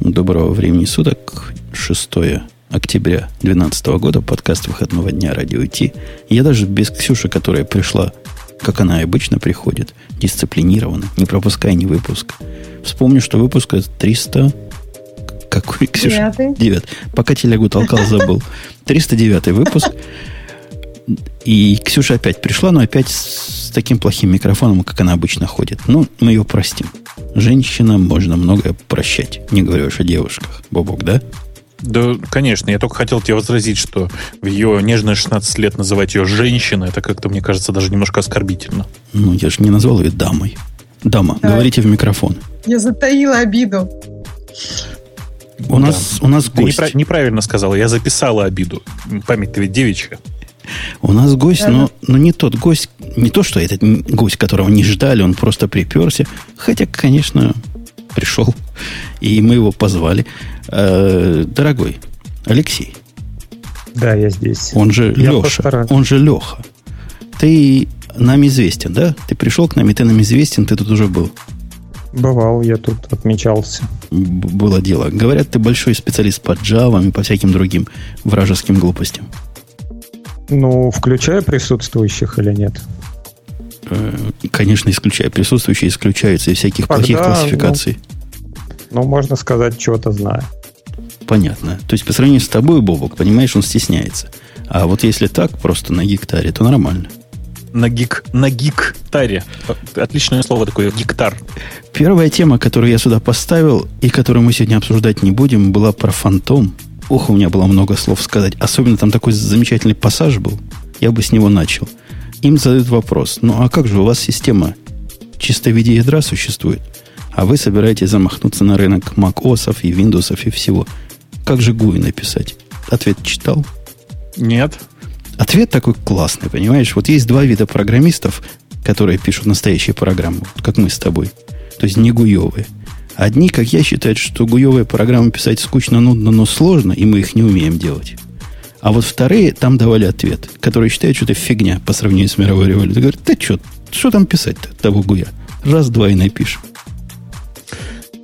Доброго времени суток. 6 октября 2012 года. Подкаст выходного дня «Радио Ти». Я даже без Ксюши, которая пришла, как она обычно приходит, дисциплинированно, не пропуская ни выпуск. Вспомню, что выпуск 300... Какой, Ксюша? Девятый. Девят. Пока телегу толкал, забыл. 309 выпуск. И Ксюша опять пришла, но опять с таким плохим микрофоном, как она обычно ходит. Ну, мы ее простим. Женщинам можно многое прощать. Не говорю уж о девушках. Бобок, да? Да, конечно. Я только хотел тебе возразить, что в ее нежные 16 лет называть ее женщиной, это как-то, мне кажется, даже немножко оскорбительно. Ну, я же не назвал ее дамой. Дама, Да. говорите в микрофон. Я затаила обиду. У нас, у нас Ты гость. непра- неправильно сказала, я записала обиду. Память-то ведь девичья. У нас гость, Да. но, но не тот гость, не то, что этот гость, которого не ждали, он просто приперся. Хотя, конечно, пришел, и мы его позвали. Э, дорогой Алексей, Да, я здесь. он же Я Леша, постараюсь. он же Леха. Ты нам известен, да? Ты пришел к нам, и ты нам известен, ты тут уже был. Бывал, я тут отмечался. Было дело. Говорят, ты большой специалист по Java и по всяким другим вражеским глупостям. Ну, включая присутствующих или нет? Э, Конечно, исключая присутствующие, исключаются из всяких Тогда, плохих классификаций. Ну, можно сказать, что-то знаю. Понятно. То есть по сравнению с тобой, Бобок, понимаешь, он стесняется. А вот если так, просто на гектаре, то нормально. На гик, на гиктаре. Отличное слово такое, гектар. Первая тема, которую я сюда поставил, и которую мы сегодня обсуждать не будем, была про фантом. Ох, у меня было много слов сказать. Особенно там такой замечательный пассаж был. Я бы с него начал. Им задают вопрос. Ну, а как же у вас система чисто в виде ядра существует? А вы собираетесь замахнуться на рынок macOS и Windows и всего. Как же GUI написать? Ответ читал? Нет. Ответ такой классный, понимаешь? Вот есть два вида программистов, которые пишут настоящие программы, как мы с тобой. То есть не гуевые. Одни, как я, считают, что гуевые программы писать скучно, нудно, но сложно, и мы их не умеем делать. А вот вторые там давали ответ, которые считают, что это фигня по сравнению с мировой революцией. Говорят, да что, что там писать-то, того гуя? Раз-два и напишем.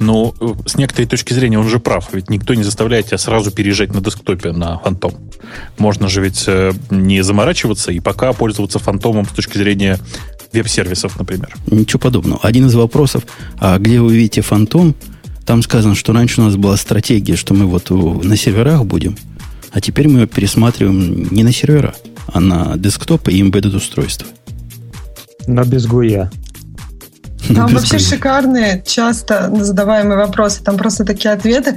Ну, э, с некоторой точки зрения он же прав. Ведь никто не заставляет тебя сразу переезжать на десктопе на фантом. Можно же ведь э, не заморачиваться и пока пользоваться фантомом с точки зрения веб-сервисов, например. Ничего подобного. Один из вопросов, а где вы видите фантом? Там сказано, что раньше у нас была стратегия, что мы вот в- на серверах будем, а теперь мы ее пересматриваем не на сервера, а на десктопы и embedded устройства. Но без гуя. Там вообще десктопе. шикарные, часто задаваемые вопросы. Там просто такие ответы,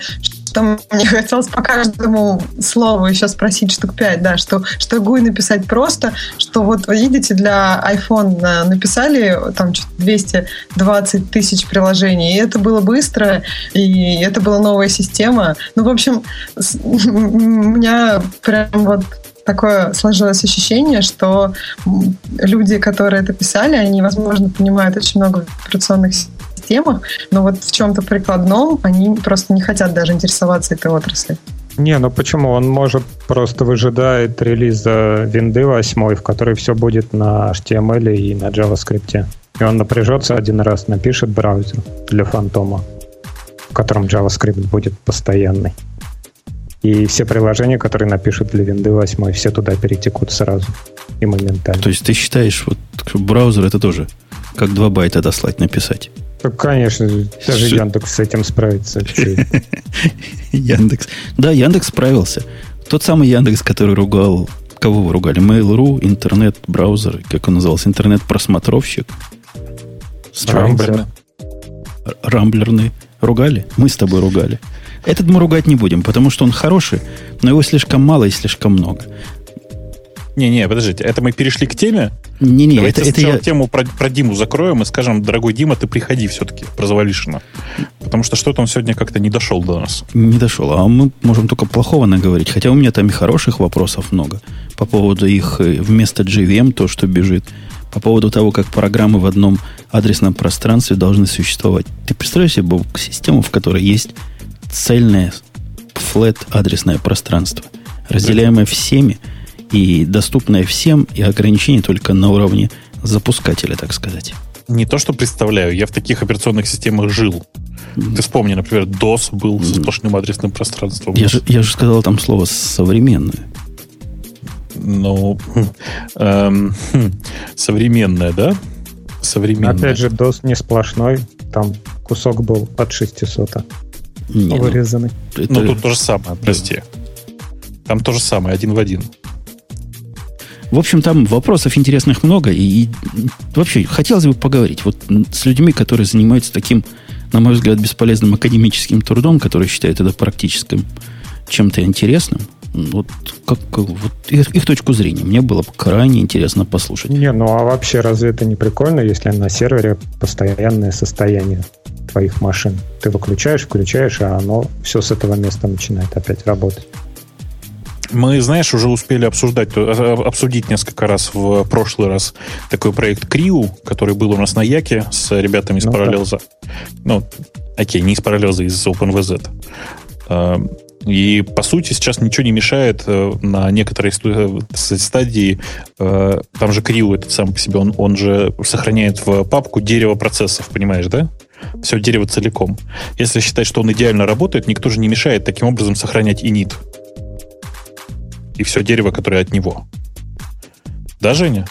что мне хотелось по каждому слову еще спросить штук пять, да, что, что GUI написать просто, что вот вы видите, для iPhone э, написали там что-то 220 тысяч приложений, и это было быстро, и это была новая система. Ну, в общем, у меня прям вот такое сложилось ощущение, что люди, которые это писали, они, возможно, понимают очень много операционных системах, но вот в чем-то прикладном они просто не хотят даже интересоваться этой отраслью. Не, ну почему? Он может просто выжидает релиза винды 8, в которой все будет на HTML и на JavaScript. И он напряжется один раз, напишет браузер для фантома, в котором JavaScript будет постоянный. И все приложения, которые напишут для винды 8, все туда перетекут сразу и моментально. То есть ты считаешь, вот браузер это тоже как 2 байта дослать, написать. Ну, конечно, даже Ши- Яндекс с этим справится. Яндекс. Да, Яндекс справился. Тот самый Яндекс, который ругал... Кого вы ругали? Mail.ru, интернет-браузер, как он назывался? Интернет-просмотровщик. Рамблер. Рамблерный. Ругали? Мы с тобой ругали. Этот мы ругать не будем, потому что он хороший, но его слишком мало и слишком много. Не-не, подождите, это мы перешли к теме? Не-не, Давайте это, это сначала я... тему про, про Диму закроем и скажем, дорогой Дима, ты приходи все-таки про Завалишина. Потому что что-то он сегодня как-то не дошел до нас. Не дошел. А мы можем только плохого наговорить. Хотя у меня там и хороших вопросов много. По поводу их э, вместо JVM, то, что бежит. По поводу того, как программы в одном адресном пространстве должны существовать. Ты представляешь себе Бобок, систему, в которой есть цельное флет адресное пространство, разделяемое всеми и доступное всем, и ограничение только на уровне запускателя, так сказать. Не то, что представляю, я в таких операционных системах жил. Ты вспомни, например, DOS был со сплошным адресным пространством. Я же, я же сказал там слово современное. Ну, эм, хм, современное, да? Современное. Опять же, DOS не сплошной, там кусок был от 600 Не, ну, вырезанный. это- Ну, тут то же самое, прости. Там то же самое, один в один. В общем, там вопросов интересных много, и, и вообще хотелось бы поговорить вот с людьми, которые занимаются таким, на мой взгляд, бесполезным академическим трудом, которые считают это практическим чем-то интересным. Вот как вот их, их точку зрения мне было бы крайне интересно послушать. Не, ну а вообще разве это не прикольно, если на сервере постоянное состояние твоих машин? Ты выключаешь, включаешь, а оно все с этого места начинает опять работать. Мы, знаешь, уже успели обсуждать, э, обсудить несколько раз в прошлый раз такой проект Криу, который был у нас на Яке с ребятами из Ну да. Parallels. Ну, окей, не из Parallels, а из OpenVZ. И, по сути, сейчас ничего не мешает э, на некоторой э, стадии, э, там же Криу этот сам по себе, он, он же сохраняет в папку дерево процессов, понимаешь, да? Все дерево целиком. Если считать, что он идеально работает, никто же не мешает таким образом сохранять init и все дерево, которое от него. Да, Женя?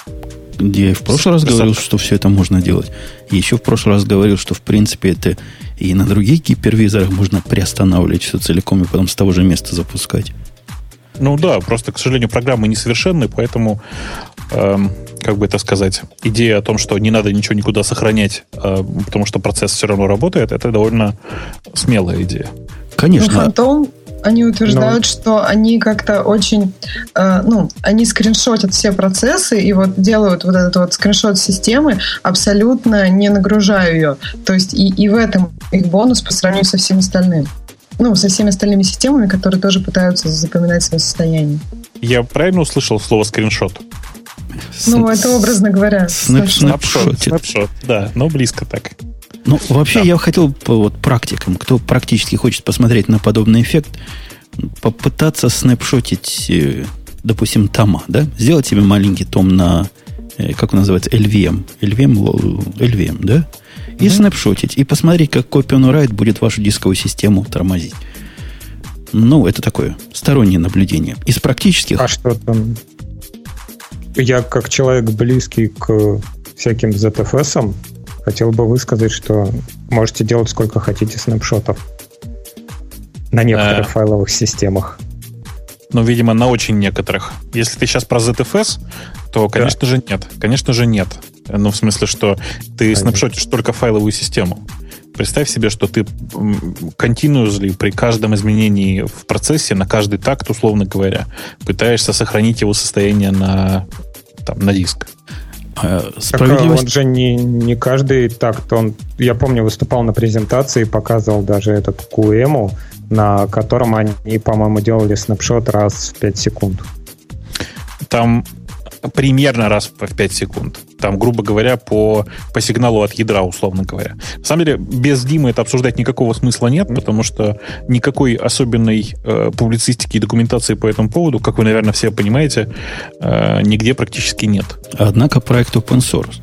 Я и в прошлый раз говорил, что все это можно делать. И еще в прошлый раз говорил, что в принципе это и на других гипервизорах можно приостанавливать все целиком и потом с того же места запускать. Ну да, просто, к сожалению, программы несовершенны, поэтому, эм, как бы это сказать, идея о том, что не надо ничего никуда сохранять, э, потому что процесс все равно работает, это довольно смелая идея. Ну, Конечно, Фантом, они утверждают, что они как-то очень, э, ну, они скриншотят все процессы и вот делают вот этот вот скриншот системы, абсолютно не нагружая ее. То есть и, и в этом их бонус по сравнению со всем остальным. Ну, со всеми остальными системами, которые тоже пытаются запоминать свое состояние. Я правильно услышал слово скриншот? Ну, это образно говоря. Снапшотит. Снапшот, да, но близко так. Ну, вообще, Да. я хотел по вот практикам, кто практически хочет посмотреть на подобный эффект, попытаться снапшотить, э, допустим, тома, да? Сделать себе маленький том на, э, как он называется, LVM. LVM, LVM, да? И снапшотить, и посмотреть, как copy on write будет вашу дисковую систему тормозить. Ну, это такое стороннее наблюдение. Из практических... А что там? Я, как человек близкий к всяким ZFS, хотел бы высказать, что можете делать сколько хотите снапшотов на некоторых А. файловых системах. Но, видимо, на очень некоторых. Если ты сейчас про ZFS, то, конечно же, нет. Конечно же, нет. Ну, в смысле, что ты Конечно. снапшотишь только файловую систему. Представь себе, что ты continuously при каждом изменении в процессе, на каждый такт, условно говоря, пытаешься сохранить его состояние на, там, на диск. Э, Так, а справедливость... он же не, не каждый такт. Он, я помню, выступал на презентации, показывал даже этот QEMU, на котором они, по-моему, делали снапшот раз в 5 секунд. Там примерно раз в 5 секунд. Там, грубо говоря, по, по сигналу от ядра, условно говоря. На самом деле, без Димы это обсуждать никакого смысла нет, потому что никакой особенной э, публицистики и документации по этому поводу, как вы, наверное, все понимаете, э, нигде практически нет. Однако проект open source.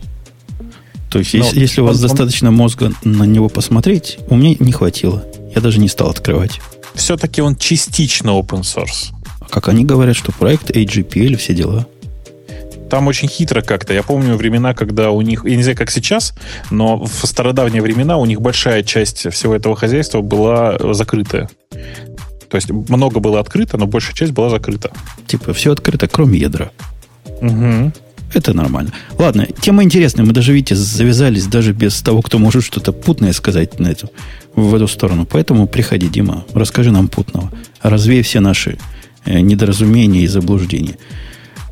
То есть, Но если, если у вас он- он- достаточно мозга на него посмотреть, у меня не хватило. Я даже не стал открывать. Все-таки он частично open source. А Как они говорят, что проект AGPL, все дела. Там очень хитро как-то. Я помню времена, когда у них, я не знаю, как сейчас, но в стародавние времена у них большая часть всего этого хозяйства была закрытая. То есть много было открыто, но большая часть была закрыта. Типа, все открыто, кроме ядра. Угу. Это нормально. Ладно, тема интересная. Мы даже, видите, завязались даже без того, кто может что-то путное сказать на эту, в эту сторону. Поэтому приходи, Дима, расскажи нам путного. Развей все наши э, недоразумения и заблуждения.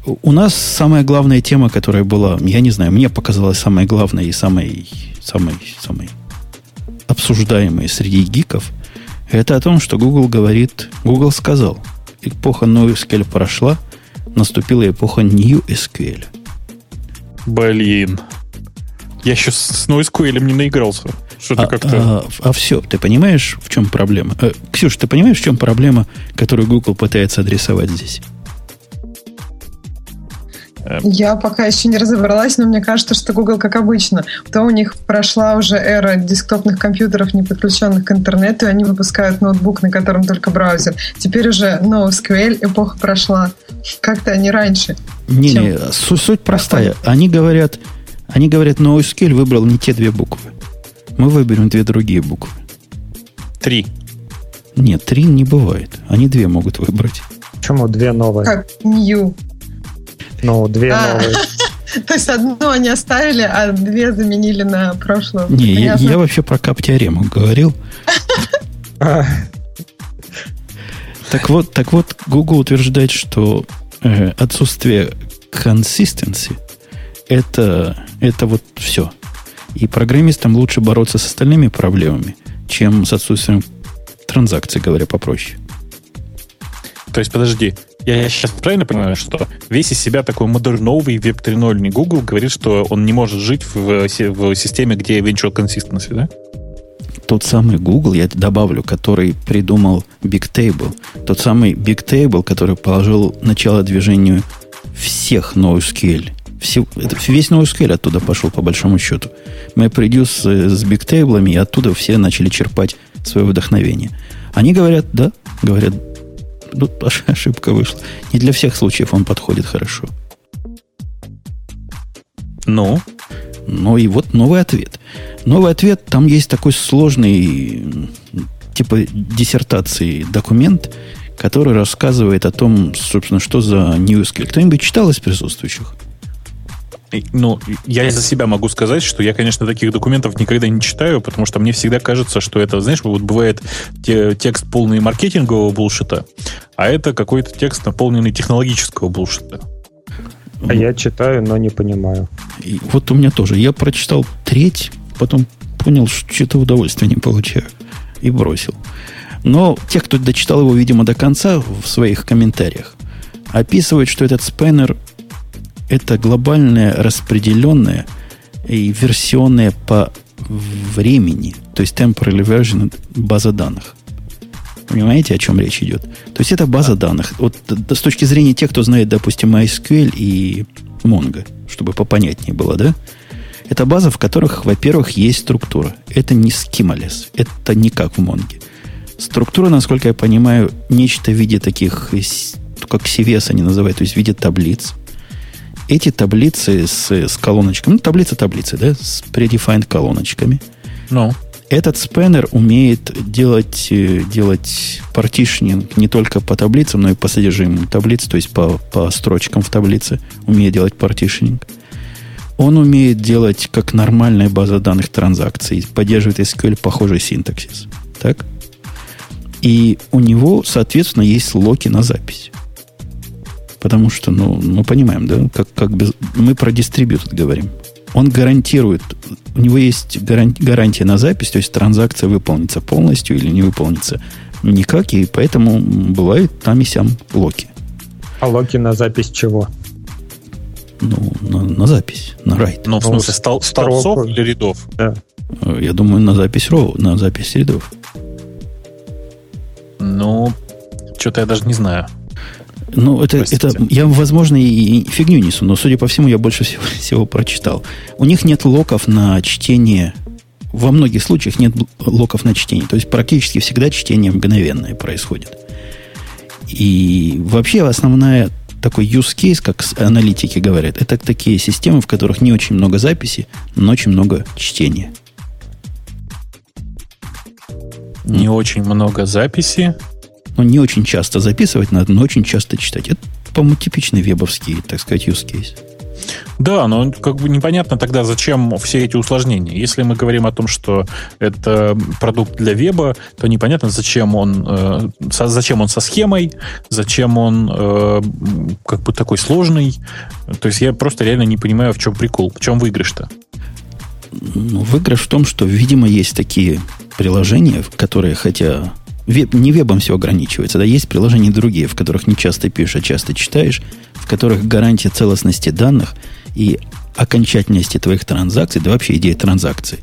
У нас самая главная тема, которая была, я не знаю, мне показалась самой главной и самой, самой, самой обсуждаемой среди гиков, это о том, что Google говорит, Google сказал, эпоха NoSQL прошла, наступила эпоха New SQL. Блин. Я еще с NoSQL не наигрался. Что-то А, как-то... а, все, ты понимаешь, в чем проблема? Э, Ксюш, ты понимаешь, в чем проблема, которую Google пытается адресовать здесь? Я пока еще не разобралась, но мне кажется, что Google, как обычно, то у них прошла уже эра десктопных компьютеров, не подключенных к интернету, и они выпускают ноутбук, на котором только браузер. Теперь уже NoSQL эпоха прошла. Как-то они раньше. Не-не, суть, суть простая. Они говорят, они говорят, NoSQL выбрал не те две буквы. Мы выберем две другие буквы. Три. Нет, три не бывает. Они две могут выбрать. Почему две новые? Как New. Ну, две а. новые. То есть одну они оставили, а две заменили на прошлую. Не, я, я вообще про кап-теорему говорил. Так вот, так вот, Google утверждает, что э, отсутствие consistency это, это вот все. И программистам лучше бороться с остальными проблемами, чем с отсутствием транзакций, говоря попроще. То есть, подожди, я сейчас правильно понимаю, что весь из себя такой модерновый Web 3.0 Google говорит, что он не может жить в, в системе, где eventual consistency, да? Тот самый Google, я добавлю, который придумал Bigtable. Тот самый Bigtable, который положил начало движению всех NoSQL. Все, весь NoSQL оттуда пошел, по большому счету. MapReduce с Bigtable, и оттуда все начали черпать свое вдохновение. Они говорят, да, говорят, тут ошибка вышла. Не для всех случаев он подходит хорошо. Ну? Ну и вот новый ответ. Новый ответ, там есть такой сложный, типа диссертации документ, который рассказывает о том, собственно, что за NewSQL. Кто-нибудь читал из присутствующих? Ну, я за себя могу сказать, что я, конечно, таких документов никогда не читаю, потому что мне всегда кажется, что это, знаешь, вот бывает те, текст полный маркетингового булшита, а это какой-то текст наполненный технологического булшита. А я читаю, но не понимаю. И вот у меня тоже. Я прочитал треть, потом понял, что что-то удовольствия не получаю. И бросил. Но те, кто дочитал его, видимо, до конца в своих комментариях, описывают, что этот спеннер это глобальное распределенное и версионное по времени, то есть temporary version база данных. Понимаете, о чем речь идет? То есть это база данных. Вот с точки зрения тех, кто знает, допустим, MySQL и Mongo, чтобы попонятнее было, да? Это база, в которых, во-первых, есть структура. Это не schemales. Это не как в Mongo. Структура, насколько я понимаю, нечто в виде таких, как CVS они называют, то есть в виде таблиц – эти таблицы с, с колоночками, ну, таблица таблицы, да, с predefined колоночками. Ну. Этот спеннер умеет делать, э, делать партишнинг не только по таблицам, но и по содержимому таблиц, то есть по, по строчкам в таблице умеет делать партишнинг. Он умеет делать как нормальная база данных транзакций, поддерживает SQL похожий синтаксис. Так? И у него, соответственно, есть локи на запись. Потому что, ну, мы понимаем, да, как, как без... мы про дистрибьютор говорим. Он гарантирует, у него есть гарантия на запись, то есть транзакция выполнится полностью или не выполнится никак, и поэтому бывает там и сям локи. А локи на запись чего? Ну, на, на запись, на write. Ну, в смысле, стол, столбцов или рядов? Да. Э, я думаю, на запись роу, на запись рядов. Ну, что-то я даже не знаю. Ну, это, это я, возможно, и, и фигню несу, но, судя по всему, я больше всего, всего прочитал. У них нет локов на чтение. Во многих случаях нет локов на чтение. То есть практически всегда чтение мгновенное происходит. И вообще основная такой use case, как аналитики говорят, это такие системы, в которых не очень много записи, но очень много чтения. Не очень много записи, ну, не очень часто записывать надо, но очень часто читать. Это, по-моему, типичный вебовский, так сказать, use case. Да, но как бы непонятно тогда, зачем все эти усложнения. Если мы говорим о том, что это продукт для веба, то непонятно, зачем он, э, со, зачем он со схемой, зачем он э, как бы такой сложный. То есть я просто реально не понимаю, в чем прикол, в чем выигрыш-то. Ну, выигрыш в том, что, видимо, есть такие приложения, которые, хотя Веб, не вебом все ограничивается. Да, есть приложения другие, в которых не часто пишешь, а часто читаешь, в которых гарантия целостности данных и окончательности твоих транзакций, да вообще идея транзакций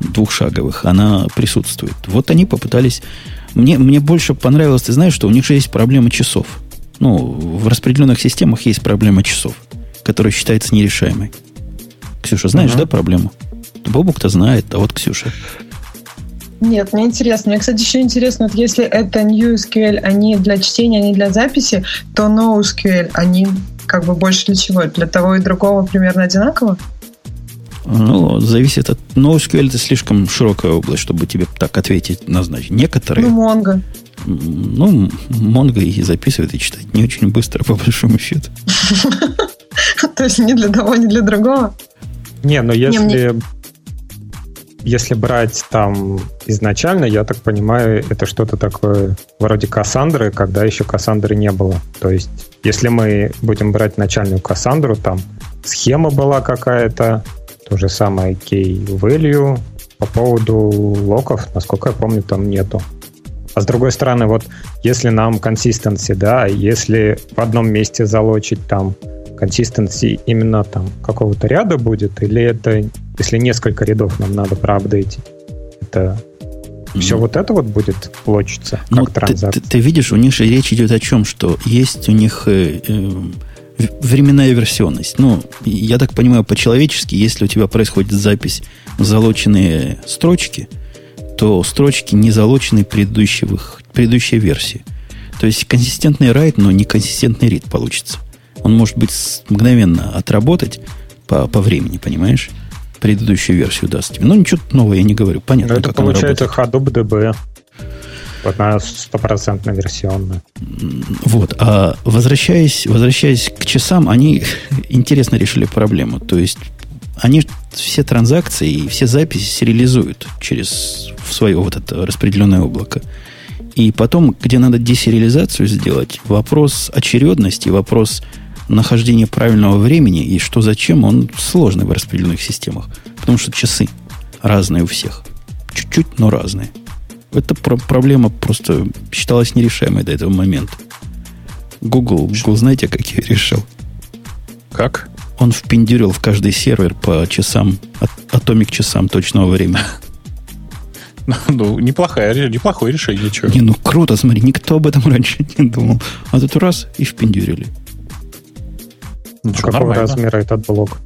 двухшаговых, она присутствует. Вот они попытались... Мне, мне больше понравилось, ты знаешь, что у них же есть проблема часов. Ну, в распределенных системах есть проблема часов, которая считается нерешаемой. Ксюша, знаешь, uh-huh. да, проблему? Бобук-то знает, а вот Ксюша. Нет, мне интересно. Мне, кстати, еще интересно, вот если это NewSQL, они для чтения, они для записи, то NoSQL, они как бы больше для чего? Для того и другого примерно одинаково? Ну, зависит от... NoSQL это слишком широкая область, чтобы тебе так ответить назначить. Некоторые... Ну, Mongo. Ну, Mongo и записывает, и читать не очень быстро, по большому счету. То есть ни для того, ни для другого? Не, но если если брать там изначально, я так понимаю, это что-то такое вроде Кассандры, когда еще Кассандры не было. То есть, если мы будем брать начальную Кассандру, там схема была какая-то, то же самое key value. По поводу локов, насколько я помню, там нету. А с другой стороны, вот если нам consistency, да, если в одном месте залочить там consistency именно там какого-то ряда будет, или это, если несколько рядов нам надо проапдейтить, это mm-hmm. все вот это вот будет лочиться, ну, как транзакция. Ты, ты, ты видишь, у них же речь идет о чем, что есть у них э, э, временная версионность. Ну, я так понимаю, по-человечески, если у тебя происходит запись в залоченные строчки, то строчки не залочены предыдущих, предыдущей версии. То есть консистентный райт, но не консистентный рид получится. Он может быть мгновенно отработать по, по времени, понимаешь? Предыдущую версию даст тебе. Ну, ничего нового я не говорю. Понятно, Но это как получается Hadoop DB. Вот она стопроцентно версионная. Вот. А возвращаясь, возвращаясь к часам, они интересно решили проблему. То есть они все транзакции и все записи сериализуют через в свое вот это распределенное облако. И потом, где надо десериализацию сделать, вопрос очередности, вопрос нахождения правильного времени и что зачем, он сложный в распределенных системах. Потому что часы разные у всех. Чуть-чуть, но разные. Эта про- проблема просто считалась нерешаемой до этого момента. Google, Google знаете, как ее решил? Как? Он впендюрил в каждый сервер по часам, атомик часам точного времени. Ну, неплохое, неплохое решение. Чего? Не, ну круто, смотри, никто об этом раньше не думал. А тут раз и впендюрили. Что, Какого нормально. размера этот блок?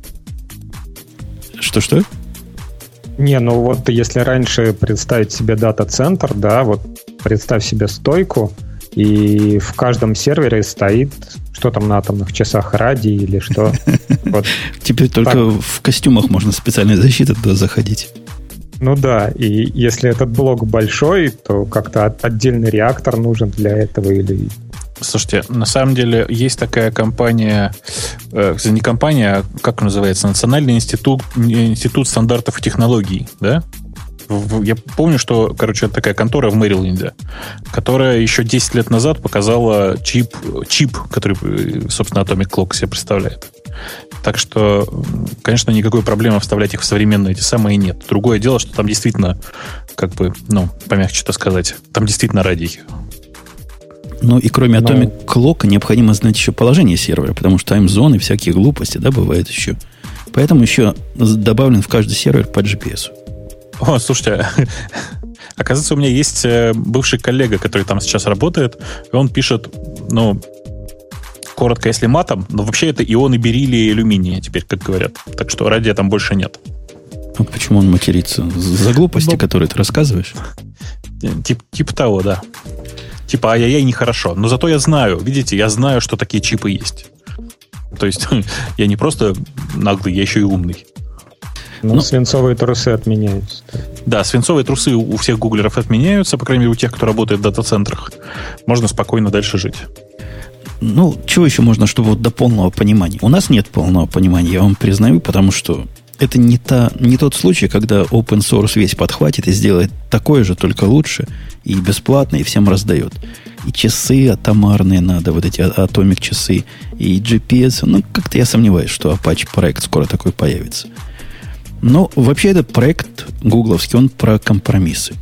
Что-что? Не, ну вот если раньше представить себе дата-центр, да, вот представь себе стойку, и в каждом сервере стоит, что там на атомных часах, ради или что. Вот. Теперь только в костюмах можно специальной защиты туда заходить. Ну да, и если этот блок большой, то как-то отдельный реактор нужен для этого или Слушайте, на самом деле есть такая компания, э, не компания, а как называется, Национальный институт, институт стандартов и технологий, да? Я помню, что, короче, такая контора в Мэриленде, которая еще 10 лет назад показала чип, чип, который, э, собственно, Atomic Clock себе представляет. Так что, конечно, никакой проблемы вставлять их в современные эти самые нет. Другое дело, что там действительно, как бы, ну, помягче что сказать, там действительно радий ну и кроме Но... Atomic Clock необходимо знать еще положение сервера, потому что таймзоны, всякие глупости, да, бывают еще. Поэтому еще добавлен в каждый сервер по GPS. О, слушайте, оказывается, у меня есть э, бывший коллега, который там сейчас работает, и он пишет, ну, коротко, если матом, но вообще это ионы бериллия и алюминия теперь, как говорят. Так что радия там больше нет. А почему он матерится? За глупости, но... Ну, которые ты рассказываешь? Тип, типа того, да типа ай-яй-яй нехорошо. Но зато я знаю, видите, я знаю, что такие чипы есть. То есть я не просто наглый, я еще и умный. Ну, ну, свинцовые трусы отменяются. Да, свинцовые трусы у всех гуглеров отменяются, по крайней мере, у тех, кто работает в дата-центрах. Можно спокойно дальше жить. Ну, чего еще можно, чтобы вот до полного понимания? У нас нет полного понимания, я вам признаю, потому что это не, та, не тот случай, когда open source весь подхватит и сделает такое же, только лучше, и бесплатно, и всем раздает. И часы атомарные надо, вот эти атомик часы, и GPS. Ну, как-то я сомневаюсь, что Apache проект скоро такой появится. Но вообще этот проект гугловский, он про компромиссы.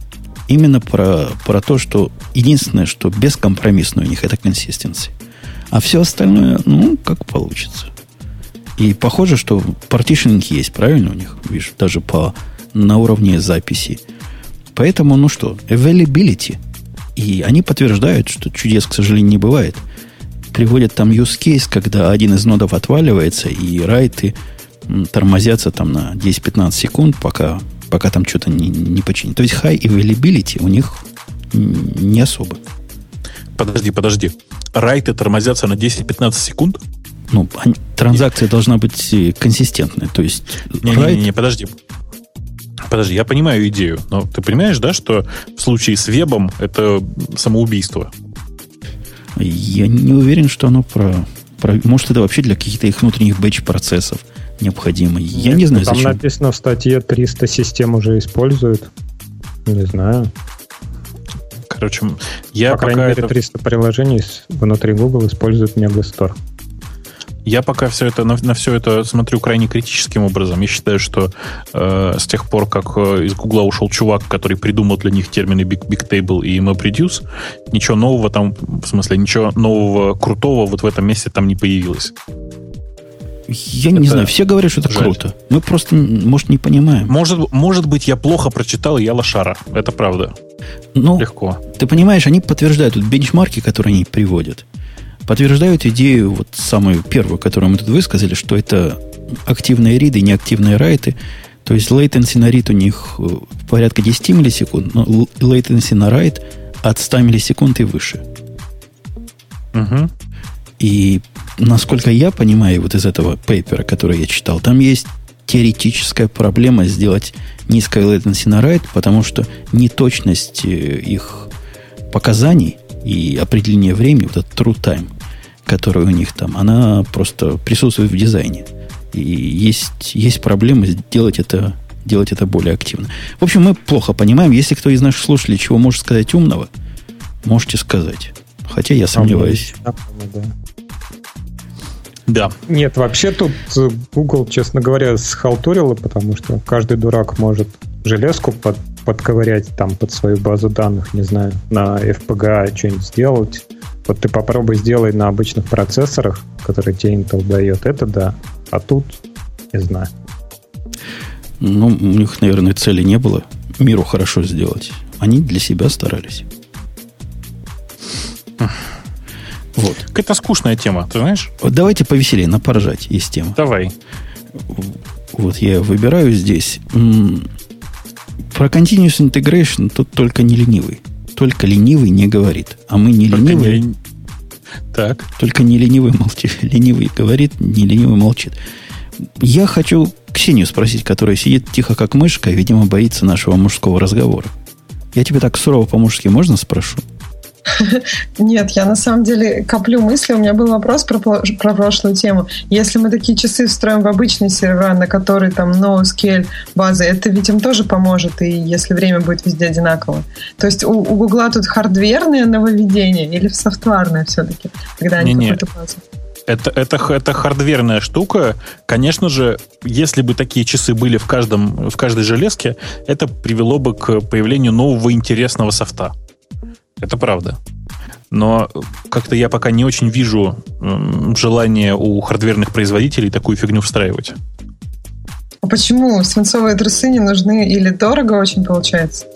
Именно про, про то, что единственное, что бескомпромиссно у них, это консистенция. А все остальное, ну, как получится. И похоже, что партишинг есть, правильно у них? Видишь, даже по, на уровне записи. Поэтому, ну что, availability. И они подтверждают, что чудес, к сожалению, не бывает. приводят там use case, когда один из нодов отваливается, и райты тормозятся там на 10-15 секунд, пока, пока там что-то не, не починит. То есть high availability у них не особо. Подожди, подожди. Райты тормозятся на 10-15 секунд? Ну, транзакция Нет. должна быть э, консистентной. То есть... Не-не-не, не, подожди. Подожди, я понимаю идею, но ты понимаешь, да, что в случае с вебом это самоубийство? Я не уверен, что оно про... про может, это вообще для каких-то их внутренних бэч-процессов необходимо. Я не знаю, там зачем. Там написано в статье 300 систем уже используют. Не знаю. Короче, я По крайней мере, это... 300 приложений внутри Google используют Megastore. Я пока все это, на, на все это смотрю крайне критическим образом. Я считаю, что э, с тех пор, как э, из Гугла ушел чувак, который придумал для них термины Big, Big Table и MapReduce, ничего нового там, в смысле, ничего нового, крутого вот в этом месте там не появилось. Я это не знаю, все говорят, что это жаль. круто. Мы просто, может, не понимаем. Может, может быть, я плохо прочитал, и я лошара. Это правда. Ну, Легко. Ты понимаешь, они подтверждают тут бенчмарки, которые они приводят подтверждают идею, вот самую первую, которую мы тут высказали, что это активные риды неактивные райты. То есть latency на рид у них э, порядка 10 миллисекунд, но latency на райт от 100 миллисекунд и выше. Угу. И насколько я понимаю вот из этого пейпера, который я читал, там есть теоретическая проблема сделать низкое latency на райт, потому что неточность э, их показаний и определение времени, вот этот true time, которая у них там, она просто присутствует в дизайне. И есть, есть проблемы сделать это, делать это более активно. В общем, мы плохо понимаем. Если кто из наших слушателей чего может сказать умного, можете сказать. Хотя я сомневаюсь. Да. Нет, вообще тут Google, честно говоря, схалтурила, потому что каждый дурак может железку под, подковырять там под свою базу данных, не знаю, на FPGA что-нибудь сделать. Вот ты попробуй сделай на обычных процессорах, которые тебе Intel дает, это да. А тут, не знаю. Ну, у них, наверное, цели не было миру хорошо сделать. Они для себя старались. Вот. Какая-то скучная тема, ты знаешь? Вот давайте повеселее, на поржать есть тема. Давай. Вот я выбираю здесь. Про continuous integration тут только не ленивый только ленивый не говорит. А мы не только ленивые. Не... Так. Только не ленивый молчит. Ленивый говорит, не ленивый молчит. Я хочу Ксению спросить, которая сидит тихо как мышка и, видимо, боится нашего мужского разговора. Я тебе так сурово по-мужски можно спрошу? Нет, я на самом деле коплю мысли. У меня был вопрос про, про прошлую тему. Если мы такие часы встроим в обычные сервера, на которые там NoSQL базы, это ведь им тоже поможет, и если время будет везде одинаково. То есть у, у Гугла тут хардверное нововведение или софтварное все-таки, когда они не, какую-то базу? Это, это, это хардверная штука. Конечно же, если бы такие часы были в, каждом, в каждой железке, это привело бы к появлению нового интересного софта. Это правда. Но как-то я пока не очень вижу желания у хардверных производителей такую фигню встраивать. А почему свинцовые трусы не нужны или дорого очень получается?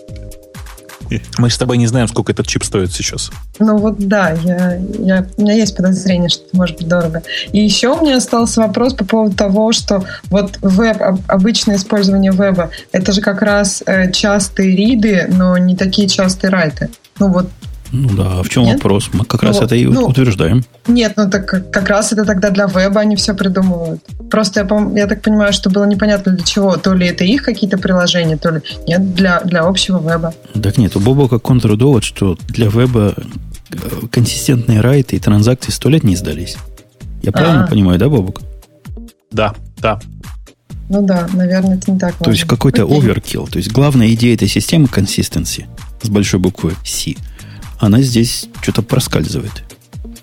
Мы с тобой не знаем, сколько этот чип стоит сейчас. Ну вот да, я, я, у меня есть подозрение, что это может быть дорого. И еще у меня остался вопрос по поводу того, что вот веб, обычное использование веба, это же как раз э, частые риды, но не такие частые райты. Ну вот ну да, в чем нет? вопрос? Мы как ну, раз это и ну, утверждаем. Нет, ну так как раз это тогда для веба они все придумывают. Просто я, я так понимаю, что было непонятно для чего. То ли это их какие-то приложения, то ли нет, для, для общего веба. Так нет, у Боба как контрдовод, что для веба э, консистентные райты и транзакции сто лет не сдались. Я правильно А-а-а. понимаю, да, Бобук? Да, да. Ну да, наверное, это не так важно. То есть какой-то оверкилл. То есть главная идея этой системы консистенции с большой буквы C – она здесь что-то проскальзывает.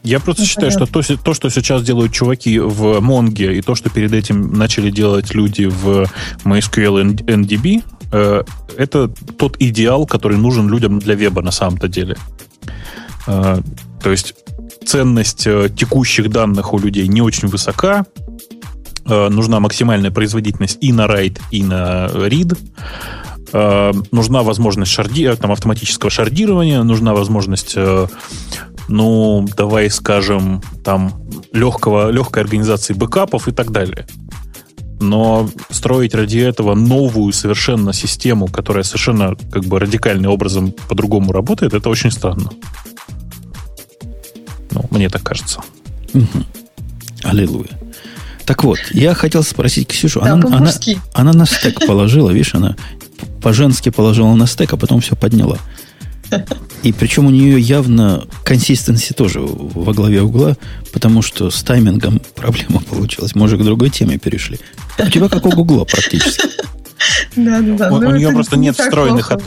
Я просто ну, считаю, понятно. что то, то, что сейчас делают чуваки в Монге, и то, что перед этим начали делать люди в MySQL NDB, э, это тот идеал, который нужен людям для веба на самом-то деле. Э, то есть ценность э, текущих данных у людей не очень высока, нужна максимальная производительность и на write, и на read. Э, нужна возможность шарди, э, там, автоматического шардирования, нужна возможность э, ну, давай скажем, там, легкого, легкой организации бэкапов и так далее. Но строить ради этого новую совершенно систему, которая совершенно как бы радикальным образом по-другому работает, это очень странно. Ну, мне так кажется. Угу. Аллилуйя. Так вот, я хотел спросить Ксюшу. Да, она, она, она на стек положила, видишь, она по-женски положила на стек, а потом все подняла. И причем у нее явно консистенции тоже во главе угла, потому что с таймингом проблема получилась. Может, к другой теме перешли. У тебя как у Гугла практически. Да, да, да. У, ну, у нее просто нет встроенных ат...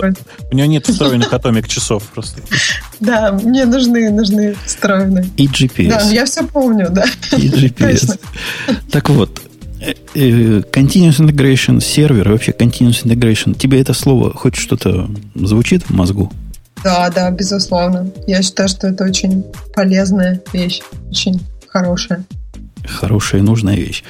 у нее нет встроенных атомик часов просто. Да, мне нужны нужны встроенные. И GPS. Да, я все помню, да. И GPS. Так вот, э, э, Continuous Integration сервер, вообще Continuous Integration, тебе это слово хоть что-то звучит в мозгу? Да, да, безусловно. Я считаю, что это очень полезная вещь, очень хорошая. Хорошая и нужная вещь.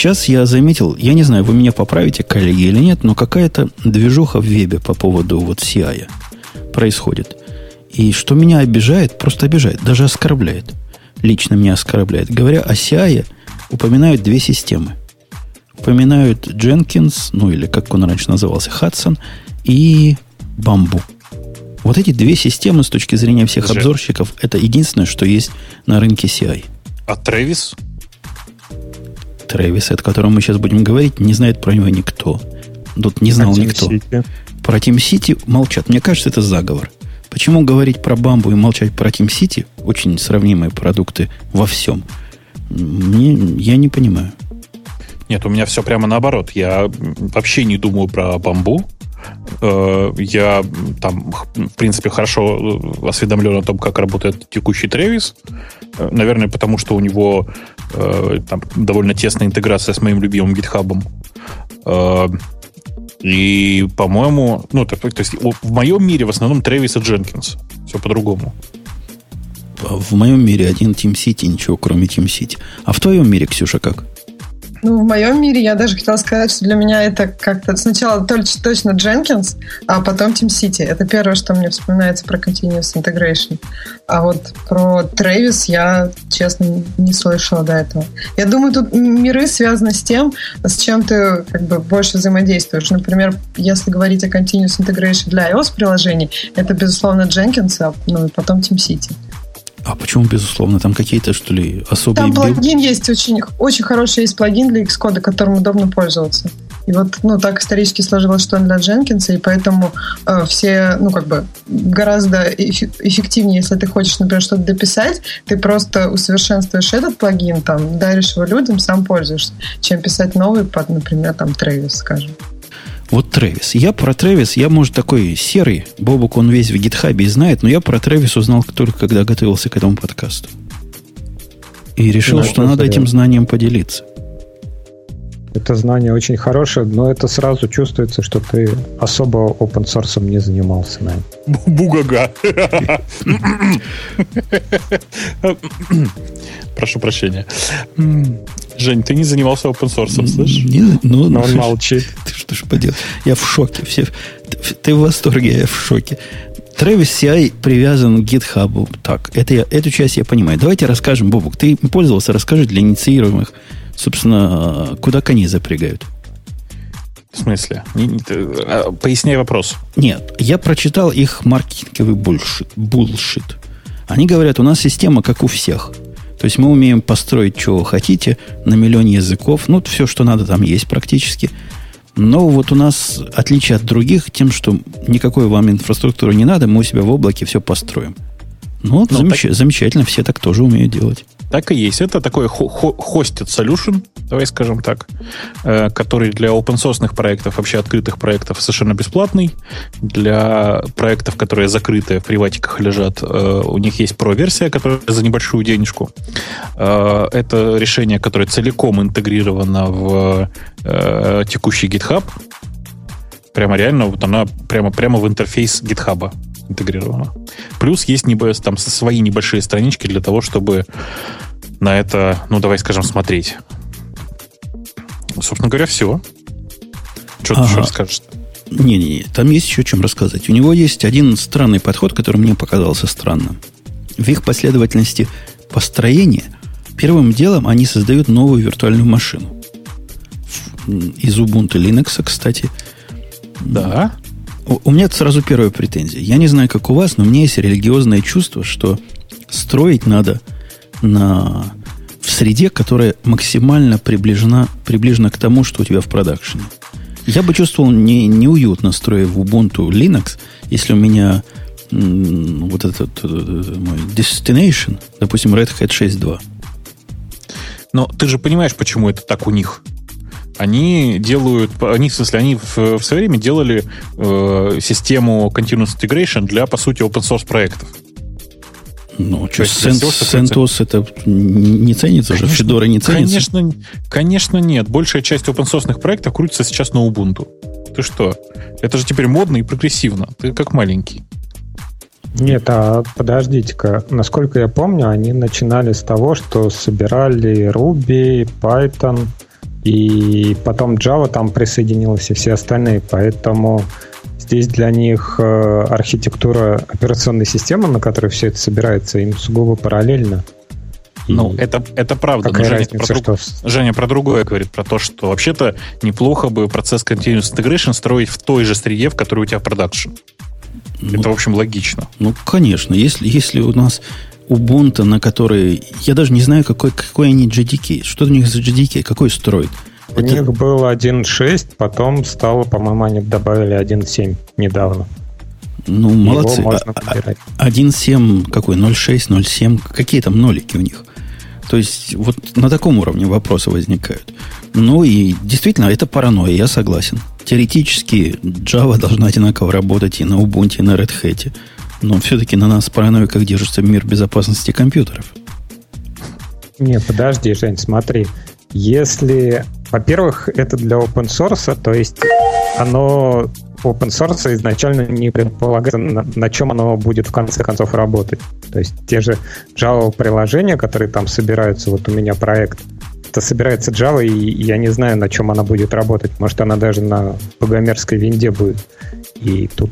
Сейчас я заметил, я не знаю, вы меня поправите, коллеги, или нет, но какая-то движуха в вебе по поводу вот CI происходит. И что меня обижает, просто обижает, даже оскорбляет. Лично меня оскорбляет. Говоря о CI, упоминают две системы. Упоминают Jenkins, ну или как он раньше назывался, Hudson, и Bamboo. Вот эти две системы с точки зрения всех Же. обзорщиков, это единственное, что есть на рынке CI. А Travis? Travis, о котором мы сейчас будем говорить, не знает про него никто. Тут не знал а никто. City? Про Team City молчат. Мне кажется, это заговор. Почему говорить про Бамбу и молчать про Team City, очень сравнимые продукты во всем, мне, я не понимаю. Нет, у меня все прямо наоборот. Я вообще не думаю про бамбу. Э, я там, в принципе, хорошо э, осведомлен о том, как работает текущий Travis. Э, наверное, потому что у него там довольно тесная интеграция с моим любимым GitHub. И, по-моему, ну, то, то есть в моем мире в основном Travis и Jenkins. Все по-другому. В моем мире один Team City, ничего кроме Team City. А в твоем мире, Ксюша, как? Ну, в моем мире я даже хотела сказать, что для меня это как-то сначала точно, точно Jenkins, а потом Team City. Это первое, что мне вспоминается про Continuous Integration. А вот про Travis я, честно, не слышала до этого. Я думаю, тут миры связаны с тем, с чем ты как бы больше взаимодействуешь. Например, если говорить о Continuous Integration для iOS-приложений, это, безусловно, Jenkins, а ну, потом Team City. А почему, безусловно, там какие-то, что ли, особые... Там плагин есть, очень, очень хороший есть плагин для Xcode, которым удобно пользоваться. И вот, ну, так исторически сложилось, что он для Jenkins, и поэтому э, все, ну, как бы, гораздо эффективнее, если ты хочешь, например, что-то дописать, ты просто усовершенствуешь этот плагин, там, даришь его людям, сам пользуешься, чем писать новый под, например, там, Travis, скажем. Вот Трэвис. Я про Трэвис, я, может, такой серый. Бобук, он весь в гитхабе и знает, но я про Трэвис узнал только когда готовился к этому подкасту. И решил, ну, что надо этим знанием поделиться. Это знание очень хорошее, но это сразу чувствуется, что ты особо open source не занимался. Наверное. Бугага. Прошу прощения. Жень, ты не занимался open source, слышишь? Не, ну, Но он молчит. Ты что ж поделать? Я в шоке. Все, ты, в восторге, я в шоке. Travis CI привязан к GitHub. Так, это я, эту часть я понимаю. Давайте расскажем, Бобук, ты пользовался, расскажи для инициируемых, собственно, куда кони запрягают. В смысле? Не, не, а, поясняй вопрос. Нет, я прочитал их маркетинговый булшит. булшит. Они говорят, у нас система как у всех – то есть мы умеем построить, чего хотите, на миллион языков. Ну, все, что надо, там есть практически. Но вот у нас отличие от других тем, что никакой вам инфраструктуры не надо, мы у себя в облаке все построим. Ну, ну замеч... так... замечательно, все так тоже умеют делать. Так и есть. Это такой hosted solution, давай скажем так, э, который для open source проектов, вообще открытых проектов совершенно бесплатный. Для проектов, которые закрытые, в приватиках лежат, э, у них есть про-версия, которая за небольшую денежку. Э, это решение, которое целиком интегрировано в текущий GitHub. Прямо реально, вот она прямо, прямо в интерфейс GitHub интегрировано. Плюс есть там свои небольшие странички для того, чтобы на это, ну, давай скажем, смотреть. Собственно говоря, все. Что ага. ты еще расскажешь? Не-не-не, там есть еще чем рассказать. У него есть один странный подход, который мне показался странным. в их последовательности построения первым делом они создают новую виртуальную машину. Из Ubuntu Linux, кстати. Да. У, у меня сразу первая претензия. Я не знаю, как у вас, но у меня есть религиозное чувство, что строить надо на, в среде, которая максимально приближена, приближена к тому, что у тебя в продакшене. Я бы чувствовал не, неуютно, строя в Ubuntu Linux, если у меня вот этот э, мой destination, допустим, Red Hat 6.2. Но ты же понимаешь, почему это так у них. Они делают, они, в смысле, они в, в свое время делали э, систему Continuous Integration для, по сути, open source проектов. Ну, что, CentOS это не ценится конечно, же, Fedora не ценится? Конечно, конечно нет. Большая часть open source проектов крутится сейчас на Ubuntu. Ты что? Это же теперь модно и прогрессивно. Ты как маленький. Нет, а подождите-ка. Насколько я помню, они начинали с того, что собирали Ruby, Python, и потом Java там присоединилась и все остальные. Поэтому здесь для них э, архитектура операционной системы, на которой все это собирается, им сугубо параллельно. Ну, это, это правда. Какая Женя, разница, про, что... Женя про другое говорит, про то, что вообще-то неплохо бы процесс Continuous Integration строить в той же среде, в которой у тебя продакшн. Ну, это, в общем, логично. Ну, конечно. Если, если у нас Ubuntu, на которой... Я даже не знаю, какой, какой они JDK. Что у них за JDK? Какой строит? У это... них был 1.6, потом стало, по-моему, они добавили 1.7 недавно. Ну, Его молодцы. 1.7 а, какой? 0.6, 0.7? Какие там нолики у них? То есть, вот на таком уровне вопросы возникают. Ну и действительно, это паранойя, я согласен. Теоретически Java должна одинаково работать и на Ubuntu, и на Red Hat. Но все-таки на нас паранойя как держится мир безопасности компьютеров. Не, подожди, Жень, смотри. Если, во-первых, это для open source, то есть оно open source изначально не предполагается, на, на чем оно будет в конце концов работать. То есть те же Java приложения, которые там собираются, вот у меня проект, это собирается Java, и я не знаю, на чем она будет работать. Может, она даже на богомерзкой винде будет. И тут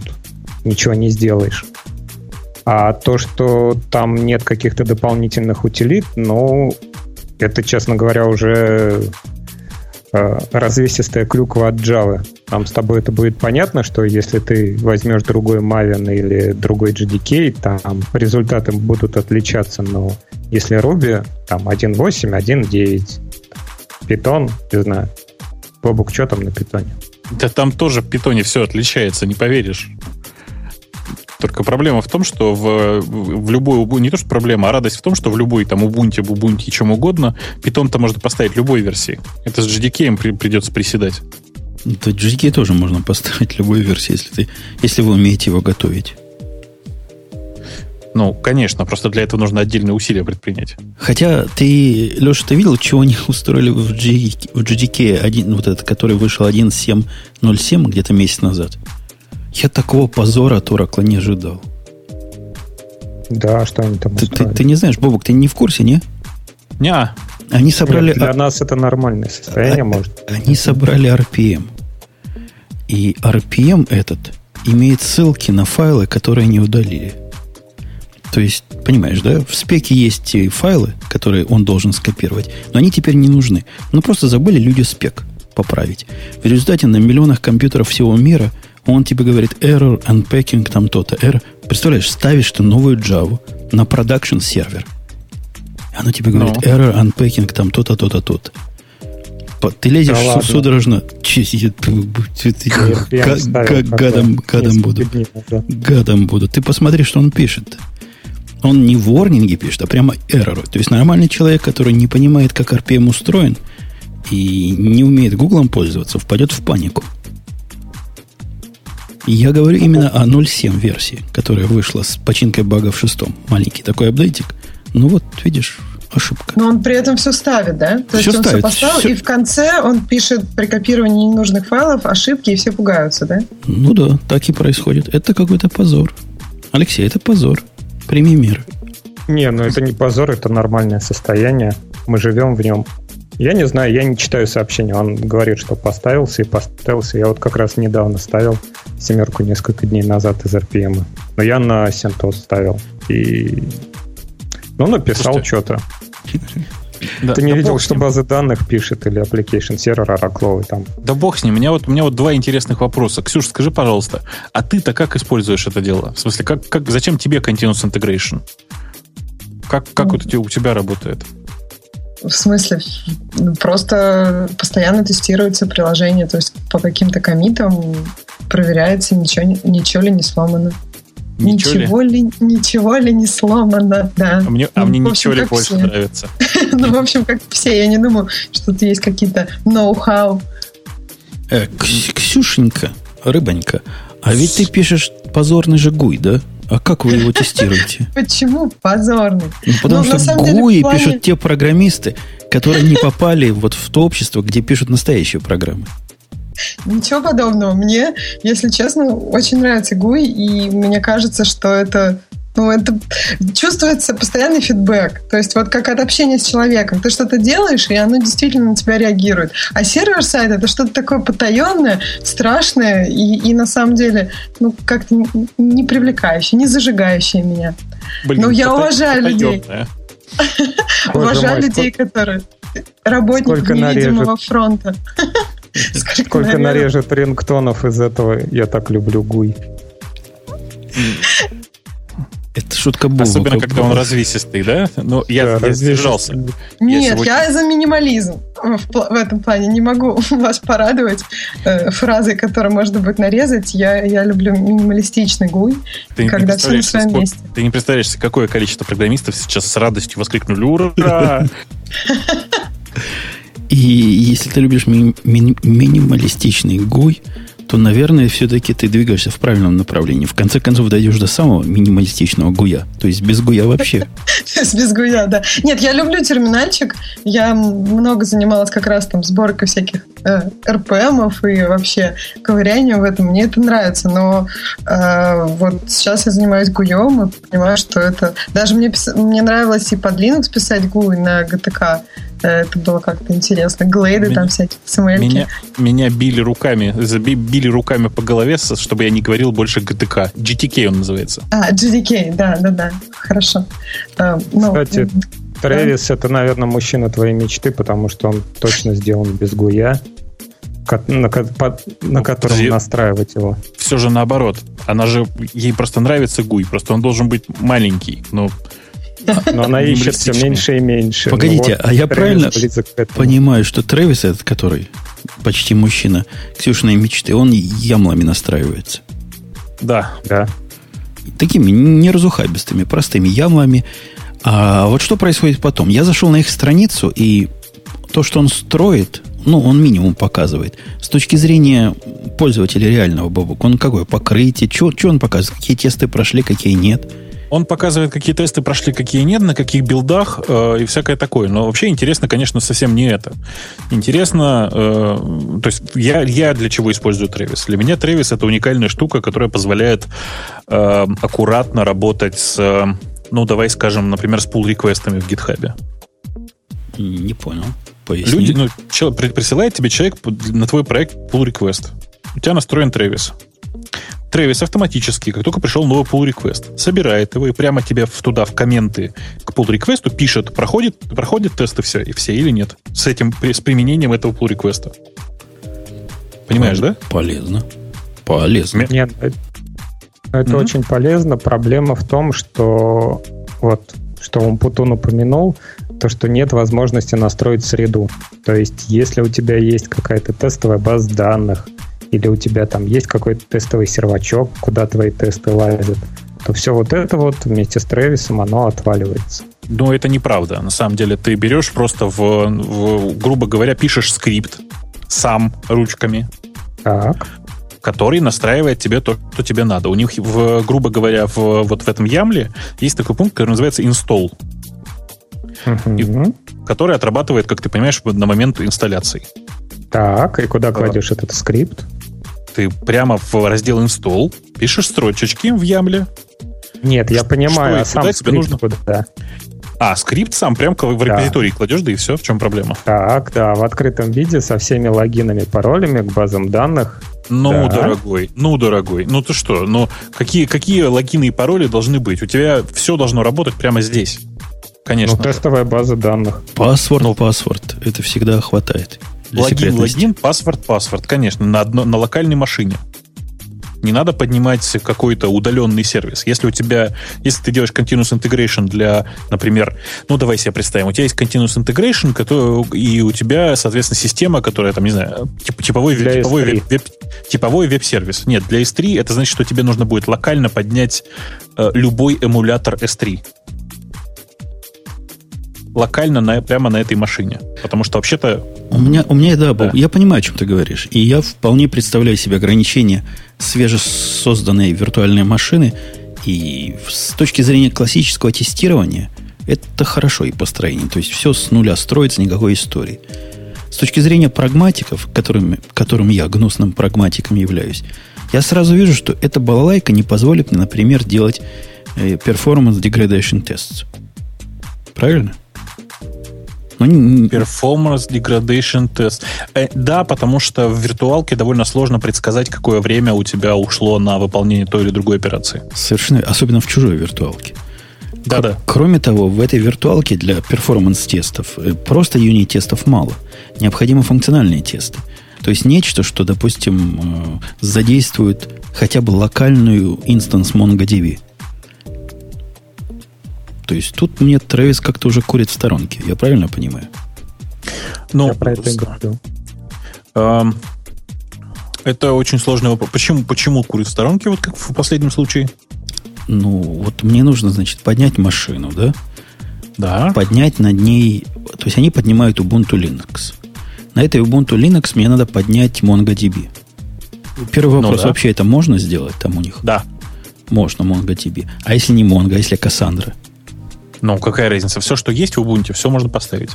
ничего не сделаешь. А то, что там нет каких-то дополнительных утилит, ну, это, честно говоря, уже э, развесистая клюква от Java. Там с тобой это будет понятно, что если ты возьмешь другой Maven или другой JDK, там результаты будут отличаться, но если Ruby, там 1.8, 1.9, Python, не знаю. Бобук, что там на питоне? Да там тоже в питоне все отличается, не поверишь. Только проблема в том, что в, в любой не то что проблема, а радость в том, что в любой там Ubuntu, Ubuntu, чем угодно, питон-то можно поставить любой версии. Это с JDK при, придется приседать. Да JDK тоже можно поставить любой версии, если, ты, если вы умеете его готовить. Ну, конечно, просто для этого нужно отдельные усилия предпринять. Хотя ты, Леша, ты видел, чего они устроили в, G, в GDK, один, вот этот, который вышел 1.7.07 где-то месяц назад? Я такого позора от Oracle не ожидал. Да, что они там ты, ты, ты не знаешь, Бобок, ты не в курсе, не? Не. Они собрали... Нет, для нас это нормальное состояние, а, может. Они собрали RPM. И RPM этот имеет ссылки на файлы, которые они удалили. То есть, понимаешь, да, в спеке есть файлы, которые он должен скопировать, но они теперь не нужны. Ну, просто забыли люди спек поправить. В результате на миллионах компьютеров всего мира он тебе говорит error, unpacking, там то-то, error. Представляешь, ставишь ты новую Java на продакшн сервер. Оно тебе говорит no. Ну. error, unpacking, там то-то, то-то, то-то. Ты лезешь да судорожно. Гадом, гадом буду. Гадом буду. Ты посмотри, что он пишет. Он не ворнинги пишет, а прямо эрроры. То есть нормальный человек, который не понимает, как RPM устроен и не умеет Гуглом пользоваться, впадет в панику. Я говорю именно о 0.7 версии, которая вышла с починкой бага в шестом. Маленький такой апдейтик. Ну вот, видишь, ошибка. Но он при этом все ставит, да? То все есть он ставит, все поставил, все... и в конце он пишет при копировании ненужных файлов ошибки, и все пугаются, да? Ну да, так и происходит. Это какой-то позор. Алексей, это позор. Прими меры. Не, ну это не позор, это нормальное состояние. Мы живем в нем. Я не знаю, я не читаю сообщения. Он говорит, что поставился и поставился. Я вот как раз недавно ставил семерку несколько дней назад из RPM. Но я на CentOS ставил. И Ну, написал что-то. Да, Ты не да видел, что базы данных пишет или application сервер оракловый там? Да бог с ним. У меня вот, у меня вот два интересных вопроса. Ксюш, скажи, пожалуйста, а ты-то как используешь это дело? В смысле, как, как, зачем тебе continuous integration? Как, как ну, вот у тебя работает? В смысле? Просто постоянно тестируется приложение, то есть по каким-то комитам проверяется, ничего, ничего ли не сломано. Ничего, ничего ли? ли, ничего ли не сломано, да. А мне, а мне ну, общем, ничего ли больше все. нравится. ну, в общем, как все, я не думаю, что тут есть какие-то ноу-хау. Э, Ксюшенька, рыбонька, а ведь ты пишешь позорный же гуй, да? А как вы его тестируете? Почему позорный? Ну, потому ну, что ГУИ плане... пишут те программисты, которые не попали вот в то общество, где пишут настоящие программы. Ничего подобного. Мне, если честно, очень нравится GUI, и мне кажется, что это ну, это чувствуется постоянный фидбэк. То есть вот как от общения с человеком. Ты что-то делаешь, и оно действительно на тебя реагирует. А сервер-сайт это что-то такое потаенное, страшное и, и на самом деле ну, как-то не привлекающее, не зажигающее меня. Блин, Но я уважаю людей. Уважаю людей, которые работники невидимого фронта. Сколько нарежет рингтонов из этого «Я так люблю Гуй». Это шутка была. Особенно, когда он развесистый, да? Ну, я, да, я сдержался. Нет, я, сегодня... я за минимализм в, в этом плане. Не могу вас порадовать э, фразой, которую можно будет нарезать. Я, я люблю минималистичный гуй, ты когда все на своем сколько, месте. Ты не представляешь, какое количество программистов сейчас с радостью воскликнули «Ура!» И если ты любишь ми- ми- минималистичный гуй, то, наверное, все-таки ты двигаешься в правильном направлении. В конце концов, дойдешь до самого минималистичного гуя. То есть без гуя вообще. То есть без гуя, да. Нет, я люблю терминальчик. Я много занималась как раз там сборкой всяких э, РПМов и вообще ковырянием в этом. Мне это нравится. Но э, вот сейчас я занимаюсь гуем и понимаю, что это... Даже мне, мне нравилось и под Linux писать гуй на GTK. Это было как-то интересно. Глейды меня, там всякие, смл меня, меня били руками, били руками по голове, чтобы я не говорил больше GTK. GTK он называется. А, GTK, да, да, да. Хорошо. А, ну, Кстати, Трэвис да? это, наверное, мужчина твоей мечты, потому что он точно сделан без гуя на, на котором Подожди. настраивать его. Все же наоборот. Она же, ей просто нравится гуй, просто он должен быть маленький. Но но она ищет все меньше и меньше. Погодите, ну, вот а я правильно понимаю, что Трэвис этот, который почти мужчина, Ксюшиной мечты, он ямлами настраивается? Да. Да. Такими неразухабистыми, простыми ямлами. А вот что происходит потом? Я зашел на их страницу, и то, что он строит, ну, он минимум показывает. С точки зрения пользователя реального бабук, он какое покрытие, что он показывает, какие тесты прошли, какие нет – он показывает, какие тесты прошли, какие нет, на каких билдах э, и всякое такое. Но вообще интересно, конечно, совсем не это. Интересно, э, то есть я, я для чего использую Travis? Для меня Travis это уникальная штука, которая позволяет э, аккуратно работать с, ну, давай скажем, например, с pull-реквестами в GitHub. Не понял. Поясни. Люди, ну, присылает тебе человек на твой проект pull request. У тебя настроен Travis. Travis автоматически, как только пришел новый pull request, собирает его и прямо тебе в, туда в комменты к pull request пишет, проходит, проходит тесты все, и все или нет, с этим, с применением этого pull request. Понимаешь, да? Полезно. Полезно. Нет, это mm-hmm. очень полезно. Проблема в том, что вот, что он Путун упомянул, то, что нет возможности настроить среду. То есть, если у тебя есть какая-то тестовая база данных, или у тебя там есть какой-то тестовый сервачок, куда твои тесты лазят, то все вот это вот вместе с Тревисом оно отваливается. Но это неправда. На самом деле ты берешь просто в, в грубо говоря, пишешь скрипт сам ручками. Так который настраивает тебе то, что тебе надо. У них, в, грубо говоря, в, вот в этом ямле есть такой пункт, который называется install, uh-huh. и, который отрабатывает, как ты понимаешь, на момент инсталляции. Так, и куда кладешь этот скрипт? Ты прямо в раздел install пишешь строчечки в ямле. Нет, я понимаю, а сам тебе нужно? куда? А, скрипт сам прям в репозиторий да. кладешь, да и все, в чем проблема? Так, да, в открытом виде со всеми логинами, паролями к базам данных. Ну, да. дорогой, ну, дорогой, ну ты что, ну какие, какие логины и пароли должны быть? У тебя все должно работать прямо здесь. Конечно. Ну, тестовая база данных. Паспорт, Ну. паспорт. Это всегда хватает. Логин, логин, паспорт, паспорт, конечно, на, одно, на локальной машине. Не надо поднимать какой-то удаленный сервис. Если у тебя, если ты делаешь continuous integration для, например, ну давай себе представим, у тебя есть continuous integration, который, и у тебя, соответственно, система, которая там, не знаю, тип- типовой, Для типовой, S3. веб, веб- типовой веб-сервис. Нет, для S3 это значит, что тебе нужно будет локально поднять э, любой эмулятор S3 локально на, прямо на этой машине. Потому что вообще-то У меня, у меня, да, Да. я понимаю, о чем ты говоришь. И я вполне представляю себе ограничения свежесозданной виртуальной машины. И с точки зрения классического тестирования, это хорошо и построение. То есть все с нуля строится, никакой истории. С точки зрения прагматиков, которыми, которым я гнусным прагматиком являюсь, я сразу вижу, что эта балалайка не позволит мне, например, делать performance degradation tests. Правильно? Ну, Performance Degradation Test. Э, да, потому что в виртуалке довольно сложно предсказать, какое время у тебя ушло на выполнение той или другой операции. Совершенно, особенно в чужой виртуалке. Да-да. К- Кроме того, в этой виртуалке для перформанс-тестов э, просто юнит-тестов мало. Необходимы функциональные тесты. То есть нечто, что, допустим, э, задействует хотя бы локальную инстанс MongoDB. То есть тут мне Трэвис как-то уже курит в сторонке. Я правильно понимаю? Ну, Я про это и говорю. эм, это очень сложный вопрос. Почему, почему курит в сторонке, вот как в последнем случае? Ну, вот мне нужно, значит, поднять машину, да? Да. поднять над ней... То есть они поднимают Ubuntu Linux. На этой Ubuntu Linux мне надо поднять MongoDB. Первый Ну вопрос, да. вообще это можно сделать там у них? Да. Можно MongoDB. А если не Mongo, а если Cassandra? Ну, какая разница? Все, что есть в Ubuntu, все можно поставить.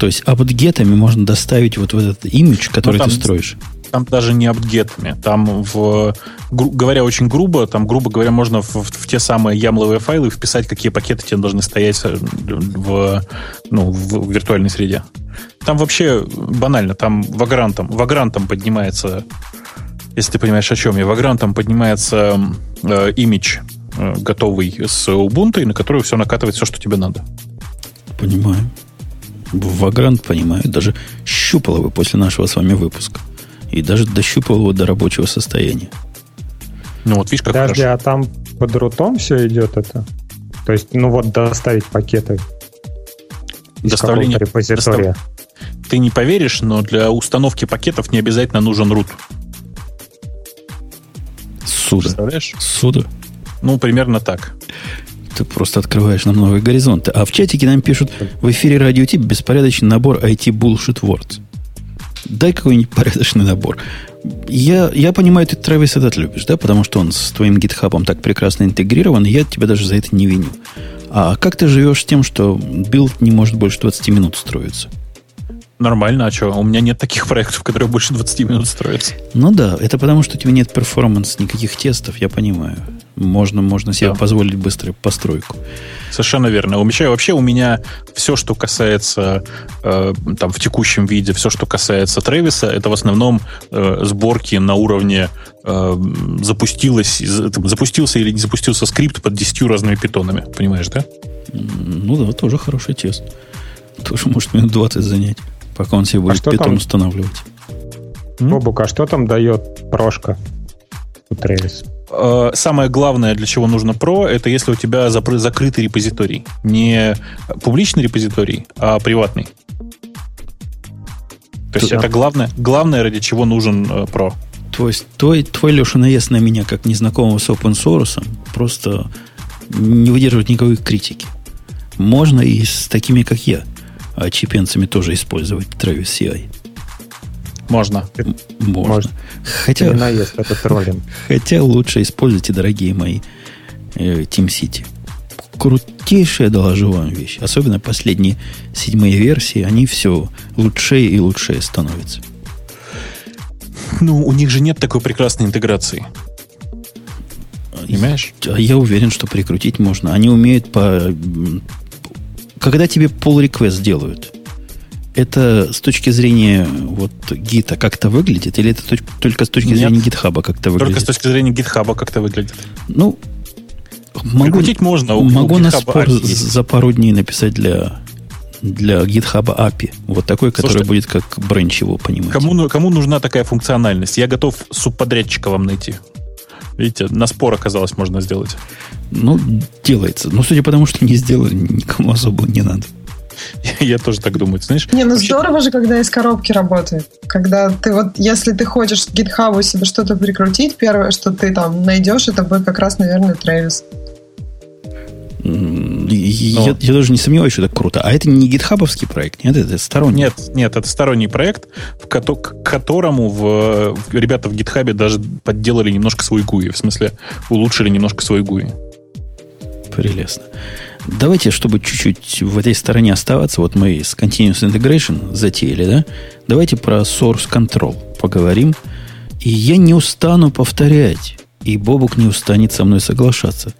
То есть апдгетами можно доставить вот в этот имидж, который Ну, там ты строишь. Там даже не апдгетами. Там, в, гру- говоря очень грубо, там, грубо говоря, можно в, в те самые ямловые файлы вписать, какие пакеты тебе должны стоять э, в, ну, в виртуальной среде. Там вообще банально, там вагрантом, вагрантом поднимается, если ты понимаешь, о чем я, вагрантом поднимается э, имидж готовый с Ubuntu, на который все накатывает все, что тебе надо. Понимаю. В Vagrant понимаю. Даже щупал его после нашего с вами выпуска. И даже дощупал его до рабочего состояния. Ну вот, видишь, как Подожди, хорошо. а там под рутом все идет это? То есть, ну вот доставить пакеты из Доставление- репозитория. Ты не поверишь, но для установки пакетов не обязательно нужен root. Суда. Представляешь? Суда. Ну, примерно так. Ты просто открываешь нам новые горизонты. А в чатике нам пишут, в эфире Радио-Т беспорядочный набор IT bullshit words. Дай какой-нибудь порядочный набор. Я, я понимаю, ты Travis этот любишь, да? Потому что он с твоим GitHub ом так прекрасно интегрирован, и я тебя даже за это не виню. А как ты живешь с тем, что build не может больше 20 минут строиться? Нормально, а что? У меня нет таких проектов, которые больше 20 минут строятся. Ну да, это потому, что у тебя нет перформанс, никаких тестов, я понимаю. Можно, можно себе Да. позволить быструю постройку. Совершенно верно. У меня, вообще у меня все, что касается э, там в текущем виде, все, что касается Трэвиса, это в основном э, сборки на уровне э, запустилось, запустился или не запустился скрипт под 10 разными питонами. Понимаешь, да? Ну да, тоже хороший тест. Тоже может минут 20 занять, пока он себе будет что питон там? устанавливать. Бобук, а что там дает прошка у Travis? Э, Самое главное, для чего нужно про, это если у тебя запры- закрытый репозиторий. Не публичный репозиторий, а приватный. То есть Да. это главное, главное, ради чего нужен э, про. То есть твой, твой Леша наезд на меня, как незнакомого с open source, просто не выдерживает никакой критики. Можно и с такими, как я, а чипенцами тоже использовать Travis CI. Можно. Можно. Можно. Хотя, наезд, это троллинг. хотя лучше используйте, дорогие мои, э, TeamCity. Крутейшая, доложу вам вещь. Особенно последние седьмые версии, они все лучшее и лучшее становятся. Ну, у них же нет такой прекрасной интеграции. Понимаешь? А я уверен, что прикрутить можно. Они умеют по... Когда тебе pull request делают, это с точки зрения вот гита как-то выглядит, или это только с точки Нет. зрения гитхаба как-то Только выглядит? с точки зрения гитхаба как-то выглядит. Ну, Могу, можно. у- могу у на спор за пару дней написать для, для GitHub API. Вот такой, который Слушайте, будет как бренч его понимать. Кому, кому нужна такая функциональность? Я готов субподрядчика вам найти. Видите, на спор оказалось можно сделать. Ну, делается. Но судя по тому, что не сделали, никому особо не надо. Я тоже так думаю. Знаешь, Не, ну вообще- здорово же, когда из коробки работает. Когда ты вот, если ты хочешь к GitHub себе что-то прикрутить, первое, что ты там найдешь, это будет как раз, наверное, Travis. И- Но- Я, я даже не сомневаюсь, что это круто. А это не гитхабовский проект, нет, это сторонний. Нет, нет, это сторонний проект, в кото- к которому в, в- ребята в GitHub даже подделали немножко свой GUI. В смысле, улучшили немножко свой GUI. Прелестно. Давайте, чтобы чуть-чуть в этой стороне оставаться, вот мы с Continuous Integration затеяли, да? Давайте про Source Control поговорим. И я не устану повторять, и Бобук не устанет со мной соглашаться.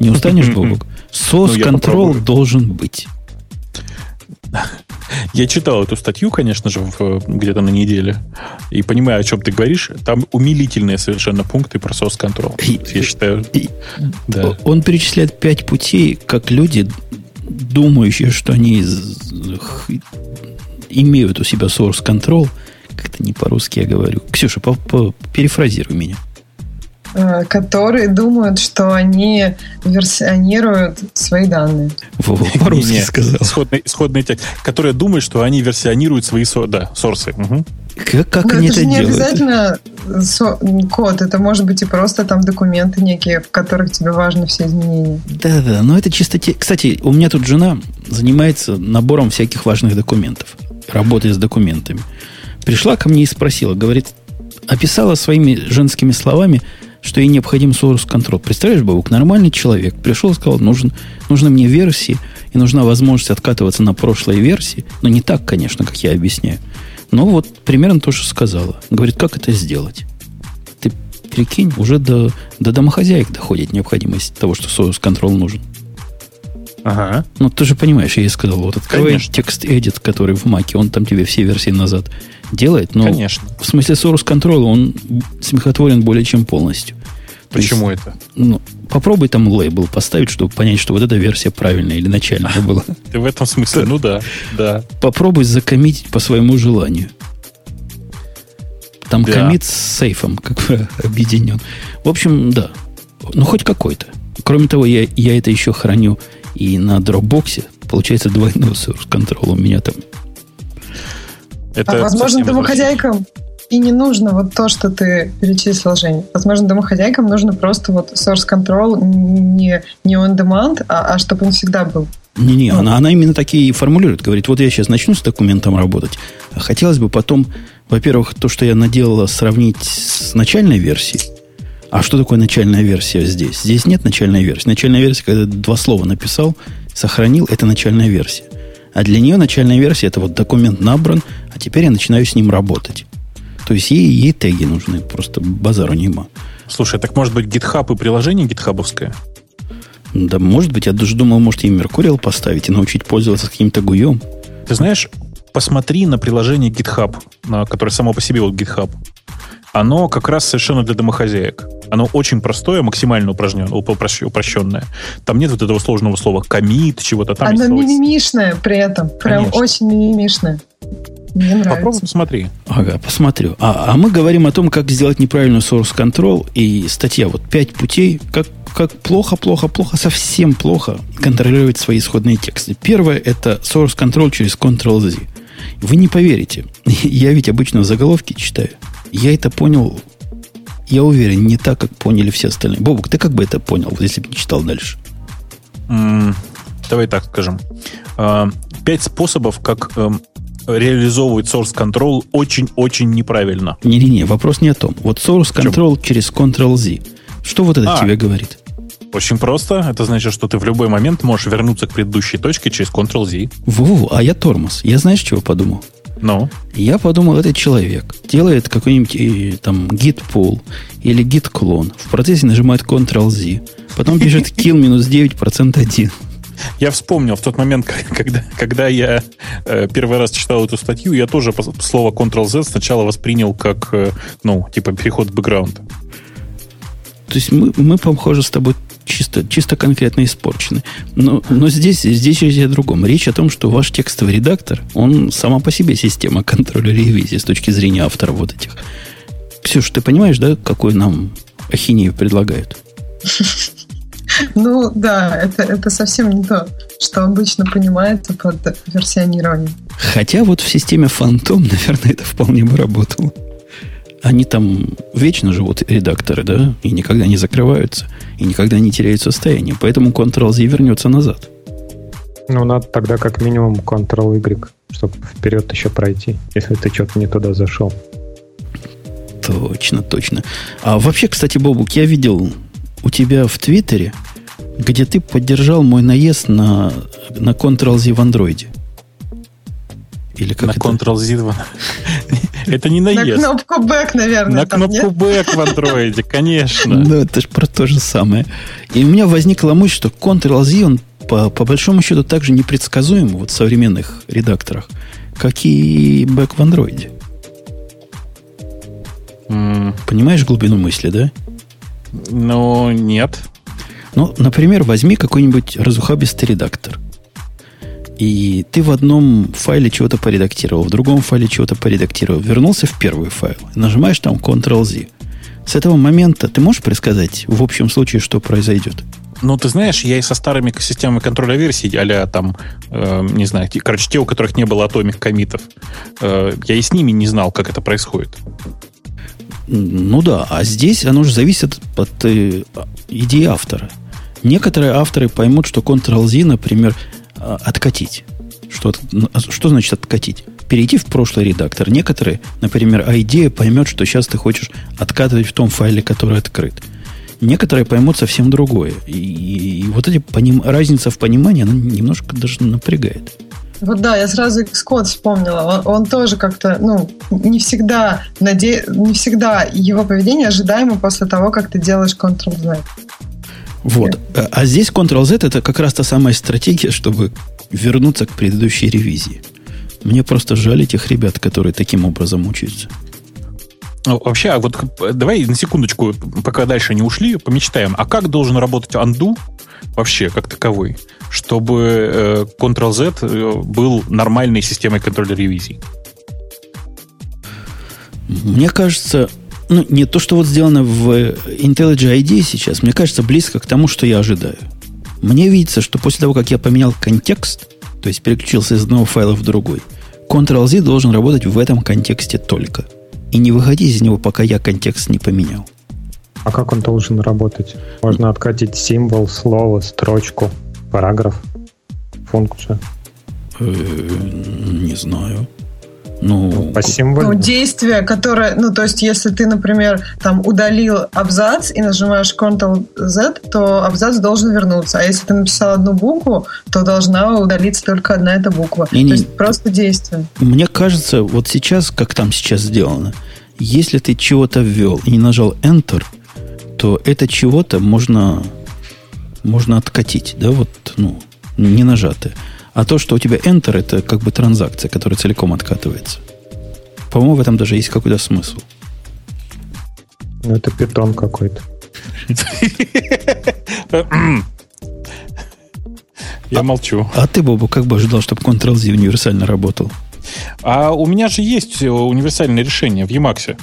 Не устанешь? Source Ну, попробую. должен быть. Я читал эту статью, конечно же, где-то на неделе, и понимаю, о чем ты говоришь. Там умилительные совершенно пункты про source control. И- Я считаю, И да. Он перечисляет пять путей, как люди, думающие, что они имеют у себя source control, как-то не по-русски я говорю. Ксюша, по- по- перефразируй меня. Э, которые думают, что они версионируют свои данные. По-русски сказал. Исходный, исходный текст, которые думают, что они версионируют свои со- да, сорсы. Мгм. Как, как Но они это это же не делают? обязательно со- код, это может быть и просто там документы некие, в которых тебе важны все изменения. Да-да, но это чисто... те- Кстати, у меня тут жена занимается набором всяких важных документов. Работает с документами. Пришла ко мне и спросила, говорит, описала своими женскими словами, что ей необходим source control. Представляешь, Бабук, нормальный человек пришел и сказал, нужен, нужны мне версии, и нужна возможность откатываться на прошлой версии. Но не так, конечно, как я объясняю. Но вот примерно то, что сказала. Говорит, как это сделать? Ты прикинь, уже до, до домохозяек доходит необходимость того, что source control нужен. Ага. Ну, ты же понимаешь, я ей сказал, вот открывай Конечно. текст edit, который в Маке, он там тебе все версии назад делает. Но Конечно. в смысле source control он смехотворен более чем полностью. То есть, Почему это? ну, попробуй там лейбл поставить, чтобы понять, что вот эта версия правильная или начальная была. Ты в этом смысле? Ну да, да. Попробуй закоммитить по своему желанию. Там Да. коммит с сейфом как бы объединен. В общем, да. Ну, хоть какой-то. Кроме того, я, я это еще храню и на дропбоксе. Получается двойной source control у меня там. Это а возможно, домохозяйкам и не нужно вот то, что ты перечислил, Жень. Возможно, домохозяйкам нужно просто вот source control не, не on demand, а, а чтобы он всегда был. Не-не, Ну. она, она именно такие и формулирует. Говорит, вот я сейчас начну с документом работать, а хотелось бы потом, во-первых, то, что я наделала, сравнить с начальной версией. А что такое начальная версия здесь? Здесь нет начальной версии. Начальная версия, когда два слова написал, сохранил, это начальная версия. А для нее начальная версия это вот документ набран, а теперь я начинаю с ним работать. То есть ей, ей теги нужны, просто базару нема. Слушай, так может быть GitHub и приложение гитхабовское? Да, может быть, я даже думал, может, и Меркуриал поставить и научить пользоваться каким-то гуем. Ты знаешь, посмотри на приложение GitHub, на, которое само по себе вот GitHub. Оно как раз совершенно для домохозяек. Оно очень простое, максимально упражнен- упрощ- упрощенное. Там нет вот этого сложного слова комит, чего-то там. Оно мимимишное при этом. Прям Конечно. очень мимимишное. Мне нравится. Попробуй посмотри. Ага, посмотрю. А, а мы говорим о том, как сделать неправильную source control. И статья вот пять путей, как, как плохо, плохо, плохо, совсем плохо контролировать свои исходные тексты. Первое – это source control через Ctrl-Z. Вы не поверите. Я ведь обычно в заголовке читаю. Я это понял, я уверен, не так, как поняли все остальные. Бобук, ты как бы это понял, если бы не читал дальше? М, Давай так скажем. А, Пять способов, как эм, реализовывать source control очень-очень неправильно. Не-не-не, вопрос не о том. Вот source чем? control через Ctrl-Z. Что вот это А. тебе говорит? Очень просто. Это значит, что ты в любой момент можешь вернуться к предыдущей точке через Ctrl-Z. Во, а я тормоз. Я знаешь, чего подумал? Ну, Я подумал, этот человек делает какой-нибудь э, там git pull или git clone. В процессе нажимает Ctrl-Z. Потом пишет kill минус 9% 1. я вспомнил в тот момент, когда, когда я э, первый раз читал эту статью, я тоже слово Ctrl-Z сначала воспринял как, э, ну, типа переход в бэкграунд. То есть мы, мы, похоже, с тобой чисто, чисто конкретно испорчены. Но, но здесь, здесь речь о другом. Речь о том, что ваш текстовый редактор, он сама по себе система контроля ревизии с точки зрения автора вот этих. Ксюш, ты понимаешь, да, какой нам ахинею предлагают? Ну да, это, это совсем не то, что обычно понимается под версионированием. Хотя вот в системе Phantom, наверное, это вполне бы работало. Они там вечно живут, редакторы, да, и никогда не закрываются, и никогда не теряют состояние. Поэтому Ctrl-Z вернется назад. Ну, надо тогда как минимум Ctrl-Y, чтобы вперед еще пройти, если ты что-то не туда зашел. Точно, точно. А вообще, кстати, Бобук, я видел у тебя в Твиттере, где ты поддержал мой наезд на, на Ctrl-Z в андроиде. Или как на? Ctrl-Z. Это не наезд. На кнопку Back, наверное. На кнопку Back в андроиде, конечно. Ну, это же про то же самое. И у меня возникла мысль, что Ctrl-Z, он по, по большому счету так же непредсказуем вот в современных редакторах, как и Back в андроиде. Mm. Понимаешь глубину мысли, да? Ну, нет. Ну, например, возьми какой-нибудь разухабистый редактор. И ты в одном файле чего-то поредактировал, в другом файле чего-то поредактировал, вернулся в первый файл, нажимаешь там Ctrl-Z. С этого момента ты можешь предсказать в общем случае, что произойдет? Ну, ты знаешь, я и со старыми системами контроля версий, а там, э, не знаю, короче, те, у которых не было атомик комитов, э, я и с ними не знал, как это происходит. Ну да, а здесь оно же зависит от э, идеи автора. Некоторые авторы поймут, что Ctrl-Z, например, откатить. Что, что значит откатить? Перейти в прошлый редактор. Некоторые, например, идея поймет, что сейчас ты хочешь откатывать в том файле, который открыт. Некоторые поймут совсем другое. И, и, и вот эти поним, разница в понимании, она немножко даже напрягает. Вот да, я сразу Xcode вспомнила. Он, он тоже как-то, ну, не всегда, наде... не всегда его поведение ожидаемо после того, как ты делаешь Ctrl-Z. Вот. А, а здесь Ctrl-Z это как раз та самая стратегия, чтобы вернуться к предыдущей ревизии. Мне просто жаль этих ребят, которые таким образом мучаются. Ну, вообще, а вот давай на секундочку, пока дальше не ушли, помечтаем. А как должен работать undo вообще как таковой, чтобы э, Ctrl-Z э, был нормальной системой контроля ревизий? Мне кажется, ну, не то, что вот сделано в IntelliJ IDEA сейчас, мне кажется, близко к тому, что я ожидаю. Мне видится, что после того, как я поменял контекст, то есть переключился из одного файла в другой, Ctrl-Z должен работать в этом контексте только. И не выходить из него, пока я контекст не поменял. А как он должен работать? Можно откатить символ, слово, строчку, параграф, функцию. Э, не знаю. Ну, по символу. Ну, действие, которое, ну, то есть, если ты, например, там удалил абзац и нажимаешь Ctrl-Z, то абзац должен вернуться. А если ты написал одну букву, то должна удалиться только одна эта буква. Не, то не, есть, просто действие. Мне кажется, вот сейчас, как там сейчас сделано, если ты чего-то ввел и не нажал Enter, то это чего-то можно, можно откатить, да, вот, ну, не нажатое. А то, что у тебя Enter, это как бы транзакция, которая целиком откатывается. По-моему, в этом даже есть какой-то смысл. Ну, это питон какой-то. Я молчу. А ты, Бобу, как бы ожидал, чтобы Ctrl-Z универсально работал? А у меня же есть универсальное решение в Emacs.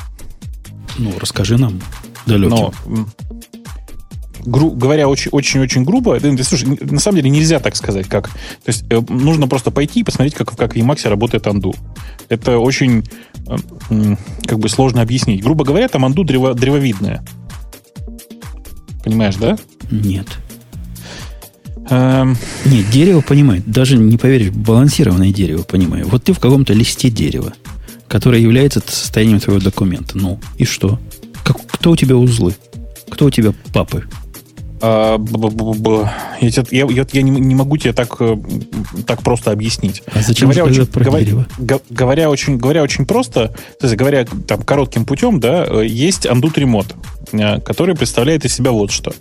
Ну, расскажи нам, далеким. Но гру, говоря очень-очень грубо, слушай, на самом деле нельзя так сказать, как. То есть э, нужно просто пойти и посмотреть, как, как в Emacs работает анду. Это очень э, как бы сложно объяснить. Грубо говоря, там анду древо, древовидное. Понимаешь, да? Нет. Эм... Нет, дерево понимает. Даже не поверишь, балансированное дерево понимаю. Вот ты в каком-то листе дерева, которое является состоянием твоего документа. Ну, и что? Как, кто у тебя узлы? Кто у тебя папы? А, я, я, я, я не, не могу тебе так, э, так просто объяснить. А зачем говоря, очень, говоря, говоря, очень, говоря очень просто, то есть говоря там, коротким путем, да, э, есть undo remote, э, который представляет из себя вот что.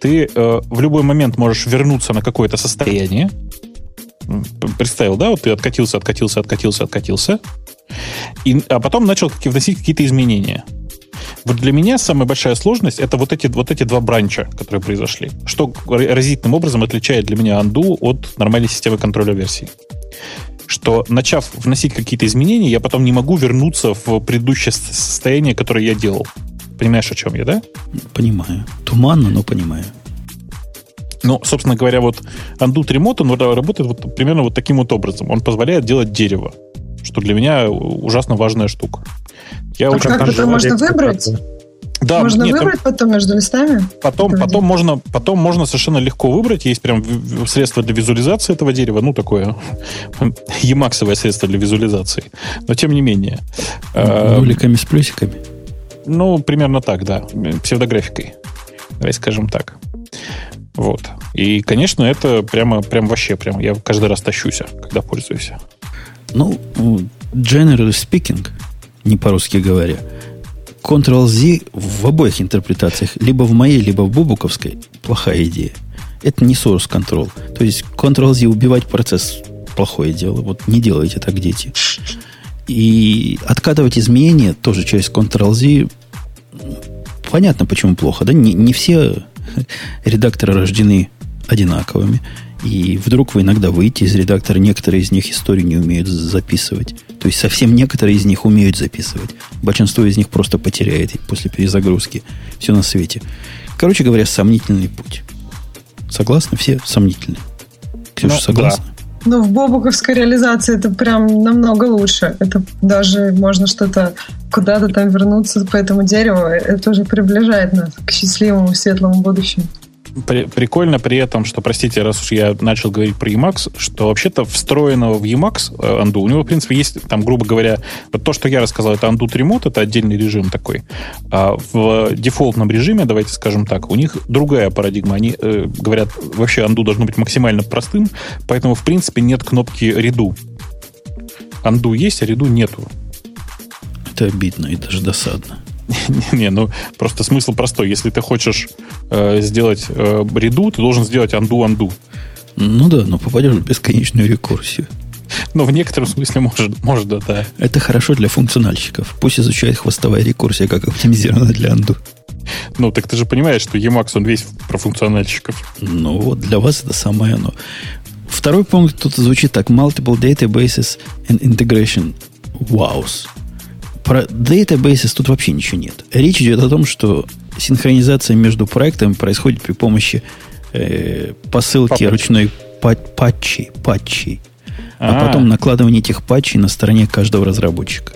Ты э, в любой момент можешь вернуться на какое-то состояние. Представил, да, вот ты откатился, откатился, откатился, откатился. И, а потом начал вносить какие-то изменения. Вот для меня самая большая сложность это вот эти, вот эти два бранча, которые произошли. Что разительным образом отличает для меня Andu от нормальной системы контроля версий. Что, начав вносить какие-то изменения, я потом не могу вернуться в предыдущее состояние, которое я делал. Понимаешь, о чем я, да? Понимаю. Туманно, но понимаю. Ну, собственно говоря, вот Undo Remote, он работает вот примерно вот таким вот образом. Он позволяет делать дерево, что для меня ужасно важная штука. Я а очень как это можно выбрать? Да, можно нет, выбрать потом между листами? Потом, потом, можно, потом можно совершенно легко выбрать. Есть прям средство для визуализации этого дерева. Ну, такое емаксовое средство для визуализации. Но тем не менее. Нуликами с плюсиками? Ну, примерно так, да. Псевдографикой. Давай скажем так. Вот. И, конечно, это прямо, прям вообще, прям я каждый раз тащусь, когда пользуюсь. Ну, generally speaking, не по-русски говоря, Ctrl-Z в обоих интерпретациях, либо в моей, либо в бубуковской, плохая идея. Это не source control. То есть Ctrl-Z убивать процесс плохое дело. Вот не делайте так, дети. И откатывать изменения тоже через Ctrl-Z понятно, почему плохо. Да? Не, не все редакторы рождены одинаковыми. И вдруг вы иногда выйти из редактора, некоторые из них историю не умеют записывать. То есть совсем некоторые из них умеют записывать. Большинство из них просто потеряет после перезагрузки. Все на свете. Короче говоря, сомнительный путь. Согласны? Все сомнительны. Ксюша, ну, согласна? Да. Ну, в бобуковской реализации это прям намного лучше. Это даже можно что-то куда-то там вернуться по этому дереву. Это уже приближает нас к счастливому, светлому будущему при, прикольно при этом, что, простите, раз уж я начал говорить про Emacs, что вообще-то встроенного в Emacs э, Undo, у него, в принципе, есть, там, грубо говоря, вот то, что я рассказал, это Undo Remote, это отдельный режим такой. А в дефолтном режиме, давайте скажем так, у них другая парадигма. Они э, говорят, вообще Undo должно быть максимально простым, поэтому, в принципе, нет кнопки Redo. Undo есть, а Redo нету. Это обидно и даже досадно. Не, ну просто смысл простой. Если ты хочешь э, сделать э, реду, ты должен сделать анду-анду. Ну да, но попадешь в бесконечную рекурсию. Ну, в некотором смысле может, может да, да. Это хорошо для функциональщиков. Пусть изучает хвостовая рекурсия, как оптимизирована для анду. Ну, так ты же понимаешь, что Emacs, он весь про функциональщиков. Ну, вот для вас это самое оно. Второй пункт тут звучит так. Multiple databases and integration. Wows. Про databases тут вообще ничего нет. Речь идет о том, что синхронизация между проектами происходит при помощи э, посылки Папа. ручной патчей, патчей, а, а потом накладывание этих патчей на стороне каждого разработчика.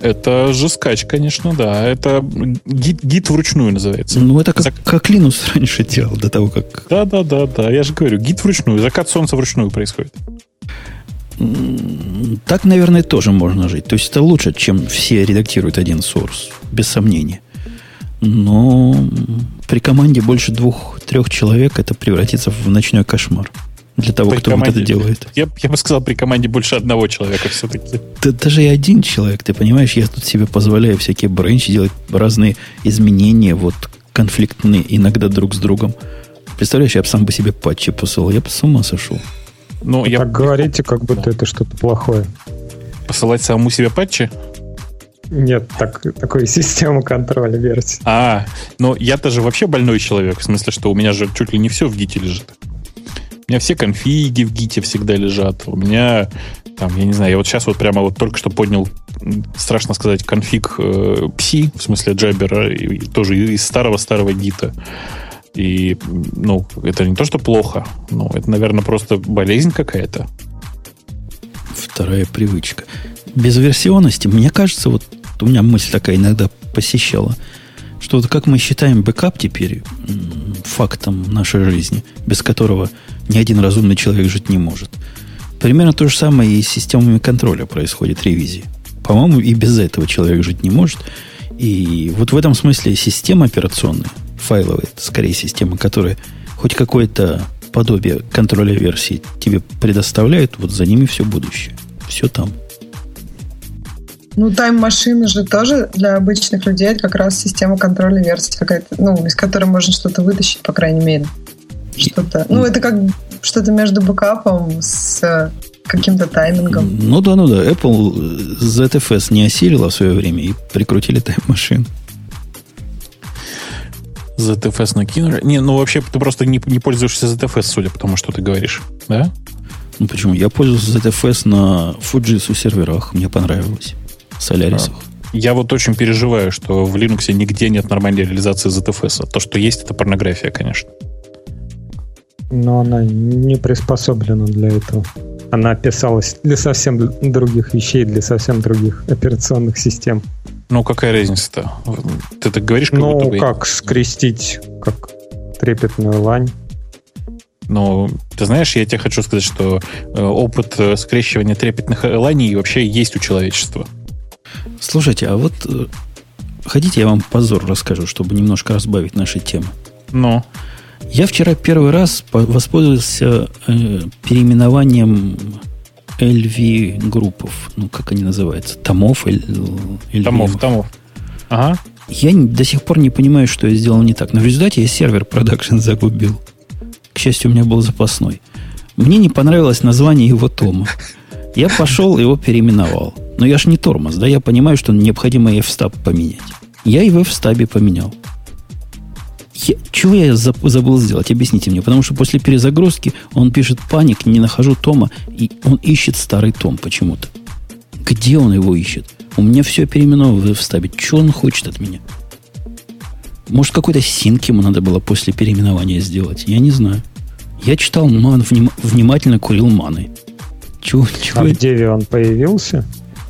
Это жескач, конечно, да. Это гид, гид вручную называется. Ну, это как, Зак... как Linux раньше делал, до того, как... Да, да, да, да. Я же говорю, гид вручную. Закат солнца вручную происходит. Так, наверное, тоже можно жить. То есть это лучше, чем все редактируют один source, без сомнения. Но при команде больше двух-трех человек это превратится в ночной кошмар. Для того, при кто команде, вот это делает. Я, я бы сказал, при команде больше одного человека все-таки. Да, даже и один человек, ты понимаешь, я тут себе позволяю всякие бренчи делать разные изменения, вот конфликтные иногда друг с другом. Представляешь, я бы сам бы себе патчи посылал, я бы с ума сошел. Ну, я... Так говорите, как будто это что-то плохое. Посылать самому себе патчи? Нет, так, такой системы контроля версий. А, но я-то же вообще больной человек, в смысле, что у меня же чуть ли не все в гите лежит. У меня все конфиги в гите всегда лежат. У меня, там, я не знаю, я вот сейчас вот прямо вот только что поднял, страшно сказать, конфиг э, пси, в смысле джабера, и, тоже из старого-старого гита. И, ну, это не то, что плохо. Ну, это, наверное, просто болезнь какая-то. Вторая привычка. Без версионности, мне кажется, вот у меня мысль такая иногда посещала, что вот как мы считаем бэкап теперь фактом нашей жизни, без которого ни один разумный человек жить не может. Примерно то же самое и с системами контроля происходит ревизии. По-моему, и без этого человек жить не может. И вот в этом смысле система операционная, файловая, скорее система, которая хоть какое-то подобие контроля версии тебе предоставляет, вот за ними все будущее. Все там. Ну, тайм-машина же тоже для обычных людей это как раз система контроля версий какая-то, ну, из которой можно что-то вытащить, по крайней мере. Что-то. Ну, это как что-то между бэкапом с каким-то таймингом. Ну да, ну да. Apple ZFS не осилила в свое время и прикрутили тайм-машин. ZFS накинули. Не, ну вообще ты просто не, не пользуешься ZFS, судя по тому, что ты говоришь. Да? Ну почему? Я пользуюсь ZFS на Fujitsu серверах. Мне понравилось. Солярисах. А, я вот очень переживаю, что в Linux нигде нет нормальной реализации ZFS. То, что есть, это порнография, конечно. Но она не приспособлена для этого. Она писалась для совсем других вещей, для совсем других операционных систем. Ну, какая разница-то? Ты так говоришь, как ну, будто бы... как скрестить, как трепетную лань. Ну, ты знаешь, я тебе хочу сказать, что э, опыт э, скрещивания трепетных ланей вообще есть у человечества. Слушайте, а вот э, хотите, я вам позор расскажу, чтобы немножко разбавить наши темы? Ну. Я вчера первый раз воспользовался э, переименованием LV группов. Ну, как они называются? Томов? LV. Томов, томов. Ага. Я до сих пор не понимаю, что я сделал не так. Но в результате я сервер продакшн загубил. К счастью, у меня был запасной. Мне не понравилось название его тома. Я пошел его переименовал. Но я ж не тормоз, да? Я понимаю, что необходимо f поменять. Я его в стабе поменял. Я, чего я забыл сделать? Объясните мне. Потому что после перезагрузки он пишет паник, не нахожу тома, и он ищет старый том почему-то. Где он его ищет? У меня все переименовано в стабе. Что он хочет от меня? Может, какой-то синк ему надо было после переименования сделать? Я не знаю. Я читал ман, вним, внимательно курил маны. Чего, чего? А в Деве он появился?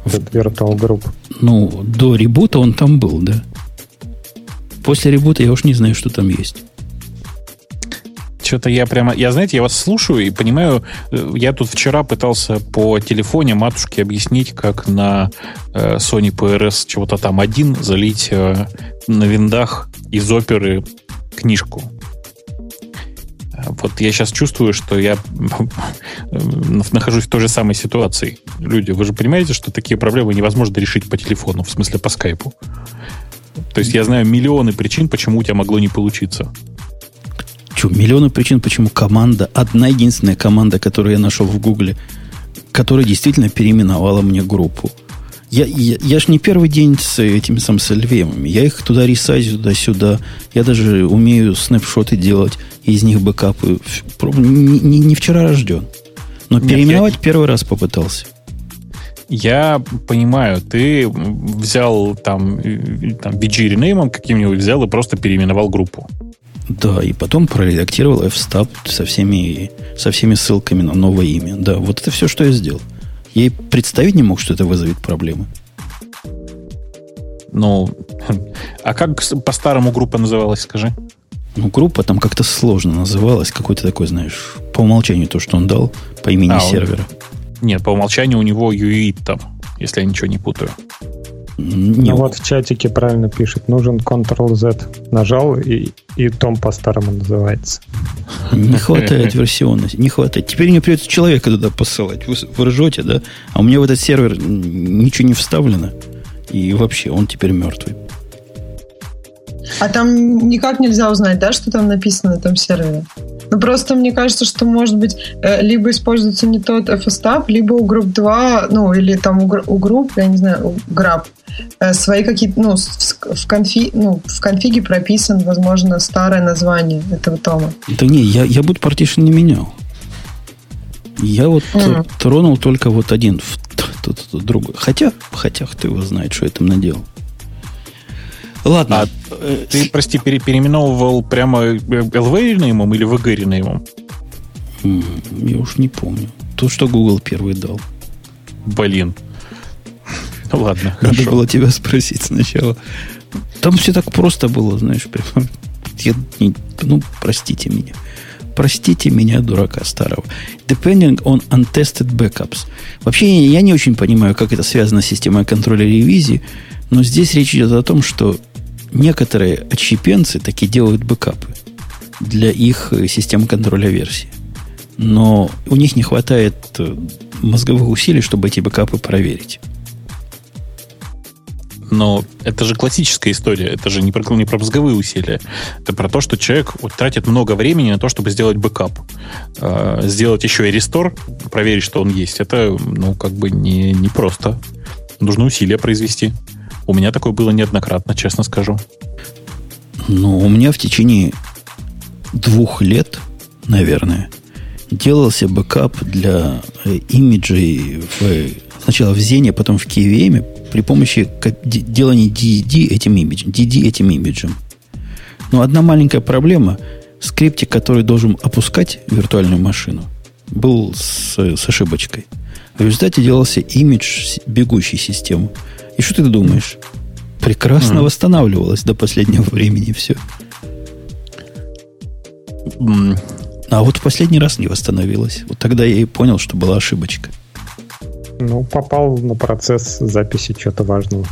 Этот Virtual Group? Ну, до ребута он там был, да. После ребута я уж не знаю, что там есть. Что-то я прямо... Я, знаете, я вас слушаю и понимаю... Э, я тут вчера пытался по телефоне матушке объяснить, как на э, Sony PRS чего-то там один залить э, на виндах из оперы книжку. Вот я сейчас чувствую, что я нахожусь в той же самой ситуации. Люди, вы же понимаете, что такие проблемы невозможно решить по телефону, в смысле по скайпу. То есть я знаю миллионы причин, почему у тебя могло не получиться. Че, миллионы причин, почему команда, одна единственная команда, которую я нашел в Гугле, которая действительно переименовала мне группу. Я, я, я ж не первый день с этими сам с LVM. Я их туда ресайзю, туда-сюда. Я даже умею снапшоты делать, из них бэкапы. Не, не, не вчера рожден. Но Нет, переименовать я... первый раз попытался. Я понимаю, ты взял там, там BG ренеймом каким-нибудь, взял и просто переименовал группу. Да, и потом проредактировал FSTAB со всеми, со всеми ссылками на новое имя. Да, вот это все, что я сделал. Я и представить не мог, что это вызовет проблемы. Ну, а как по-старому группа называлась, скажи? Ну, группа там как-то сложно называлась. Какой-то такой, знаешь, по умолчанию то, что он дал по имени а, сервера. Он... Нет, по умолчанию у него UIT там, если я ничего не путаю. Не ну вот в чатике правильно пишет, нужен Ctrl-Z. Нажал, и, и том по-старому называется. Не хватает версионности, не хватает. Теперь мне придется человека туда посылать. Вы, вы ржете, да? А у меня в этот сервер ничего не вставлено. И вообще, он теперь мертвый. А там никак нельзя узнать, да, что там написано на этом сервере? Ну, просто мне кажется, что, может быть, э, либо используется не тот FSTAB, либо у групп 2, ну, или там у, групп, я не знаю, у GRAP, э, свои какие-то, ну, в, конфи, ну, в конфиге прописан, возможно, старое название этого тома. Да не, я, я буду partition не менял. Я вот mm. тронул только вот один, другой. Хотя, хотя кто его знает, что я там наделал. Ладно. А э, ты, прости, пере, переименовывал прямо LV ренеймом или VG ренеймом? Я уж не помню. То, что Google первый дал. Блин. Ну ладно, Надо хорошо. было тебя спросить сначала. Там все так просто было, знаешь. Прям, я не, ну, простите меня. Простите меня, дурака старого. Depending on untested backups. Вообще, я не очень понимаю, как это связано с системой контроля ревизии, но здесь речь идет о том, что некоторые отщепенцы таки делают бэкапы для их э, системы контроля версии. Но у них не хватает э, мозговых усилий, чтобы эти бэкапы проверить. Но это же классическая история. Это же не про, не про мозговые усилия. Это про то, что человек тратит много времени на то, чтобы сделать бэкап. Э, сделать еще и restore, проверить, что он есть. Это, ну, как бы не, не просто. Нужно усилия произвести. У меня такое было неоднократно, честно скажу. Ну, у меня в течение двух лет, наверное, делался бэкап для э, имиджей в, сначала в Xen е, потом в KVM при помощи делания DD этим имиджем. DD этим имиджем. Но одна маленькая проблема. Скриптик, который должен опускать виртуальную машину, был с, с ошибочкой. В результате делался имидж бегущей системы. И что ты думаешь? Прекрасно mm. восстанавливалось до последнего времени все. Mm. А вот в последний раз не восстановилось. Вот тогда я и понял, что была ошибочка. Ну, попал на процесс записи чего-то важного.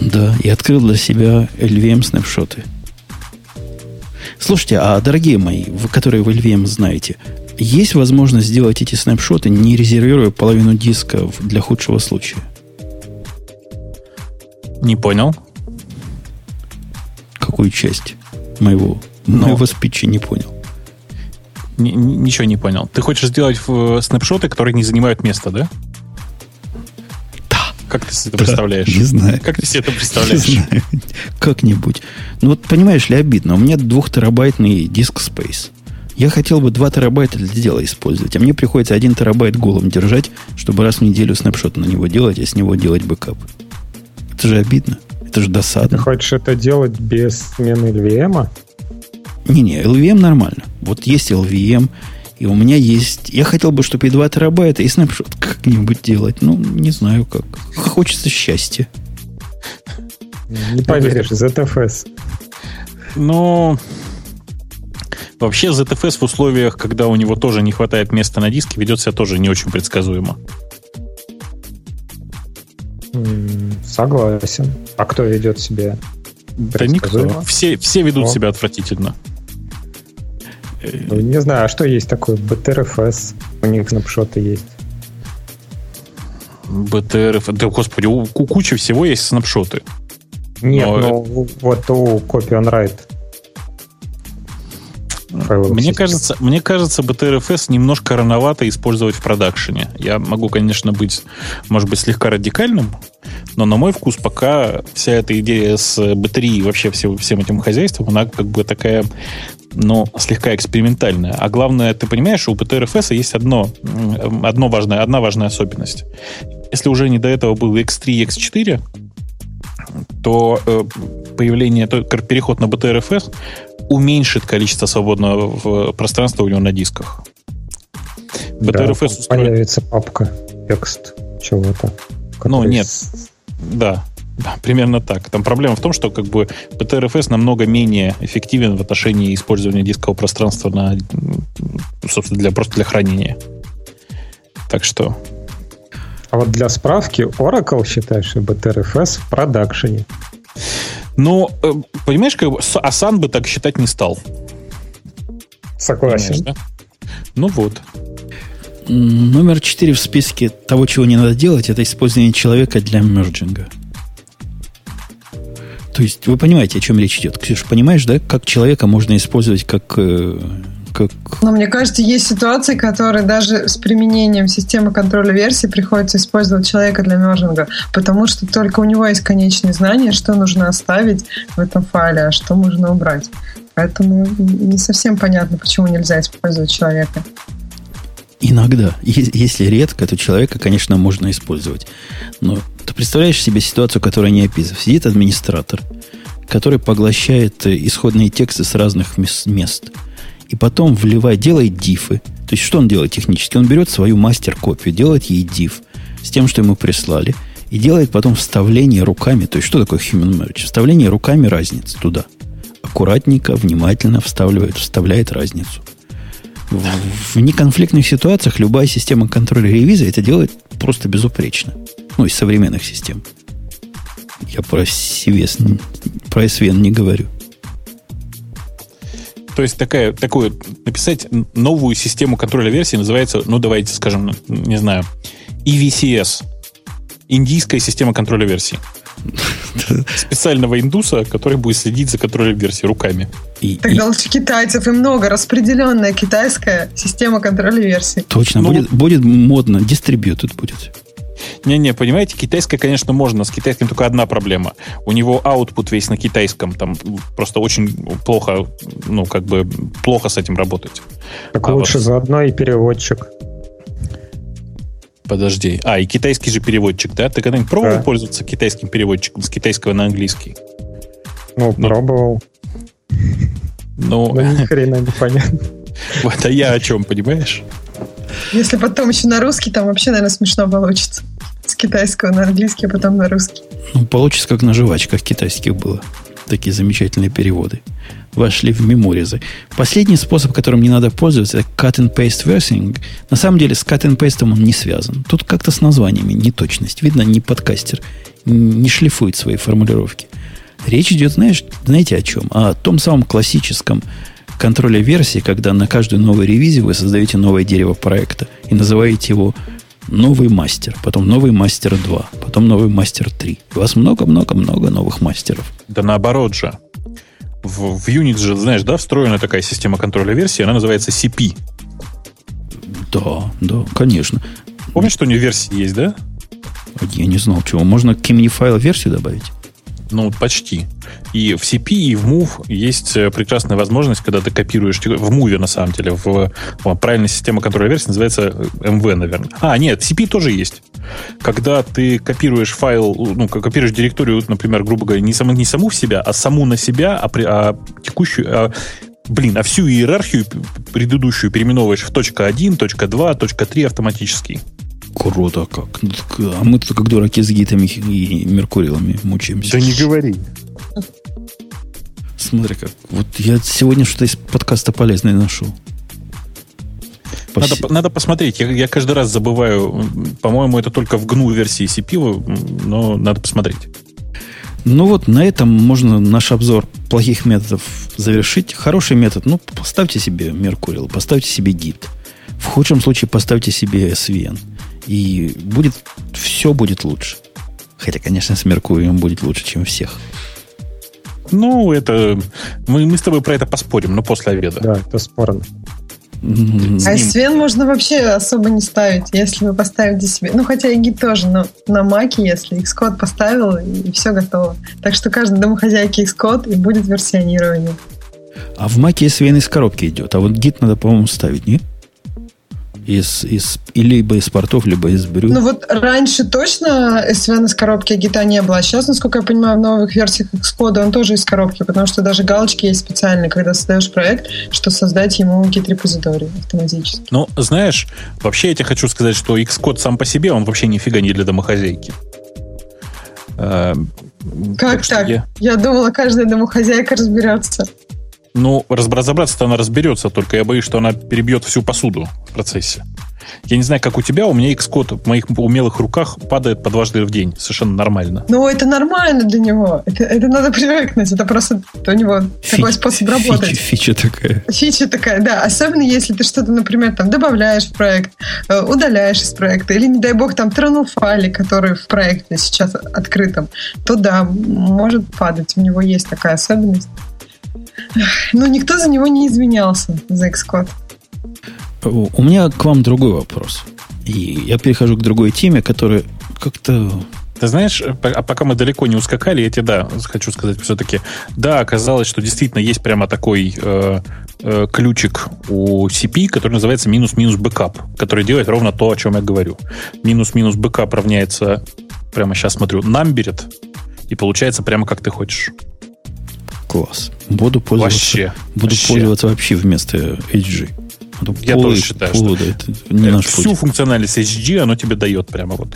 Да, и открыл для себя LVM снапшоты. Слушайте, а дорогие мои, вы, которые в LVM знаете, есть возможность сделать эти снапшоты, не резервируя половину диска для худшего случая? Не понял. Какую часть моего, Но... моего спича не понял? ничего не понял. Ты хочешь сделать снапшоты, которые не занимают место, да? Как ты себе это да, представляешь? Не знаю. Как ты себе это представляешь? Не знаю. Как-нибудь. Ну вот понимаешь ли, обидно. У меня двухтерабайтный диск Space. Я хотел бы 2 терабайта для дела использовать, а мне приходится 1 терабайт голым держать, чтобы раз в неделю snapshot на него делать, а с него делать бэкап. Это же обидно. Это же досадно. Ты хочешь это делать без смены LVM? Не-не, LVM нормально. Вот есть LVM, и у меня есть... Я хотел бы, чтобы и 2 терабайта, и snapshot как-нибудь делать. Ну, не знаю как. Хочется счастья. Не поверишь, ZFS. Ну, вообще ZFS в условиях, когда у него тоже не хватает места на диске, ведет себя тоже не очень предсказуемо. Согласен. А кто ведет себя? Да никто. Все, все ведут О. себя отвратительно. Ну, не знаю, а что есть такое? BTRFS. У них снапшоты есть. BTRF. Да, господи, у, у кучи всего есть снапшоты. Нет, но, это... вот у Copy on Write. Мне кажется, мне кажется, BTRFS немножко рановато использовать в продакшене. Я могу, конечно, быть, может быть, слегка радикальным, но на мой вкус пока вся эта идея с B3 и вообще всем, всем этим хозяйством, она как бы такая но слегка экспериментальная. А главное, ты понимаешь, у PTRFS есть одно, одно важное, одна важная особенность. Если уже не до этого был X3 и X4, то э, появление, то, переход на BTRFS уменьшит количество свободного пространства у него на дисках. BTRFS да, появится папка текст чего-то. Ну, нет. Да, да, примерно так. Там проблема в том, что как бы PTRFS намного менее эффективен в отношении использования дискового пространства на, собственно, для, просто для хранения. Так что... А вот для справки, Oracle считает, что BTRFS в продакшене. Ну, э, понимаешь, как бы Асан бы так считать не стал. Согласен. да? Ну вот. Номер четыре в списке того, чего не надо делать, это использование человека для мерджинга. То есть вы понимаете, о чем речь идет. Ксюш, понимаешь, да, как человека можно использовать как... Э, как... Но мне кажется, есть ситуации, которые даже с применением системы контроля версий приходится использовать человека для мержинга, потому что только у него есть конечные знания, что нужно оставить в этом файле, а что можно убрать. Поэтому не совсем понятно, почему нельзя использовать человека. Иногда. Если редко, то человека, конечно, можно использовать. Но ты представляешь себе ситуацию, которая не описывает. Сидит администратор, который поглощает э, исходные тексты с разных мест. И потом вливает, делает дифы. То есть, что он делает технически? Он берет свою мастер-копию, делает ей диф с тем, что ему прислали, и делает потом вставление руками. То есть, что такое human merge? Вставление руками разницы туда. Аккуратненько, внимательно вставляет, вставляет разницу. В, в неконфликтных ситуациях любая система контроля ревизии это делает просто безупречно. Ну, из современных систем. Я про CVS, про SVN не говорю. То есть такая, такую, написать новую систему контроля версии называется, ну давайте скажем, не знаю, EVCS. Индийская система контроля версий. Специального индуса, который будет следить за контролем версии руками. И, Тогда и... лучше китайцев и много. Распределенная китайская система контроля версий. Точно. Ну, будет, будет модно. Дистрибьютед будет. Не-не, понимаете, китайское, конечно, можно. С китайским только одна проблема. У него output весь на китайском. Там просто очень плохо, ну, как бы, плохо с этим работать. Так а лучше вот... заодно и переводчик. Подожди. А, и китайский же переводчик, да? Ты когда-нибудь пробовал да. пользоваться китайским переводчиком с китайского на английский? Ну, ну пробовал. Ну, ну ни хрена не понятно. Вот, а я о чем, понимаешь? Если потом еще на русский, там вообще, наверное, смешно получится. С китайского на английский, а потом на русский. Ну, получится, как на жвачках китайских было. Такие замечательные переводы. Вошли в меморизы. Последний способ, которым не надо пользоваться, это cut and paste versing. На самом деле, с cut and paste он не связан. Тут как-то с названиями неточность. Видно, не подкастер не шлифует свои формулировки. Речь идет, знаешь, знаете о чем? О том самом классическом контроля версии, когда на каждую новую ревизию вы создаете новое дерево проекта и называете его новый мастер, потом новый мастер 2, потом новый мастер 3. У вас много-много-много новых мастеров. Да наоборот же. В, в Unix же, знаешь, да, встроена такая система контроля версии, она называется CP. Да, да, конечно. Помнишь, что у нее версии есть, да? Я не знал, чего. Можно к имени файла версию добавить? Ну, почти. И в CP, и в Move есть э, прекрасная возможность, когда ты копируешь, в Move, на самом деле, в, в правильная система контроля версии называется MV, э, наверное. А, нет, CP тоже есть. Когда ты копируешь файл, ну, копируешь директорию, например, грубо говоря, не саму, не саму в себя, а саму на себя, а, при, а текущую, а, блин, а всю иерархию предыдущую переименовываешь в точка .1, точка .2, точка .3 автоматически. Круто как. А мы тут как дураки с гитами и меркурилами мучаемся. Да не говори. Смотри как. Вот я сегодня что-то из подкаста полезное нашел. Надо, надо посмотреть. Я, я каждый раз забываю. По-моему, это только в GNU версии CPU, но надо посмотреть. Ну вот, на этом можно наш обзор плохих методов завершить. Хороший метод, ну, поставьте себе Mercurial, поставьте себе Git. В худшем случае поставьте себе SVN. И будет, все будет лучше. Хотя, конечно, с Меркурием будет лучше, чем всех. Ну, это... Мы, мы с тобой про это поспорим, но после обеда. Да, это спорно. А Свен можно вообще особо не ставить, если вы поставите себе. Ну, хотя и гид тоже, но на маке, если Xcode поставил, и все готово. Так что каждый домохозяйки Xcode и будет версионирование. А в маке SVN из коробки идет, а вот гид надо, по-моему, ставить, нет? Из, из, либо из портов, либо из брюк. Ну вот раньше точно SVN из коробки гита не было. А сейчас, насколько я понимаю, в новых версиях Xcode он тоже из коробки, потому что даже галочки есть специальные, когда создаешь проект, что создать ему гид-репозиторий автоматически. Ну, знаешь, вообще я тебе хочу сказать, что Xcode сам по себе, он вообще нифига не для домохозяйки. Эм, как так? так? Я... я думала, каждая домохозяйка разберется. Ну, разобраться-то она разберется, только я боюсь, что она перебьет всю посуду в процессе. Я не знаю, как у тебя, у меня Xcode в моих умелых руках падает по дважды в день. Совершенно нормально. Ну, это нормально для него. Это, это надо привыкнуть. Это просто у него Фи- такой способ работать. Фича, фича такая. Фича такая, да. Особенно если ты что-то, например, там добавляешь в проект, э, удаляешь из проекта, или, не дай бог, там тронул файлы, которые в проекте сейчас открытом, то да, может падать. У него есть такая особенность. Но никто за него не извинялся, за Xcode. У меня к вам другой вопрос. И я перехожу к другой теме, которая как-то ты знаешь, а пока мы далеко не ускакали, я тебе, да, хочу сказать все-таки, да, оказалось, что действительно есть прямо такой э, э, ключик у CP, который называется минус-минус бэкап, который делает ровно то, о чем я говорю. Минус-минус бэкап равняется, прямо сейчас смотрю, намберет, и получается прямо как ты хочешь. Класс. Буду пользоваться, вообще, буду вообще. пользоваться вообще вместо HG. А Я тоже считаю, что это не наш всю путь. функциональность HG оно тебе дает прямо вот.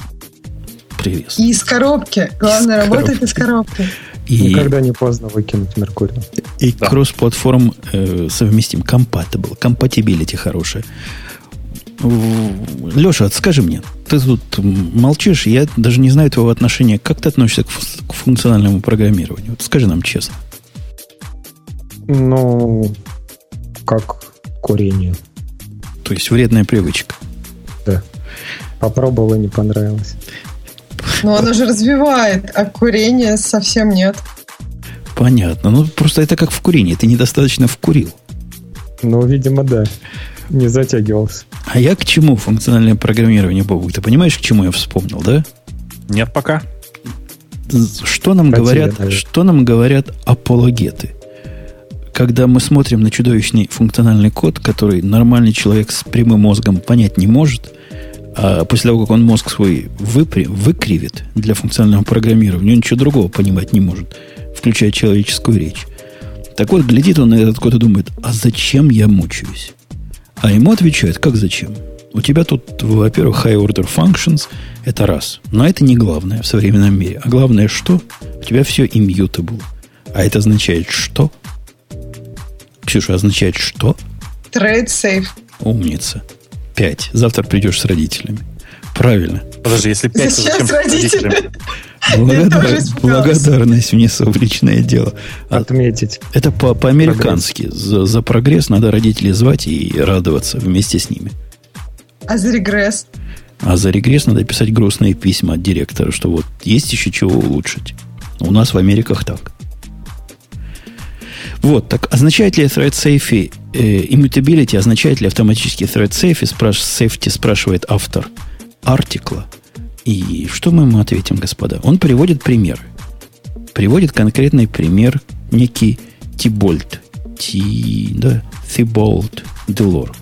Привет. И из коробки. Главное, из работает из коробки. И, Никогда не поздно выкинуть Меркурий. И да. кросс-платформ э, совместим. Compatible. Compatibility хорошая. Леша, скажи мне, ты тут молчишь, я даже не знаю твоего отношения. Как ты относишься к, к функциональному программированию? Вот скажи нам честно. Ну, как курение. То есть вредная привычка. Да. Попробовал и не понравилось. Но оно же развивает, а курение совсем нет. Понятно. Ну, просто это как в курении. Ты недостаточно вкурил. Ну, видимо, да. Не затягивался. А я к чему функциональное программирование, Бобук? Ты понимаешь, к чему я вспомнил, да? Нет пока. Что нам, говорят, что нам говорят апологеты? Когда мы смотрим на чудовищный функциональный код, который нормальный человек с прямым мозгом понять не может, а после того, как он мозг свой выпри, выкривит для функционального программирования, он ничего другого понимать не может, включая человеческую речь. Так вот, глядит он на этот код и думает, а зачем я мучаюсь? А ему отвечают, как зачем? У тебя тут, во-первых, high order functions, это раз. Но это не главное в современном мире. А главное что? У тебя все immutable. А это означает что? Ксюша, означает что? Trade safe. Умница. Пять. Завтра придешь с родителями. Правильно. Подожди, если пять, то зачем с родителями? Благодар... Благодарность внесу в личное дело. Отметить. Это по- по-американски. За, за прогресс надо родителей звать и радоваться вместе с ними. А за регресс? А за регресс надо писать грустные письма от директора, что вот есть еще чего улучшить. У нас в Америках так. Вот, так означает ли thread safe э, immutability, означает ли автоматически thread safe, спраш, safety спрашивает автор артикла. И что мы ему ответим, господа? Он приводит примеры. Приводит конкретный пример некий Тибольд. Ти, да, Тиболд Делор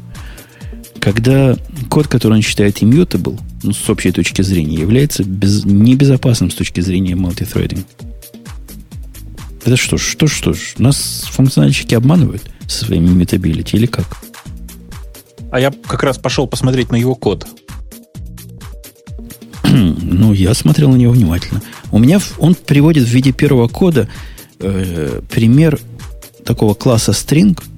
когда код, который он считает immutable, ну, с общей точки зрения, является без, небезопасным с точки зрения multithreading. Это что ж, что ж, что ж, нас функциональщики обманывают со своими immutability или как? А я как раз пошел посмотреть на его код. ну, я смотрел на него внимательно. У меня он приводит в виде первого кода э, пример такого класса string –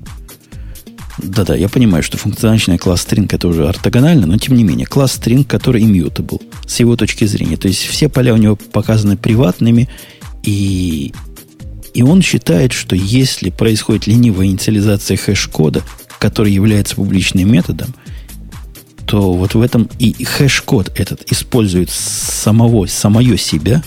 да-да, я понимаю, что функциональный класс string это уже ортогонально, но тем не менее, класс string, который immutable, с его точки зрения. То есть все поля у него показаны приватными, и, и он считает, что если происходит ленивая инициализация хэш-кода, который является публичным методом, то вот в этом и хэш-код этот использует самого, самое себя,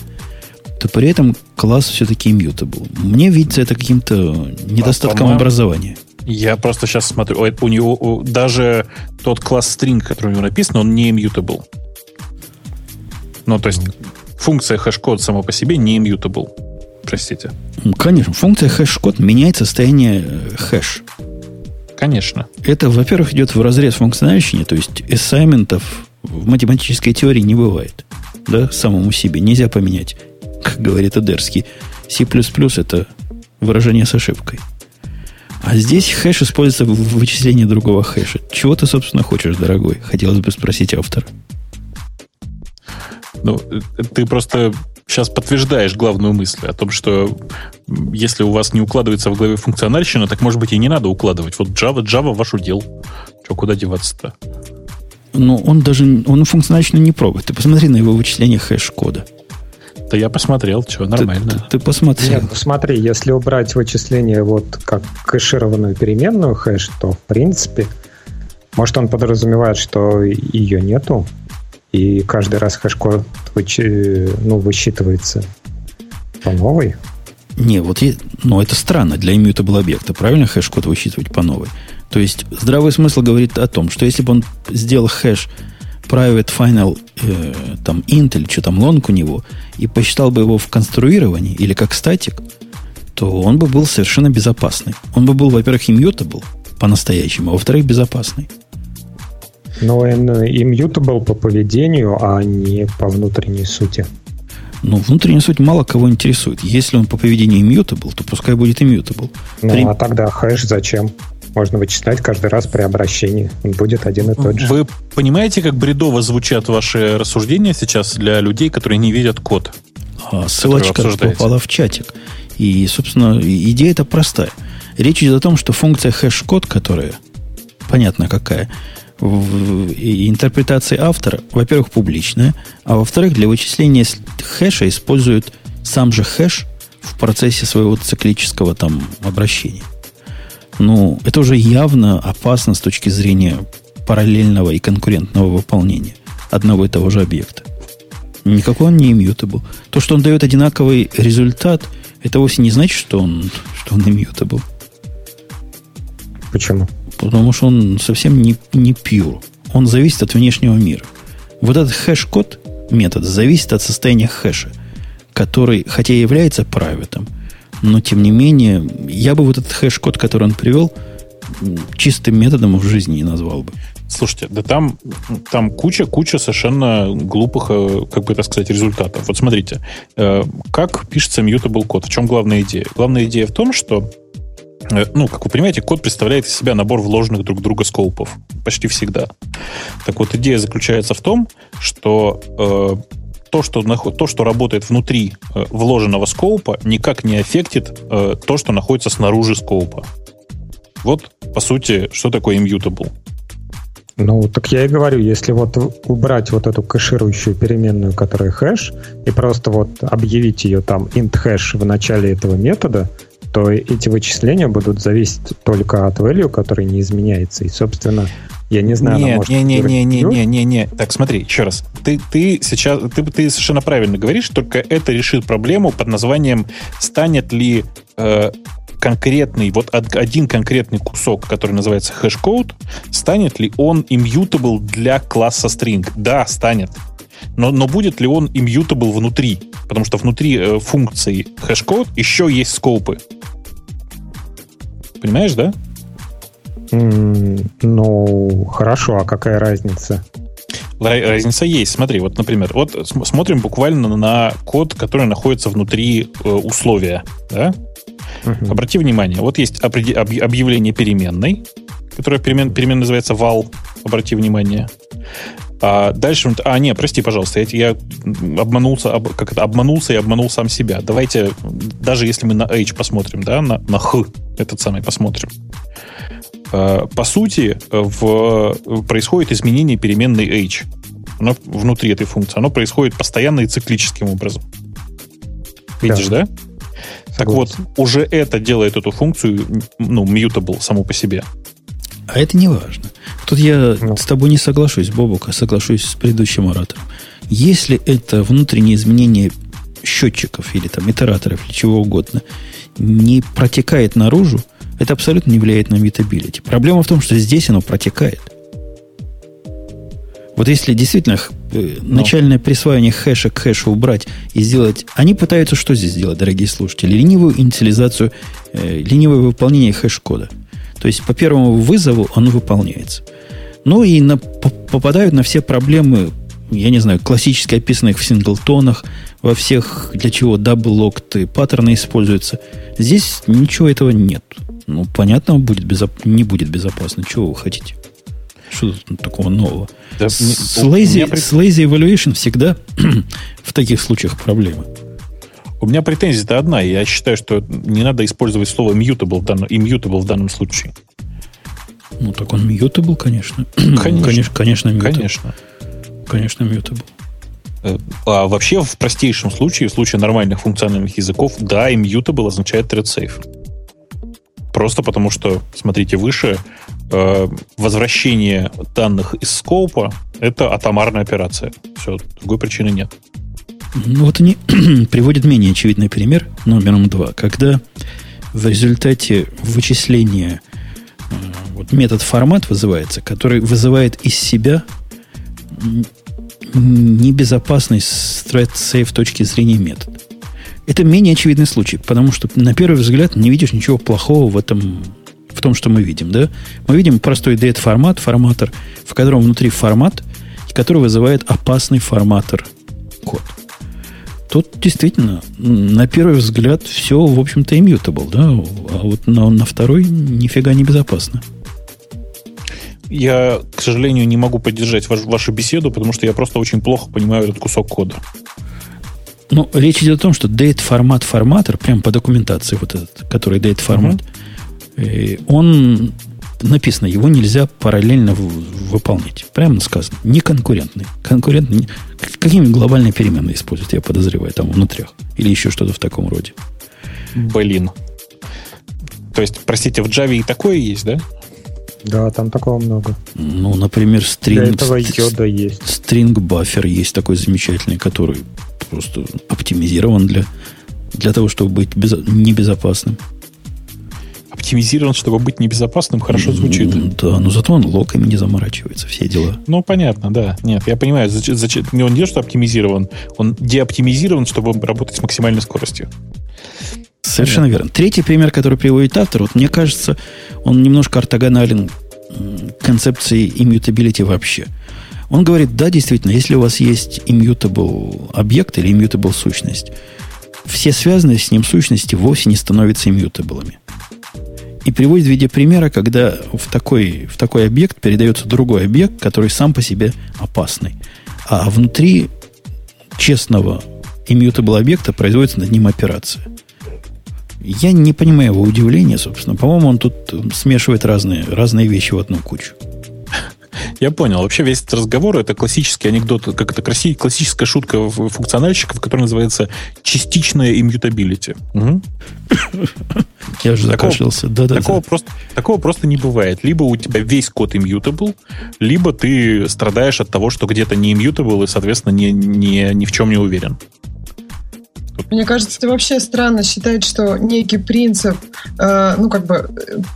то при этом класс все-таки immutable. Мне видится это каким-то недостатком образования. Я просто сейчас смотрю. У него даже тот класс string, который у него написан, он не immutable. Ну, то есть функция хэш-код само по себе не immutable. Простите. Конечно, функция хэш-код меняет состояние э, хэш. Конечно. Это, во-первых, идет в разрез функциональщины, то есть assignment ов в математической теории не бывает. Да, самому себе нельзя поменять, как говорит Адерский. C++ это выражение с ошибкой. А здесь хэш используется в вычислении другого хэша. Чего ты, собственно, хочешь, дорогой? Хотелось бы спросить автора. Ну, ты просто сейчас подтверждаешь главную мысль о том, что если у вас не укладывается в голове функциональщина, так, может быть, и не надо укладывать. Вот Java, Java ваш удел. Что, куда деваться-то? Ну, он даже, он функциональщину не пробует. Ты посмотри на его вычисление хэш-кода. Да я посмотрел, что, нормально. Ты, ты, ты посмотрел. Нет, ну смотри, если убрать вычисление вот как кэшированную переменную хэш, то в принципе, может он подразумевает, что ее нету, и каждый раз хэш-код ну, высчитывается по новой. Не, вот я, ну это странно для immutable объекта, правильно хэш-код высчитывать по новой? То есть здравый смысл говорит о том, что если бы он сделал хэш private final э, там int или что там лонг у него и посчитал бы его в конструировании или как статик, то он бы был совершенно безопасный. Он бы был, во-первых, immutable по-настоящему, а во-вторых, безопасный. Но он immutable по поведению, а не по внутренней сути. Ну, внутренняя суть мало кого интересует. Если он по поведению immutable, то пускай будет immutable. Ну, При... а тогда хэш зачем? можно вычислять каждый раз при обращении. Он будет один и тот же. Вы понимаете, как бредово звучат ваши рассуждения сейчас для людей, которые не видят код? А, ссылочка попала в чатик. И, собственно, идея это простая. Речь идет о том, что функция хэш-код, которая, понятно какая, в интерпретации автора, во-первых, публичная, а во-вторых, для вычисления хэша используют сам же хэш в процессе своего циклического там обращения ну, это уже явно опасно с точки зрения параллельного и конкурентного выполнения одного и того же объекта. Никакой он не immutable. То, что он дает одинаковый результат, это вовсе не значит, что он, что он immutable. Почему? Потому что он совсем не, не pure. Он зависит от внешнего мира. Вот этот хэш-код, метода зависит от состояния хэша, который, хотя и является private ом, но тем не менее, я бы вот этот хэш-код, который он привел, чистым методом в жизни не назвал бы. Слушайте, да там, там куча-куча совершенно глупых, э, как бы это сказать, результатов. Вот смотрите, э, как пишется mutable код, в чем главная идея? Главная идея в том, что ну, как вы понимаете, код представляет из себя набор вложенных друг друга скоупов. Почти всегда. Так вот, идея заключается в том, что э, то, что, то, что работает внутри э, вложенного скоупа, никак не аффектит э, то, что находится снаружи скоупа. Вот, по сути, что такое immutable. Ну, так я и говорю, если вот убрать вот эту кэширующую переменную, которая хэш, и просто вот объявить ее там int hash в начале этого метода, то эти вычисления будут зависеть только от value, который не изменяется. И, собственно, я не знаю, нет, не, не, не, не, не, не, не. Так, смотри, еще раз. Ты, ты сейчас, ты, ты совершенно правильно говоришь, только это решит проблему под названием станет ли э, конкретный, вот один конкретный кусок, который называется хэш-код, станет ли он immutable для класса string? Да, станет. Но, но будет ли он immutable внутри? Потому что внутри э, функции хэш-код еще есть скопы. Понимаешь, да? Mm, ну, хорошо, а какая разница? Разница есть. Смотри, вот, например, вот смотрим буквально на код, который находится внутри э, условия. Да? Угу. Обрати внимание, вот есть объявление переменной, которая перемен, переменная называется val, обрати внимание. А дальше, а, не, прости, пожалуйста, я, я обманулся, об, как это, обманулся и обманул сам себя. Давайте, даже если мы на h посмотрим, да, на, на х, этот самый посмотрим. А, по сути, в, происходит изменение переменной h. Оно внутри этой функции. Оно происходит постоянно и циклическим образом. Видишь, да? да? Так вот, уже это делает эту функцию, ну, mutable само по себе. А это не важно. Тут я ну. с тобой не соглашусь, Бобук, а соглашусь с предыдущим оратором. Если это внутреннее изменение счетчиков или там итераторов или чего угодно не протекает наружу, это абсолютно не влияет на мютабилити. Проблема в том, что здесь оно протекает. Вот если действительно э, Но. начальное присваивание хэша к хэшу убрать и сделать... Они пытаются что здесь сделать, дорогие слушатели? Ленивую инициализацию, э, ленивое выполнение хэш-кода. То есть по первому вызову он выполняется. Ну и на, попадают на все проблемы, я не знаю, классически описанных в singleton ах, во всех, для чего double lock и, паттерны используются. Здесь ничего этого нет. Ну, понятно, будет безоп... не будет безопасно. Чего вы хотите? Что тут такого нового? Да, с, lazy, при... с lazy evaluation всегда в таких случаях проблема. У меня претензия-то одна. Я считаю, что не надо использовать слово mutable данном, immutable в данном случае. Ну, так он mutable, конечно. Конечно. конечно, конечно, mutable. Конечно. Конечно, mutable. Э, а вообще, в простейшем случае, в случае нормальных функциональных языков, да, immutable означает thread safe. Просто потому что, смотрите, выше э, возвращение данных из скоупа – это атомарная операция. Все, другой причины нет. Ну, вот они приводят менее очевидный пример номером два, когда в результате вычисления э, вот метод формат вызывается, который вызывает из себя небезопасный с thread safe точки зрения метод. Это менее очевидный случай, потому что на первый взгляд не видишь ничего плохого в этом, в том, что мы видим. Да? Мы видим простой date формат, форматор, в котором внутри формат, который вызывает опасный форматор код. Тут действительно, на первый взгляд, все, в общем-то, immutable, да, а вот на, на второй нифига не безопасно. Я, к сожалению, не могу поддержать ваш, вашу беседу, потому что я просто очень плохо понимаю этот кусок кода. Ну, речь идет о том, что date формат форматор, прям по документации вот этот, который date формат, uh-huh. он написано, его нельзя параллельно выполнять. Прямо сказано. Не конкурентный. Конкурентный. Какими глобальные переменные используют, я подозреваю, там внутрях. Или еще что-то в таком роде. Блин. То есть, простите, в Java и такое есть, да? Да, там такого много. Ну, например, string, Для этого йода есть. string buffer есть такой замечательный, который просто оптимизирован для, для того, чтобы быть без, небезопасным. Оптимизирован, чтобы быть небезопасным, хорошо звучит. Да, но зато он локами не заморачивается, все дела. Ну, понятно, да. Нет, я понимаю, зачем, зачем, он не то, что оптимизирован, он деоптимизирован, чтобы работать с максимальной скоростью. Совершенно Понятно. верно. Третий пример, который приводит автор, вот мне кажется, он немножко ортогонален концепции immutability вообще. Он говорит, да, действительно, если у вас есть immutable объект или immutable сущность, все связанные с ним сущности вовсе не становятся иммютаблами. И приводит в виде примера, когда в такой, в такой объект передается другой объект, который сам по себе опасный. А внутри честного immutable объекта производится над ним операция. Я не понимаю его удивления, собственно. По-моему, он тут смешивает разные, разные вещи в одну кучу. Я понял. Вообще весь этот разговор это классический анекдот, как это классическая шутка функциональщиков, которая называется частичная иммютабилити. Угу. Я уже закашлялся. Да, да, такого, да. Просто, такого просто не бывает. Либо у тебя весь код immutable, либо ты страдаешь от того, что где-то не immutable и, соответственно, ни, ни, ни в чем не уверен. Мне кажется, вообще странно считать, что некий принцип, э, ну, как бы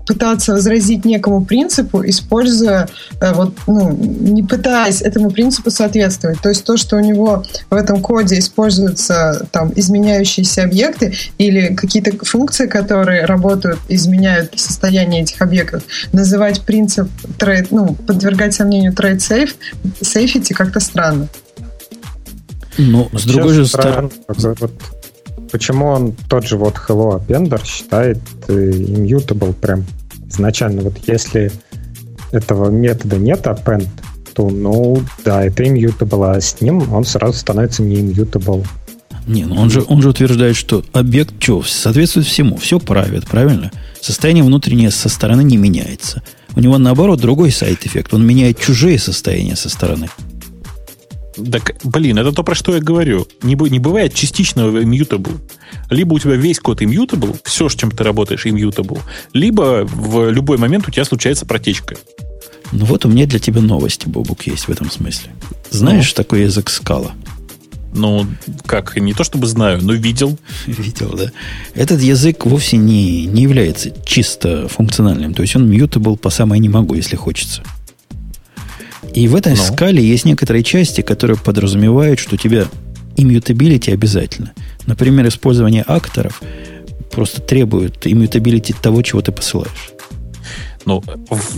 пытаться возразить некому принципу, используя, э, вот, ну, не пытаясь этому принципу соответствовать. То есть то, что у него в этом коде используются там изменяющиеся объекты или какие-то функции, которые работают, изменяют состояние этих объектов, называть принцип thread, ну, подвергать сомнению thread safe, safety как-то странно. Ну, с другой же стороны... Вот, почему он тот же вот Hello Appender считает э, immutable прям изначально? Вот если этого метода нет append, то, ну, да, это immutable, а с ним он сразу становится не immutable. Не, ну он же, он же утверждает, что объект что, соответствует всему, все правит, правильно? Состояние внутреннее со стороны не меняется. У него, наоборот, другой сайт-эффект. Он меняет чужие состояния со стороны. Так, блин, это то, про что я говорю. Не, не бывает частичного immutable. Либо у тебя весь код immutable, все, с чем ты работаешь, immutable, либо в любой момент у тебя случается протечка. Ну вот у меня для тебя новости, Бобук, есть в этом смысле. Знаешь ну? такой язык скала? Ну, как, не то чтобы знаю, но видел. Видел, да. Этот язык вовсе не, не является чисто функциональным. То есть он mutable по самой не могу, если хочется. И в этой Но. Ну. скале есть некоторые части, которые подразумевают, что у тебя иммютабилити обязательно. Например, использование акторов просто требует иммютабилити того, чего ты посылаешь. Ну,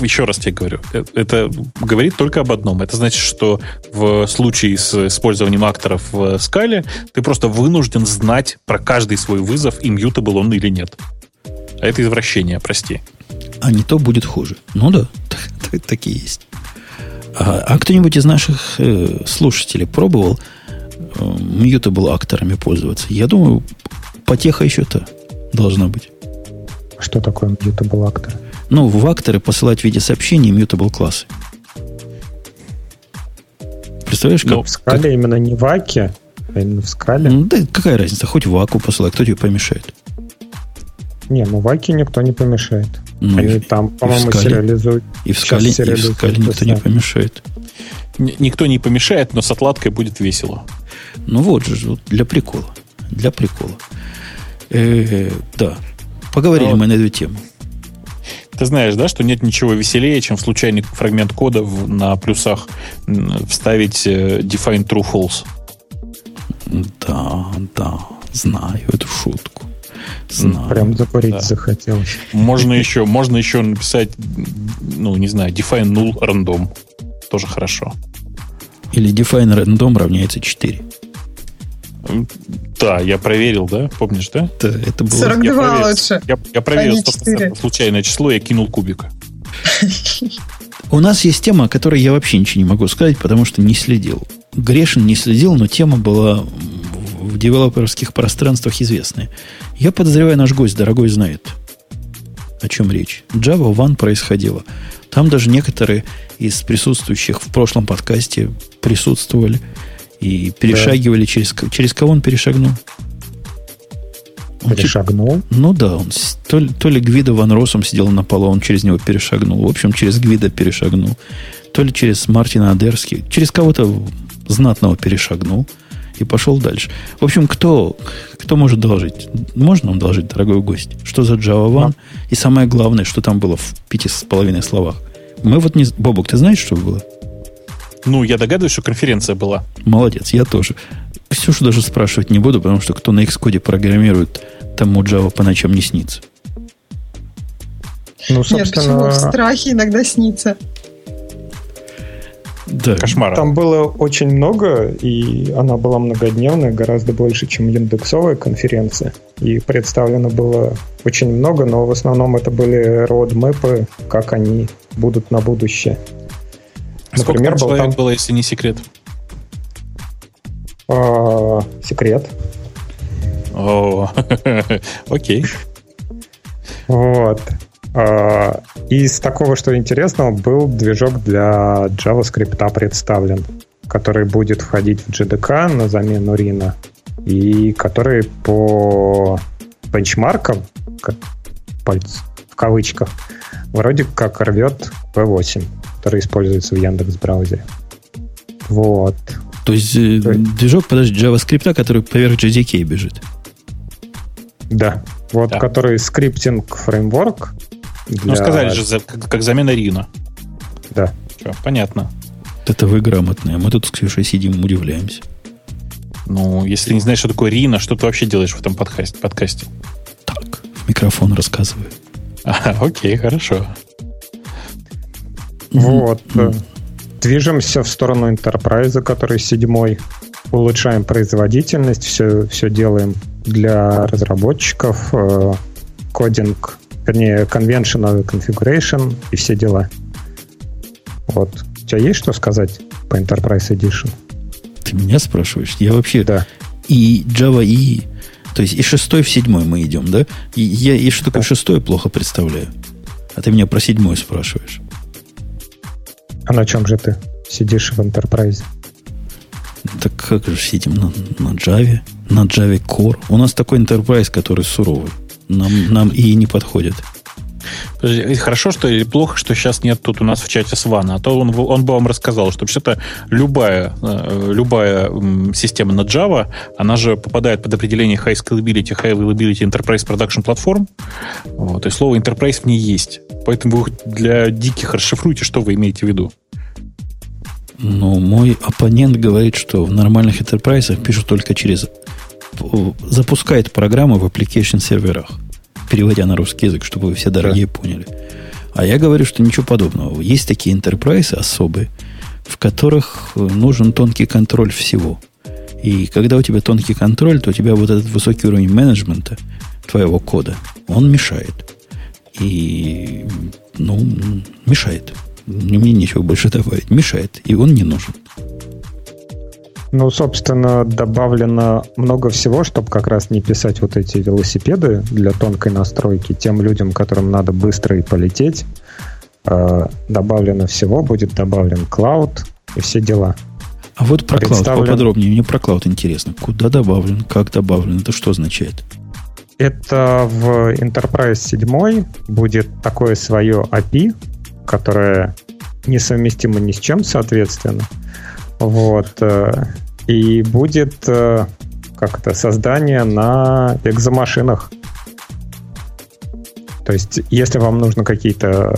еще раз тебе говорю, э, это говорит только об одном. Это значит, что в случае с использованием акторов в скале ты просто вынужден знать про каждый свой вызов, иммютабл он или нет. А это извращение, прости. А не то будет хуже. Ну да, такие есть. А, а кто-нибудь из наших э, слушателей пробовал э, mutable акторами пользоваться? Я думаю, потеха еще-то должна быть. Что такое mutable актор? Ну, в акторы посылать в виде сообщений mutable классы. Представляешь, как... Но в скале как... именно не в аке, а именно в скале. Ну, да какая разница, хоть в аку посылай, кто тебе помешает? Не, ну в аке никто не помешает. Ну, Они и, там, по-моему, сериализуют. И в скале, и в скале никто не помешает. Никто не помешает, но с отладкой будет весело. Ну вот же, вот для прикола. Для прикола. Э, да. Поговорили но, мы на эту тему. Ты знаешь, да, что нет ничего веселее, чем в случайный фрагмент кода в, на плюсах вставить э, define true false. Да, да, знаю эту шутку. Знаю. Прям закурить да. захотелось. Можно еще, можно еще написать, ну, не знаю, define null random. Тоже хорошо. Или define random равняется 4. Да, я проверил, да? Помнишь, да? Да, это было... 42 я проверил, лучше. Я, я проверил 100% случайное число, я кинул кубик. У нас есть тема, о которой я вообще ничего не могу сказать, потому что не следил. Грешин не следил, но тема была в девелоперских пространствах известная. Я подозреваю, наш гость дорогой знает, о чем речь. Java One происходило. Там даже некоторые из присутствующих в прошлом подкасте присутствовали и перешагивали да. через... Через кого он перешагнул? Он перешагнул? Ну да, он то, ли, то ли Гвида Ван Росом сидел на полу, он через него перешагнул. В общем, через Гвида перешагнул. То ли через Мартина Адерски. Через кого-то знатного перешагнул. И пошел дальше. В общем, кто, кто может доложить? Можно нам доложить, дорогой гость? Что за Java One? И самое главное, что там было в пяти с половиной словах. Мы вот не... Бобок, ты знаешь, что было? Ну, я догадываюсь, что конференция была. Молодец, я тоже. Все, что даже спрашивать не буду, потому что кто на Xcode программирует, тому Java по ночам не снится. Ну, собственно... Нет, почему в страхе иногда снится? Да. Кошмар. Там было очень много, и она была многодневная, гораздо больше, чем индексовая конференция. И представлено было очень много, но в основном это были родмэпы, как они будут на будущее. Например, Сколько там человек там... было, если не секрет? А, секрет. О, окей. Вот. А, из такого, что интересного, был движок для JavaScript представлен, который будет входить в JDK на замену Rina, и который по бенчмаркам, в кавычках, вроде как рвет V8, который используется в Яндекс браузере. Вот. То есть, э, То есть движок, подожди, JavaScript, который поверх JDK бежит. Да. Вот, да. который скриптинг фреймворк. Ну, сказали же, как, как замена Рина. Да. Что, понятно. Это вы грамотные. Мы тут с Ксюшей сидим, удивляемся. Ну, если ты не знаешь, что такое Рина, что ты вообще делаешь в этом подкасте? подкасте? Так, в микрофон рассказываю. А, окей, хорошо. Вот. Mm-hmm. Движемся в сторону Enterprise, который седьмой. Улучшаем производительность, все, все делаем для разработчиков. Э, кодинг вернее, conventional configuration и все дела. Вот. У тебя есть что сказать по Enterprise Edition? Ты меня спрашиваешь? Я вообще... Да. И Java и... То есть и шестой в седьмой мы идем, да? И я и что такое да. шестой плохо представляю. А ты меня про седьмой спрашиваешь. А на чем же ты сидишь в Enterprise? Так как же сидим на, на Java, на Java Core. У нас такой Enterprise, который суровый нам, нам и не подходит. Хорошо, что или плохо, что сейчас нет тут у нас в чате Свана, а то он, он бы вам рассказал, что вообще-то любая, э, любая система на Java, она же попадает под определение High Scalability, High Availability Enterprise Production Platform. Вот, и слово Enterprise в ней есть. Поэтому вы для диких расшифруйте, что вы имеете в виду. Ну, мой оппонент говорит, что в нормальных enterprise пишут только через запускает программы в application серверах, переводя на русский язык, чтобы вы все дорогие да. поняли. А я говорю, что ничего подобного. Есть такие enterprise особые, в которых э, нужен тонкий контроль всего. И когда у тебя тонкий контроль, то у тебя вот этот высокий уровень менеджмента твоего кода, он мешает. И, ну, мешает. Мне нечего больше добавить. Мешает. И он не нужен. Ну, собственно, добавлено много всего, чтобы как раз не писать вот эти велосипеды для тонкой настройки тем людям, которым надо быстро и полететь. Э, добавлено всего, будет добавлен клауд и все дела. А вот про клауд поподробнее. Мне про клауд интересно. Куда добавлен, как добавлен, это что означает? Это в Enterprise 7 будет такое свое API, которое несовместимо ни с чем, соответственно. Вот. Э, и будет э, как это, создание на экзомашинах. То есть, если вам нужно какие-то,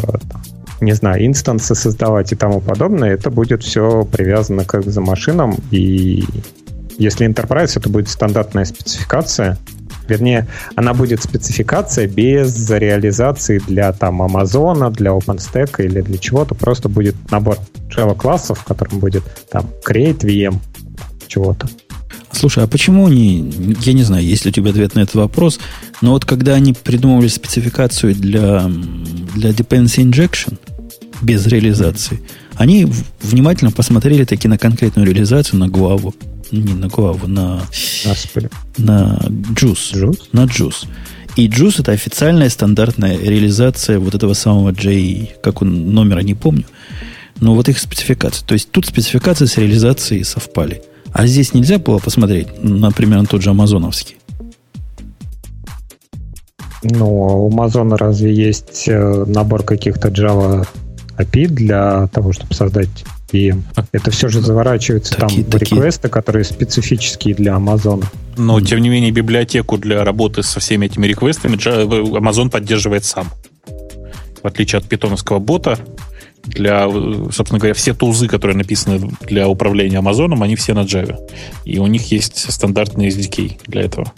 не знаю, инстансы создавать и тому подобное, это будет все привязано к экзомашинам. И если Enterprise, это будет стандартная спецификация. Вернее, она будет спецификация без реализации для там Амазона, для OpenStack или для чего-то. Просто будет набор Java классов, в котором будет там create VM чего-то. Слушай, а почему они, я не знаю, есть ли у тебя ответ на этот вопрос, но вот когда они придумывали спецификацию для, для dependency injection без реализации, они внимательно посмотрели таки на конкретную реализацию, на Гуаву, не на Гуаву, на, на Juice, Juice, на Juice. И Juice это официальная стандартная реализация вот этого самого J, как он, номера не помню, но вот их спецификация. То есть тут спецификации с реализацией совпали. А здесь нельзя было посмотреть, например, на тот же амазоновский? Ну, а у Амазона разве есть э, набор каких-то Java API для того, чтобы создать VM. Это все же заворачивается такие, там в реквесты, которые специфические для Amazon. Но, тем не менее, библиотеку для работы со всеми этими реквестами Amazon поддерживает сам. В отличие от питоновского бота, для, собственно говоря, все тулзы, которые написаны для управления Амазоном, они все на Java. И у них есть стандартный SDK для этого.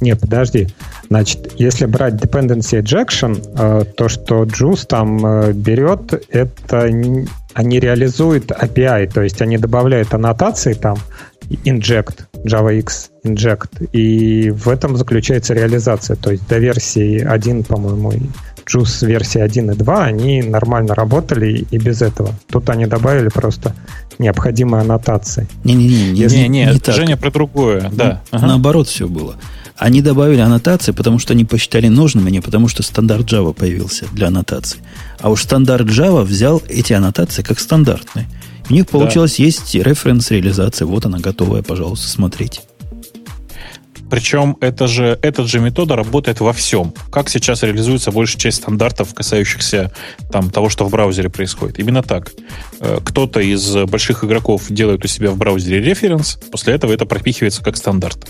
Не, подожди. Значит, если брать dependency injection, э, то, что Juice там э, берет, это они реализуют API, то есть они добавляют аннотации там inject, JavaX inject, и в этом заключается реализация. То есть до версии 1, по-моему, Juice версии 1 и 2, они нормально работали и без этого. Тут они добавили просто необходимые аннотации. Не-не-не, не, не, не, Женя про другое, да. Ага. Наоборот все было. Они добавили аннотации, потому что они посчитали нужным, а не потому что стандарт Java появился для аннотаций. А уж стандарт Java взял эти аннотации как стандартные. У них получилось да. есть референс-реализация. Вот она готовая, пожалуйста, смотрите. Причем это же, этот же метода работает во всем. Как сейчас реализуется большая часть стандартов, касающихся там, того, что в браузере происходит. Именно так. Э, кто-то из больших игроков делает у себя в браузере референс, после этого это пропихивается как стандарт.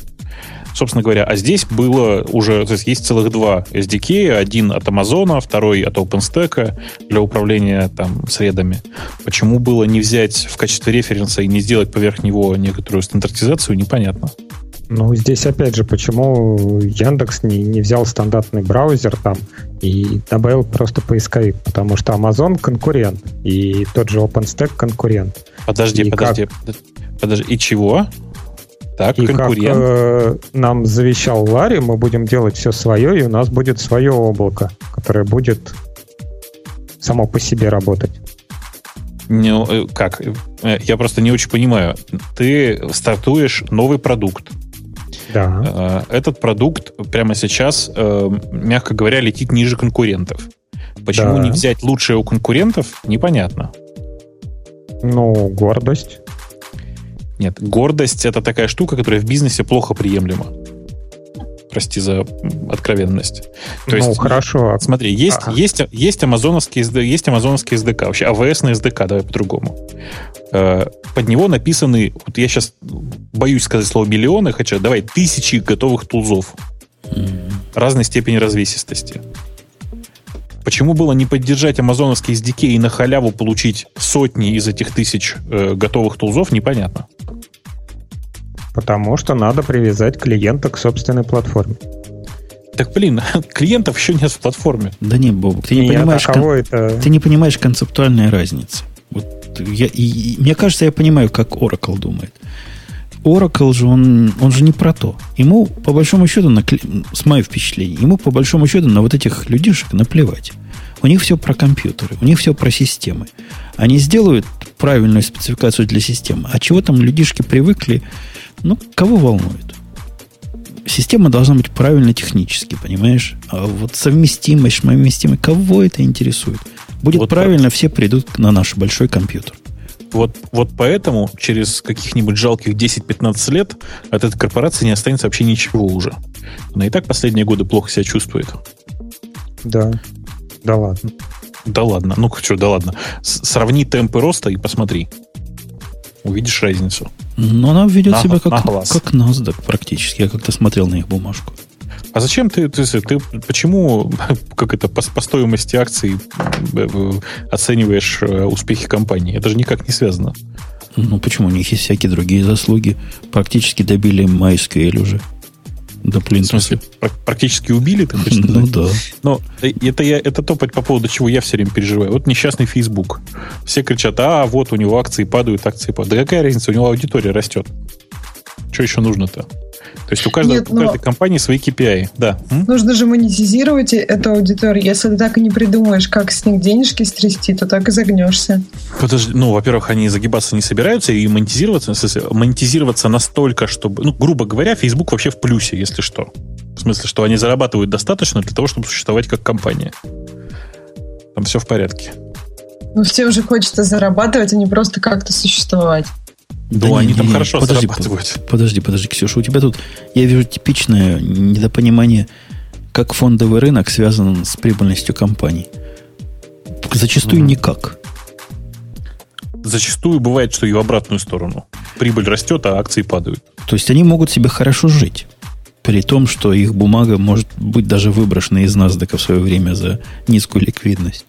Собственно говоря, а здесь было уже, то есть есть целых два SDK, один от Амазона, второй от OpenStack для управления там средами. Почему было не взять в качестве референса и не сделать поверх него некоторую стандартизацию, непонятно. Ну, здесь опять же, почему Яндекс не, не взял стандартный браузер там и добавил просто поисковик, потому что Amazon конкурент, и тот же OpenStack конкурент. Подожди, и подожди, как... подожди, и чего? Так, и конкурент. как э, нам завещал Ларри, мы будем делать все свое, и у нас будет свое облако, которое будет само по себе работать. Ну, э, как? Э, я просто не очень понимаю. Ты стартуешь новый продукт. Да. Э, этот продукт прямо сейчас, мягко говоря, летит ниже конкурентов. Почему да. не взять лучшее у конкурентов, непонятно. Ну, гордость. Нет, гордость это такая штука, которая в бизнесе плохо приемлема. Прости за откровенность. То ну, есть, хорошо. Смотри, есть, ага. есть, есть, амазоновский, есть амазоновский SDK, вообще AWS на SDK, давай по-другому. Э, под него написаны, вот я сейчас боюсь сказать слово миллионы, хотя давай тысячи готовых тулзов mm-hmm. разной степени развесистости. Почему было не поддержать амазоновский SDK и на халяву получить сотни из этих тысяч э, готовых тулзов, непонятно. Потому что надо привязать клиента к собственной платформе. Так, блин, клиентов еще нет в платформе. Да не, Бобок, ты не, нет, понимаешь, а кон... это... ты не понимаешь концептуальной разницы. Вот я, и, и, мне кажется, я понимаю, как Oracle думает. Oracle же, он, он же не про то. Ему, по большому счету, на, с моим впечатлением, ему, по большому счету, на вот этих людишек наплевать. У них все про компьютеры, у них все про системы. Они сделают правильную спецификацию для системы. А чего там людишки привыкли ну, кого волнует? Система должна быть правильно технически, понимаешь? А вот совместимость, совместимость, кого это интересует? Будет вот правильно, так. все придут на наш большой компьютер. Вот, вот поэтому через каких-нибудь жалких 10-15 лет от этой корпорации не останется вообще ничего уже. Она и так последние годы плохо себя чувствует. Да. Да ладно. Да ладно. Ну, что, да ладно. Сравни темпы роста и посмотри. Увидишь разницу. Но она ведет на, себя как, как NASDAQ практически. Я как-то смотрел на их бумажку. А зачем ты, ты, ты почему, как это, по, по стоимости акций э, э, оцениваешь э, успехи компании? Это же никак не связано. Ну, почему? У них есть всякие другие заслуги. Практически добили MySQL уже до плинтуса. В смысле, практически убили, ты хочешь Ну да. Но это, я, это то, по поводу чего я все время переживаю. Вот несчастный Facebook. Все кричат, а вот у него акции падают, акции падают. Да какая разница, у него аудитория растет. Что еще нужно-то? То есть у каждой, Нет, у каждой компании свои KPI. Да. Нужно же монетизировать эту аудиторию. Если ты так и не придумаешь, как с них денежки стрясти, то так и загнешься. Подожди, ну, во-первых, они загибаться не собираются и монетизироваться, монетизироваться настолько, чтобы, ну, грубо говоря, Facebook вообще в плюсе, если что. В смысле, что они зарабатывают достаточно для того, чтобы существовать как компания. Там все в порядке. Ну, всем же хочется зарабатывать, а не просто как-то существовать. Да, да они не, там не, хорошо подожди, зарабатывают. Подожди, подожди, Ксюша, у тебя тут, я вижу типичное недопонимание, как фондовый рынок связан с прибыльностью компаний. Зачастую mm-hmm. никак. Зачастую бывает, что и в обратную сторону. Прибыль растет, а акции падают. То есть они могут себе хорошо жить. При том, что их бумага может быть даже выброшена из NASDAQ в свое время за низкую ликвидность.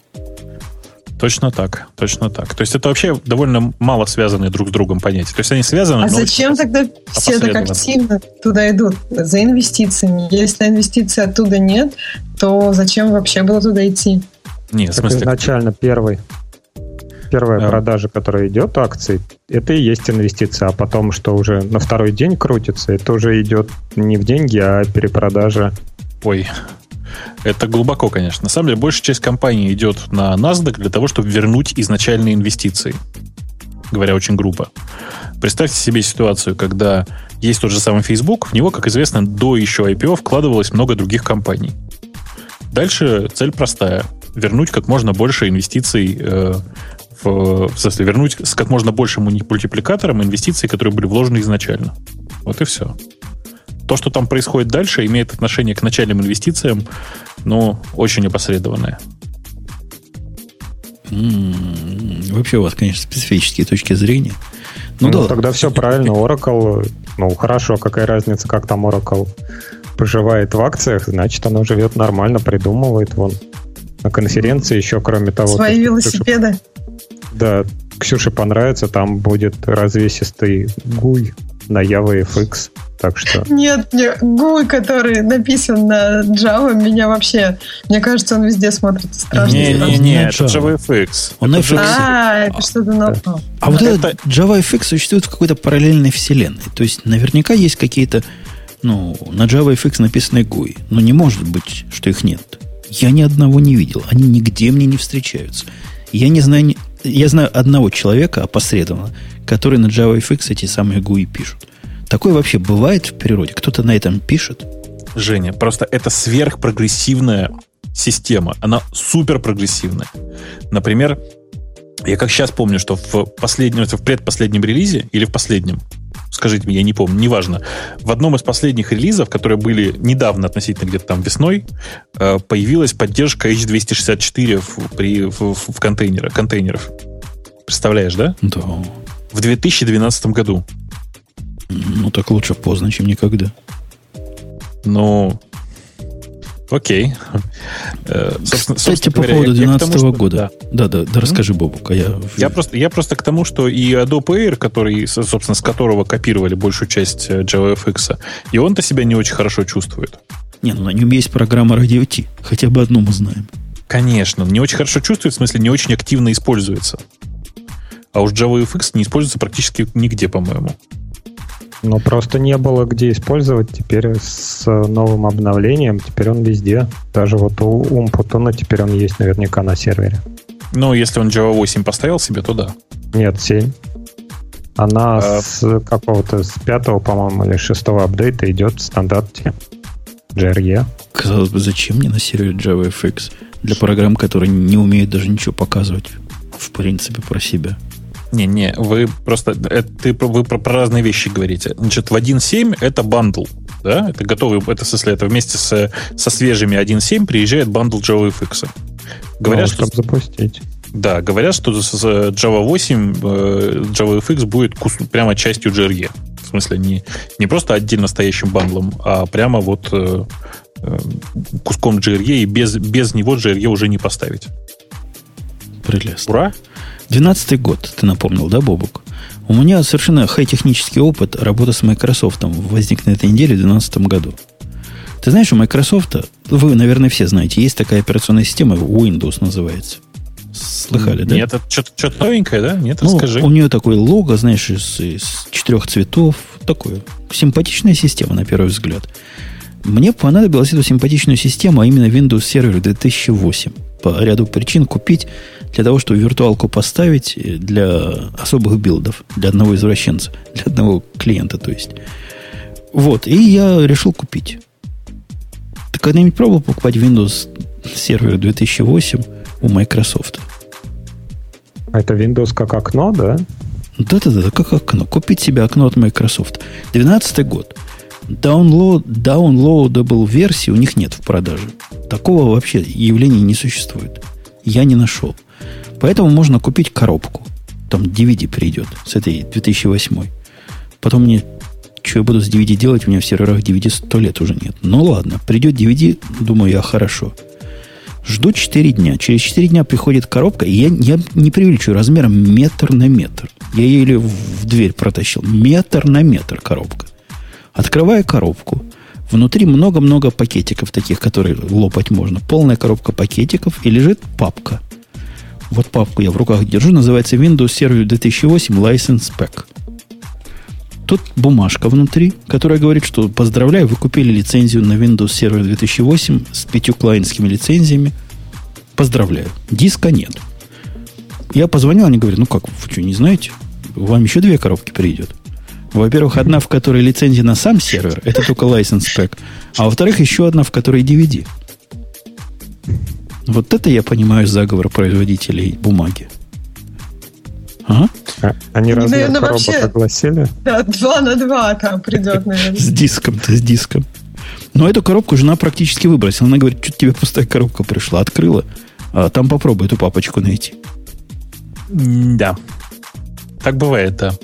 Точно так, точно так. То есть это вообще довольно мало связанные друг с другом понятия. То есть они связаны. А зачем тогда все так активно туда идут? За инвестициями. Если инвестиций оттуда нет, то зачем вообще было туда идти? Нет, в смысле... изначально первый. Первая да. продажа, которая идет акций, это и есть инвестиция, а потом, что уже на второй день крутится, это уже идет не в деньги, а перепродажа. Ой, это глубоко, конечно. На самом деле, большая часть компании идет на NASDAQ для того, чтобы вернуть изначальные инвестиции. Говоря очень грубо. Представьте себе ситуацию, когда есть тот же самый Facebook, в него, как известно, до еще IPO вкладывалось много других компаний. Дальше цель простая. Вернуть как можно больше инвестиций э, в, в смысле, вернуть с как можно большим мультипликатором инвестиции, которые были вложены изначально. Вот и все. То, что там происходит дальше, имеет отношение к начальным инвестициям, но очень опосредованное. М-м-м. Вообще у вас, конечно, специфические точки зрения. Ну, ну да. тогда все правильно. Oracle, ну хорошо, какая разница, как там Oracle поживает в акциях, значит, оно живет нормально, придумывает вон. На конференции еще, кроме того... Свои велосипеды. Ксюше, да, Ксюше понравится, там будет развесистый гуй на Java FX. Так что... Нет, не, GUI, который написан на Java, меня вообще... Мне кажется, он везде смотрится страшно. Не-не-не, это JavaFX. Он это FX. А, это что-то новое. А, а вот это JavaFX существует в какой-то параллельной вселенной. То есть наверняка есть какие-то ну, на JavaFX написанные GUI. Но не может быть, что их нет. Я ни одного не видел. Они нигде мне не встречаются. Я не знаю... Я знаю одного человека опосредованно, который на JavaFX эти самые GUI пишут. Такое вообще бывает в природе? Кто-то на этом пишет? Женя, просто это сверхпрогрессивная система. Она супер прогрессивная. Например, я как сейчас помню, что в последнем, в предпоследнем релизе или в последнем, скажите мне, я не помню, неважно, в одном из последних релизов, которые были недавно относительно где-то там весной, э, появилась поддержка H264 в, при, в, в контейнерах, контейнеров. Представляешь, да? Да. В 2012 году. Ну, так лучше поздно, чем никогда. Ну, окей. Э, Кстати, по поводу 2012 года. Да, да, да, расскажи, Бобук. А я... Я, просто, я просто к тому, что и Adobe Air, который, собственно, с которого копировали большую часть э, JavaFX, и он-то себя не очень хорошо чувствует. Не, ну на нем есть программа Radio T. Хотя бы одну мы знаем. Конечно, не очень хорошо чувствует, в смысле, не очень активно используется. А уж JavaFX не используется практически нигде, по-моему. Ну, просто не было где использовать. Теперь с новым обновлением, теперь он везде. Даже вот у Умпутона теперь он есть наверняка на сервере. Ну, если он Java 8 поставил себе, то да. Нет, 7. Она а... с какого-то, с пятого, по-моему, или шестого апдейта идет в стандарте JRE. Казалось бы, зачем мне на сервере JavaFX? Для программ, которые не умеют даже ничего показывать, в принципе, про себя. Не-не, вы просто это, ты, вы про, про разные вещи говорите. Значит, в 1.7 это bundle. Да? Это готовый, это, в смысле, это вместе с, со свежими 1.7 приезжает bundle JavaFX. Говорят, ну, что... запустить. Да, говорят, что с Java 8 э, JavaFX будет прямо частью JRE. В смысле, не, не просто отдельно стоящим бандлом, а прямо вот э, э, куском JRE, и без, без него JRE уже не поставить. Прелестно. Ура! 12 год, ты напомнил, да, Бобук? У меня совершенно хай-технический опыт работы с Microsoft возник на этой неделе в 2012 году. Ты знаешь, у Microsoft, вы, наверное, все знаете, есть такая операционная система, Windows называется. Слыхали, да? Нет, это что-то, новенькое, да? Нет, ну, расскажи. У нее такое лого, знаешь, из, из четырех цветов. Такое. Симпатичная система, на первый взгляд. Мне понадобилась эту симпатичную систему, а именно Windows Server 2008. По ряду причин купить для того, чтобы виртуалку поставить для особых билдов, для одного извращенца, для одного клиента, то есть. Вот, и я решил купить. Ты когда-нибудь пробовал покупать Windows Server 2008 у Microsoft? А это Windows как окно, да? Да-да-да, как окно. Купить себе окно от Microsoft. 12 год. Download, downloadable версии у них нет в продаже. Такого вообще явления не существует. Я не нашел. Поэтому можно купить коробку. Там DVD придет с этой 2008. Потом мне, что я буду с DVD делать, у меня в серверах DVD сто лет уже нет. Ну ладно, придет DVD, думаю я, хорошо. Жду 4 дня. Через 4 дня приходит коробка, и я, я не преувеличиваю, размером метр на метр. Я еле в дверь протащил. Метр на метр коробка. Открываю коробку. Внутри много-много пакетиков таких, которые лопать можно. Полная коробка пакетиков, и лежит папка. Вот папку я в руках держу, называется Windows Server 2008 License Pack. Тут бумажка внутри, которая говорит, что поздравляю, вы купили лицензию на Windows Server 2008 с пятью клиентскими лицензиями. Поздравляю. Диска нет. Я позвонил, они говорят, ну как, вы что, не знаете? Вам еще две коробки придет. Во-первых, одна, в которой лицензия на сам сервер, это только license pack. А во-вторых, еще одна, в которой DVD. Вот это я понимаю заговор производителей бумаги. Ага. А, они размер наверное, коробок вообще- огласили? Да, два на два там придет, наверное. С диском-то, с диском. Но эту коробку жена практически выбросила. Она говорит, что тебе пустая коробка пришла. Открыла, а там попробуй эту папочку найти. Да. Так бывает, да.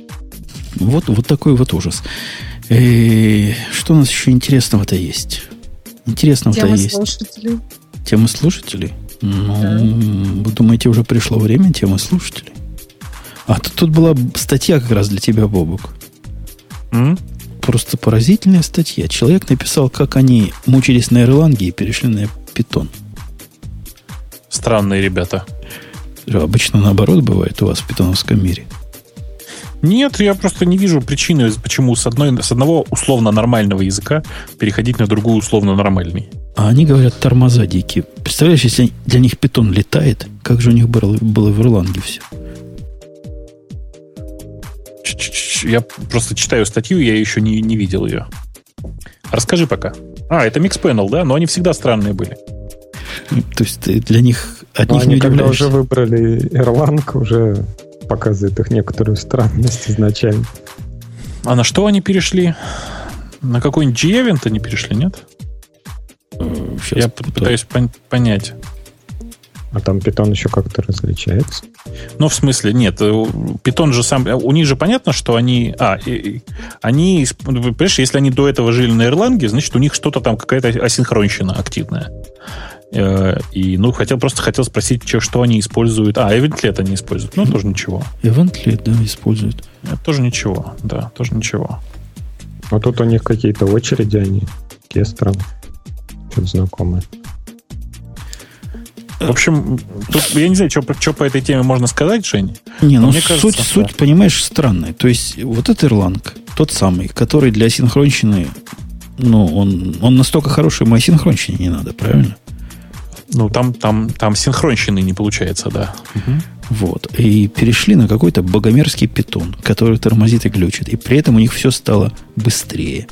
Вот, вот такой вот ужас. Э, что у нас еще интересного-то есть? Интересного-то есть. слушателей. Темы слушателей? Ну, вы думаете, уже пришло время темы слушателей? А тут, тут была статья как раз для тебя, Бобук. М? Просто поразительная статья. Человек написал, как они мучились на Ирландии и перешли на питон. Странные ребята. Обычно наоборот бывает у вас в питоновском мире. Нет, я просто не вижу причины, почему с, одной, с одного условно нормального языка переходить на другой условно нормальный. А они говорят, тормоза дикие. Представляешь, если для них питон летает, как же у них было, было в Ирландии все? Я просто читаю статью, я еще не, не видел ее. Расскажи пока. А, это Mixpanel, да? Но они всегда странные были. То есть ты для них от Но них Ну, они не когда уже выбрали Erlang, уже показывает их некоторую странность изначально. А на что они перешли? На какой-нибудь G-Event они перешли, нет? Сейчас я пытаюсь. пытаюсь пон- понять. А там питон еще как-то различается. Ну, в смысле, нет, Питон же сам... У них же понятно, что они... А, и- и- они... ну, Понимаешь, если они до этого жили на Ирландии, значит, у них что-то там, какая-то асинхронщина активная. Э, И, ну, хотел, просто хотел спросить, чё- что они используют. А, Eventlet они используют. Ну, тоже ничего. Eventlet, да, используют. Это тоже ничего, да, тоже ничего. Вот тут у них какие-то очереди, они странные. Что-то знакомое. В общем, тут, я не знаю, что по этой теме можно сказать, Жень. Не, ну мне суть, кажется, суть, да. понимаешь, странная. То есть вот этот Erlang, тот самый, который для синхронщины, ну, он, он настолько хороший, ему асинхронщине не надо, правильно? Ну, там, там, там синхронщины не получается, да. Вот. И перешли на какой-то богомерзкий питон, который тормозит и глючит. И при этом у них все стало быстрее.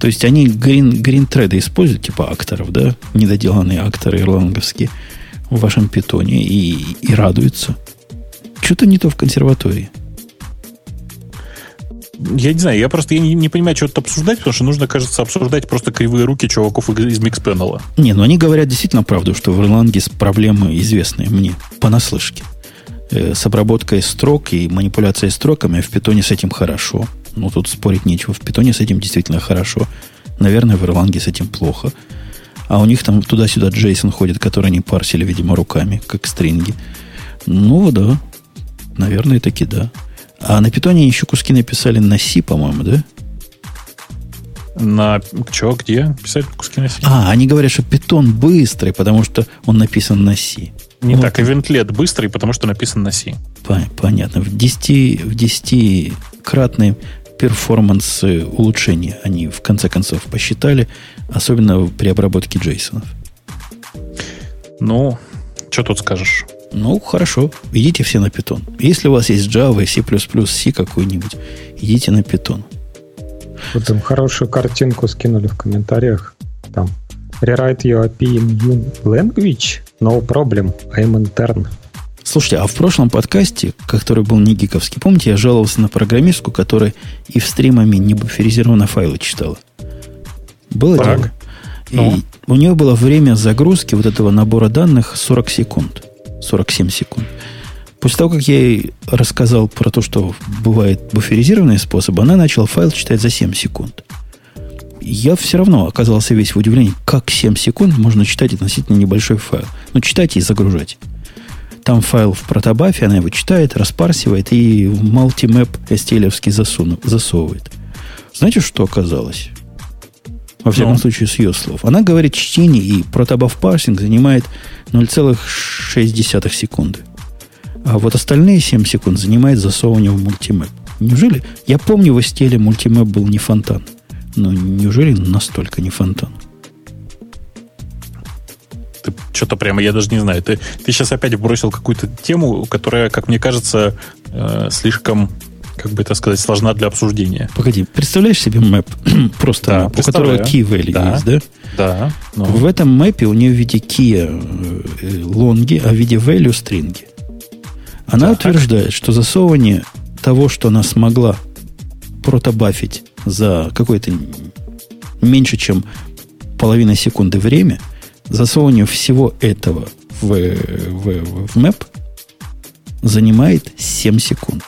То есть они green, green треды используют, типа акторов, да, недоделанные акторы ирландовские в вашем питоне и, и радуются. Что-то не то в консерватории. Я не знаю, я просто я не, не понимаю, что тут обсуждать, потому что нужно, кажется, обсуждать просто кривые руки чуваков из Mixpanel. Не, ну они говорят действительно правду, что в Ирландии проблемы известные мне понаслышке. Э, с обработкой строк и манипуляцией строками в питоне с этим хорошо. Ну, тут спорить нечего. В питоне с этим действительно хорошо. Наверное, в Ирландии с этим плохо. А у них там туда-сюда Джейсон ходит, который они парсили, видимо, руками, как стринги. Ну, да. Наверное, таки да. А на питоне еще куски написали на C, по-моему, да? На что, где писать куски на C? А, они говорят, что питон быстрый, потому что он написан на C. Не ну, так, Eventlet быстрый, потому что написан на C. Пон- Понятно. В 10, в 10-кратный перформанс э, улучшения они в конце концов посчитали, особенно при обработке джейсонов. Ну, что тут скажешь? Ну, хорошо, идите все на Python. Если у вас есть Java, C++, C какой-нибудь, идите на Python. Вот им хорошую картинку скинули в комментариях. Там Rewrite your API in new language? No problem. I'm intern. Слушайте, а в прошлом подкасте, который был не гиковский, помните, я жаловался на программистку, которая и в стримами не буферизированно файлы читала? Было Так. дело? И Ну? у нее было время загрузки вот этого набора данных 40 секунд. 47 секунд. После того, как я ей рассказал про то, что бывает буферизированный способ, она начала файл читать за 7 секунд. Я все равно оказался весь в удивлении, как 7 секунд можно читать относительно небольшой файл. Ну, читать и загружать. Там файл в протобафе, она его читает, распарсивает и в мультимэп STL засовывает. Знаете, что оказалось? Во всяком ну. случае, с ее слов. Она говорит, чтение и протобаф парсинг занимает 0,6 секунды. А вот остальные 7 секунд занимает засовывание в мультимэп. Неужели? Я помню, в стиле мультимэп был не фонтан. Но неужели настолько не фонтан? Ты что-то прямо, я даже не знаю. Ты, ты сейчас опять бросил какую-то тему, которая, как мне кажется, э, слишком как бы это сказать, сложна для обсуждения. Погоди, представляешь себе мэп, просто да, у которого key value да, есть, да? Да. Но... В этом мэпе у нее в виде key э, лонги, а в виде value стринги. Она так. утверждает, что засовывание того, что она смогла протобафить за какое-то меньше, чем половина секунды время, засовывание всего этого в, в, в мэп занимает 7 секунд.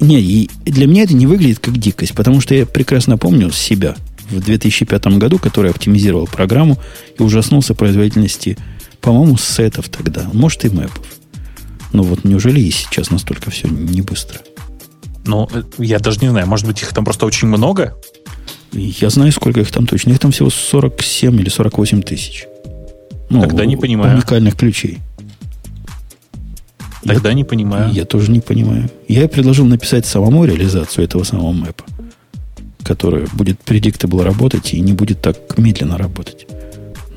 Не, и для меня это не выглядит как дикость, потому что я прекрасно помню себя в 2005 году, который оптимизировал программу и ужаснулся производительности, по-моему, сетов тогда, может и мэпов. Но вот неужели и сейчас настолько все не быстро? Ну, я даже не знаю, может быть, их там просто очень много? Я знаю, сколько их там точно. Их там всего 47 или 48 тысяч. Ну, Тогда не понимаю. Уникальных ключей. Тогда я, не понимаю. Я тоже не понимаю. Я предложил написать самому реализацию этого самого мэпа, которая будет predictable работать и не будет так медленно работать.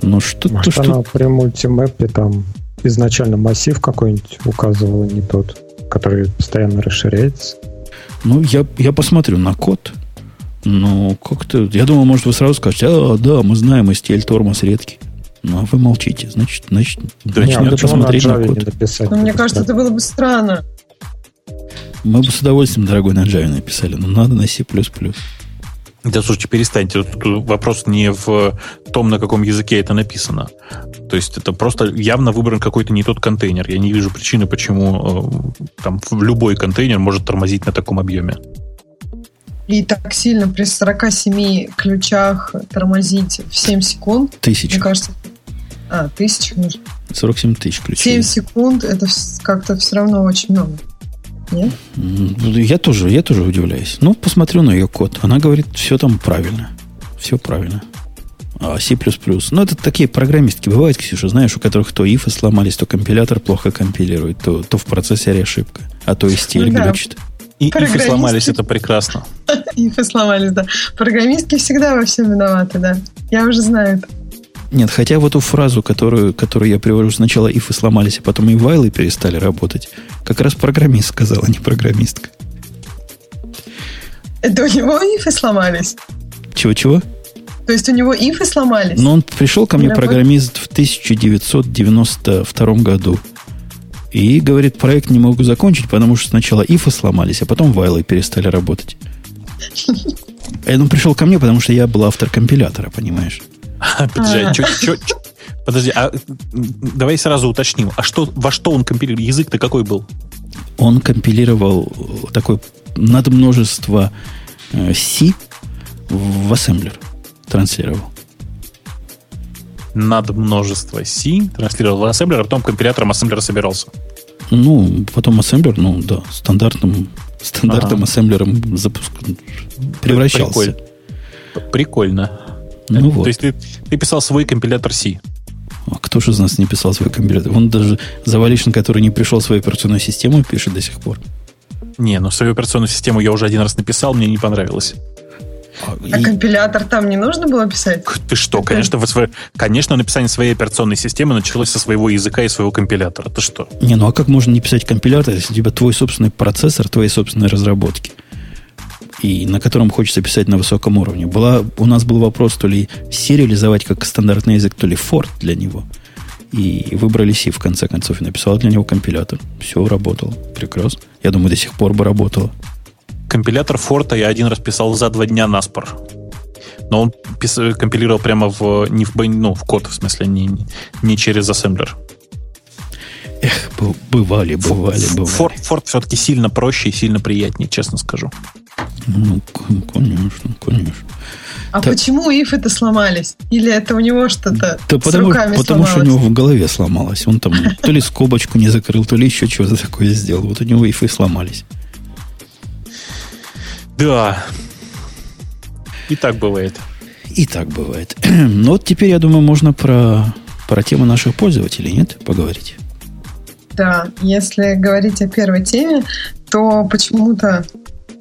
Но что-то... Может, что... она при мультимэпе там изначально массив какой-нибудь указывала не тот, который постоянно расширяется? Ну, я, я посмотрю на код. Ну, как-то... Я думал, может, вы сразу скажете, а, да, мы знаем, STL тормоз редкий. Ну, а вы молчите. Значит, значит, да, значит надо посмотреть на, на код. Написать, Но мне кажется, это было бы странно. Мы бы с удовольствием, дорогой, на Java написали, но надо на C++. Да, слушайте, перестаньте. Тут вопрос не в том, на каком языке это написано. То есть это просто явно выбран какой-то не тот контейнер. Я не вижу причины, почему э, там любой контейнер может тормозить на таком объеме. И так сильно при 47 ключах тормозить в 7 секунд. Тысяч. Мне кажется, а, тысяч. 47 тысяч ключей. 7 секунд это как-то все равно очень много. Нет? Я тоже, я тоже удивляюсь. Ну, посмотрю на ее код. Она говорит, все там правильно. Все правильно. А C++. Ну, это такие программистки бывают, Ксюша, знаешь, у которых то ифы сломались, то компилятор плохо компилирует, то, то в процессоре ошибка, а то и стиль ну, глючит. И ифы сломались, это прекрасно. Ифы сломались, да. Программистки всегда во всем виноваты, да. Я уже знаю это. Нет, хотя вот эту фразу, которую, которую я привожу, сначала ифы сломались, а потом и вайлы перестали работать, как раз программист сказал, а не программистка. Это у него ифы сломались? Чего-чего? То есть у него ифы сломались? Но он пришел ко мне, Работ... программист, в 1992 году. И говорит, проект не могу закончить, потому что сначала ифы сломались, а потом вайлы перестали работать. И он пришел ко мне, потому что я был автор компилятора, понимаешь? Подожди, а чё, чё, чё? Подожди, а давай сразу уточним. А что, во что он компилировал? Язык-то какой был? Он компилировал такое надмножество э, C в ассемблер. Транслировал. Надмножество C транслировал в ассемблер, а потом компилятором ассемблера собирался. Ну, потом ассемблер, ну да, стандартным, стандартным ага. ассемблером запуск превращался. Прикольно. Прикольно. Ну, вот. То есть ты, ты писал свой компилятор C. А кто же из нас не писал свой компилятор? Он даже Завалишин, который не пришел в свою операционную систему, пишет до сих пор. Не, ну свою операционную систему я уже один раз написал, мне не понравилось. А, а и... компилятор там не нужно было писать? Ты что, конечно, в конечно, написание своей операционной системы началось со своего языка и своего компилятора. Ты что? Не, ну а как можно не писать компилятор, если у тебя твой собственный процессор, твои собственные разработки? И на котором хочется писать на высоком уровне. Была, у нас был вопрос, то ли C реализовать как стандартный язык, то ли Ford для него. И выбрали C в конце концов и написал для него компилятор. Все работало. Прекрасно. Я думаю, до сих пор бы работало. Компилятор Форта я один раз писал за два дня на спор. Но он пис, компилировал прямо в, не в, ну, в код, в смысле, не, не через ассемблер. Эх, бывали, бывали, бывали. Форд, Форд все-таки сильно проще и сильно приятнее, честно скажу. Ну, конечно, конечно. А так. почему if это сломались? Или это у него что-то да с потому, руками потому сломалось? что у него в голове сломалось. Он там то ли скобочку не закрыл, то ли еще чего-то такое сделал. Вот у него ифы сломались. Да. И так бывает. И так бывает. Ну вот теперь, я думаю, можно про, про тему наших пользователей, нет, поговорить? Да, если говорить о первой теме, то почему-то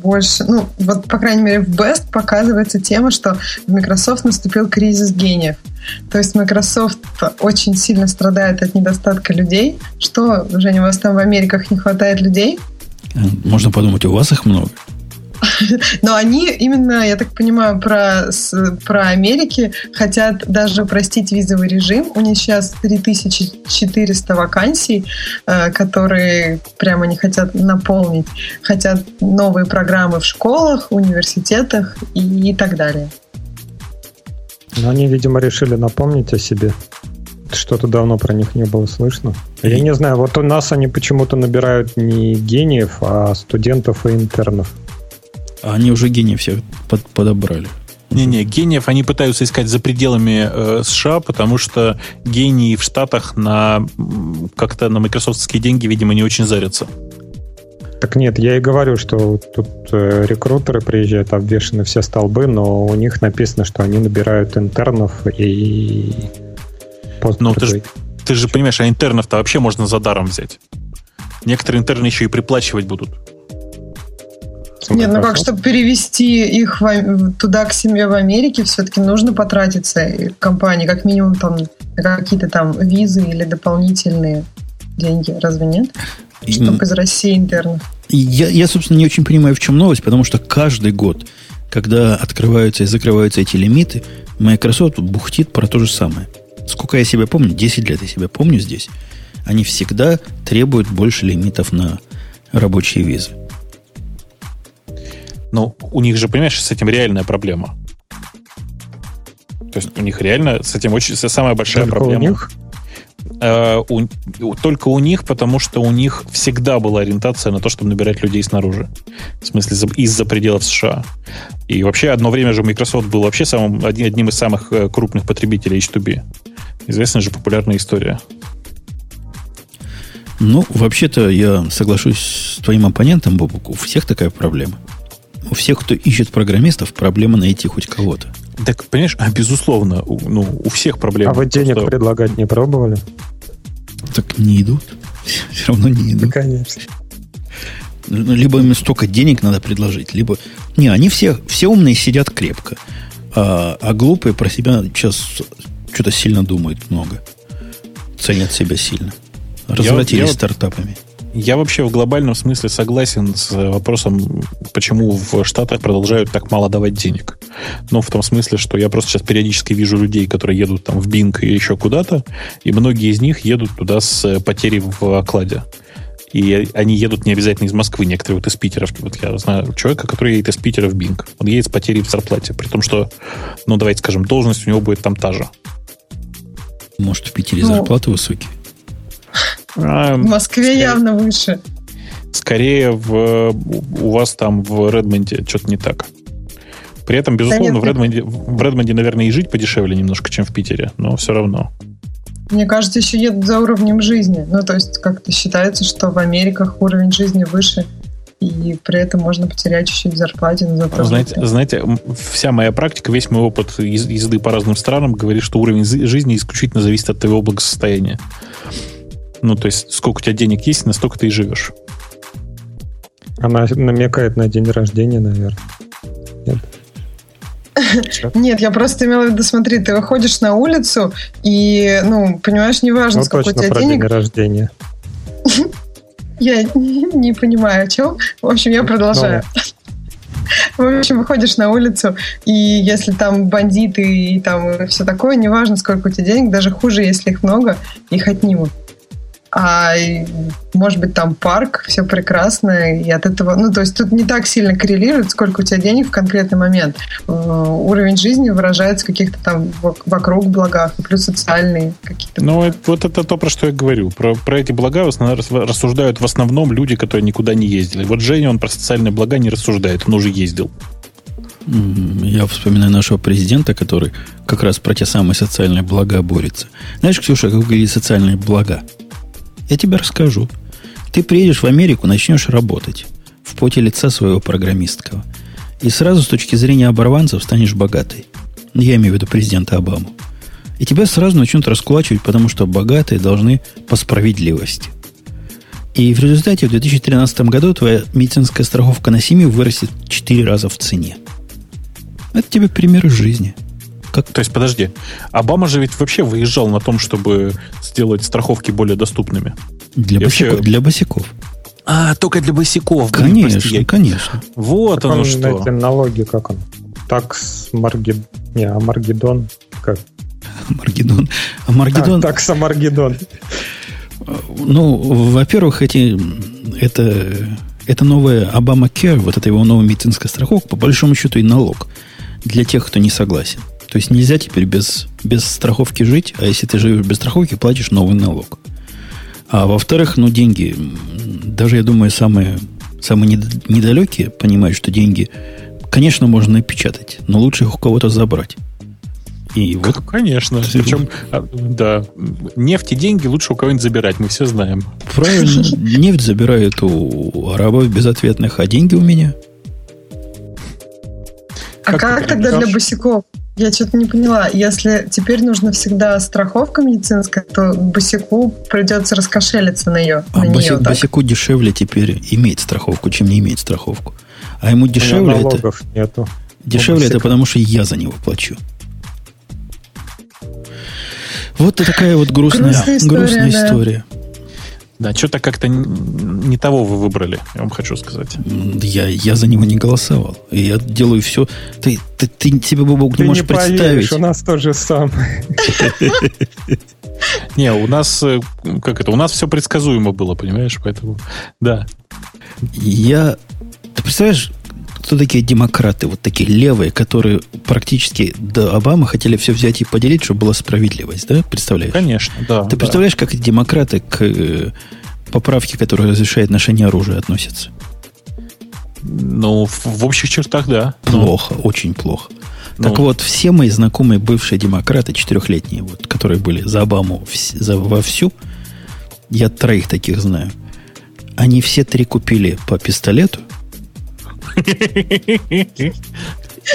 больше, ну, вот, по крайней мере, в Best показывается тема, что в Microsoft наступил кризис гениев. То есть Microsoft очень сильно страдает от недостатка людей. Что, Женя, у вас там в Америках не хватает людей? Можно подумать, у вас их много. Но они именно, я так понимаю, про, с, про Америки хотят даже простить визовый режим. У них сейчас 3400 вакансий, э, которые прямо не хотят наполнить. Хотят новые программы в школах, университетах и, и так далее. Но они, видимо, решили напомнить о себе. Что-то давно про них не было слышно. Я не знаю, вот у нас они почему-то набирают не гениев, а студентов и интернов. А они уже гениев всех под, подобрали. Не-не, гениев они пытаются искать за пределами э, США, потому что гении в Штатах на как-то на майкрософтские деньги, видимо, не очень зарятся. Так нет, я и говорю, что тут э, рекрутеры приезжают, обвешаны все столбы, но у них написано, что они набирают интернов и... Ну, ты же, ты же понимаешь, а интернов-то вообще можно за даром взять. Некоторые интерны еще и приплачивать будут. Нет, ну как, чтобы перевести их в, туда к семье в Америке, все-таки нужно потратиться компании, как минимум там на какие-то там визы или дополнительные деньги, разве нет? Чтобы из России интернов. Я, я, собственно, не очень понимаю, в чем новость, потому что каждый год, когда открываются и закрываются эти лимиты, Microsoft бухтит про то же самое. Сколько я себя помню, 10 лет я себя помню здесь, они всегда требуют больше лимитов на рабочие визы. Но у них же, понимаешь, с этим реальная проблема. То есть у них реально с этим очень самая большая только проблема. У них? Uh, у, только у них, потому что у них всегда была ориентация на то, чтобы набирать людей снаружи. В смысле, из-за пределов США. И вообще, одно время же Microsoft был вообще самым, одним из самых э, крупных потребителей H2B. Известная же популярная история. Ну, вообще-то я соглашусь с твоим оппонентом, Бобук. У всех такая проблема у всех, кто ищет программистов, проблема найти хоть кого-то. Так, понимаешь, а безусловно, у, ну, у всех проблемы. А вы денег просто... предлагать не пробовали? Так не идут. Все равно не идут. Да, конечно. Ну, либо им столько денег надо предложить, либо... Не, они все, все умные сидят крепко. А, а глупые про себя сейчас что-то сильно думают много. Ценят себя сильно. Развратились я, я стартапами. Я вообще в глобальном смысле согласен с вопросом, почему в Штатах продолжают так мало давать денег. Ну, в том смысле, что я просто сейчас периодически вижу людей, которые едут там в Бинг или еще куда-то, и многие из них едут туда с потерей в окладе. И они едут не обязательно из Москвы, некоторые вот из Питера. Вот я знаю человека, который едет из Питера в Бинг. Он едет с потерей в зарплате, при том, что, ну, давайте скажем, должность у него будет там та же. Может, в Питере ну, зарплаты высокие? А, в Москве скорее, явно выше. Скорее в, у вас там в Редмонде что-то не так. При этом, безусловно, да в, Редмонде, в Редмонде, наверное, и жить подешевле немножко, чем в Питере, но все равно. Мне кажется, еще едут за уровнем жизни. Ну, то есть, как-то считается, что в Америках уровень жизни выше, и при этом можно потерять чуть-чуть в зарплате. Но зато знаете, знаете, вся моя практика, весь мой опыт езды по разным странам говорит, что уровень жизни исключительно зависит от твоего благосостояния. Ну, то есть, сколько у тебя денег есть, настолько ты и живешь. Она намекает на день рождения, наверное. Нет? Нет, я просто имела в виду, смотри, ты выходишь на улицу и, ну, понимаешь, неважно, ну, сколько у тебя про денег. день рождения. Я не понимаю, о чем. В общем, я продолжаю. В общем, выходишь на улицу, и если там бандиты и там все такое, неважно, сколько у тебя денег, даже хуже, если их много, их отнимут. А может быть там парк, все прекрасно, и от этого, ну то есть тут не так сильно коррелирует, сколько у тебя денег в конкретный момент. Э, уровень жизни выражается в каких-то там вокруг благах, и плюс социальные какие-то. Ну это, вот это то, про что я говорю. Про, про эти блага рассуждают в основном люди, которые никуда не ездили. Вот Женя, он про социальные блага не рассуждает, он уже ездил. Я вспоминаю нашего президента, который как раз про те самые социальные блага борется. Знаешь, Ксюша, как выглядят социальные блага? Я тебе расскажу. Ты приедешь в Америку, начнешь работать в поте лица своего программистского. И сразу с точки зрения оборванцев станешь богатой. Я имею в виду президента Обаму. И тебя сразу начнут раскулачивать, потому что богатые должны по справедливости. И в результате в 2013 году твоя медицинская страховка на семью вырастет в 4 раза в цене. Это тебе пример из жизни. Как? То есть, подожди, Обама же ведь вообще выезжал на том, чтобы сделать страховки более доступными. Для, босиков, вообще... для босиков. А, только для босиков. Конечно, Прости, я... конечно. Вот так оно он, что. Эти налоги, как он? Такс Маргид... Не, а Маргидон? Как? Маргидон. А Маргидон... А, такса Маргидон. Ну, во-первых, эти... Это... Это новая Обама Care, вот это его новая медицинская страховка, по большому счету и налог для тех, кто не согласен. То есть нельзя теперь без, без страховки жить, а если ты живешь без страховки, платишь новый налог. А во-вторых, ну, деньги, даже, я думаю, самые, самые недалекие понимают, что деньги, конечно, можно напечатать, но лучше их у кого-то забрать. И вот, конечно. Причем, а, да, нефть и деньги лучше у кого-нибудь забирать, мы все знаем. Правильно. Нефть забирают у арабов безответных, а деньги у меня. А как, как тогда для босиков? Я что-то не поняла. Если теперь нужно всегда страховка медицинская, то босику придется раскошелиться на ее. А на босик, нее, босику дешевле теперь иметь страховку, чем не иметь страховку. А ему дешевле это... Нету. Дешевле это потому, что я за него плачу. Вот такая вот грустная, грустная история. Грустная да. история. Да, что-то как-то не того вы выбрали, я вам хочу сказать. Я, я за него не голосовал. И я делаю все. Ты, ты, ты себе, Бобок, не можешь не представить. Поверишь, у нас тоже самое. Не, у нас, э, как это, у нас все предсказуемо было, понимаешь, поэтому, да. Я, ты представляешь, кто такие демократы, вот такие левые, которые практически до Обамы хотели все взять и поделить, чтобы была справедливость, да? Представляешь? Конечно, да. Ты представляешь, как эти демократы к э, поправке, которая разрешает ношение оружия, относятся? Ну, в, в общих чертах, да. Плохо, ну. очень плохо. Ну. Так вот, все мои знакомые бывшие демократы, четырехлетние, вот, которые были за Обаму в, за, вовсю, я троих таких знаю, они все три купили по пистолету,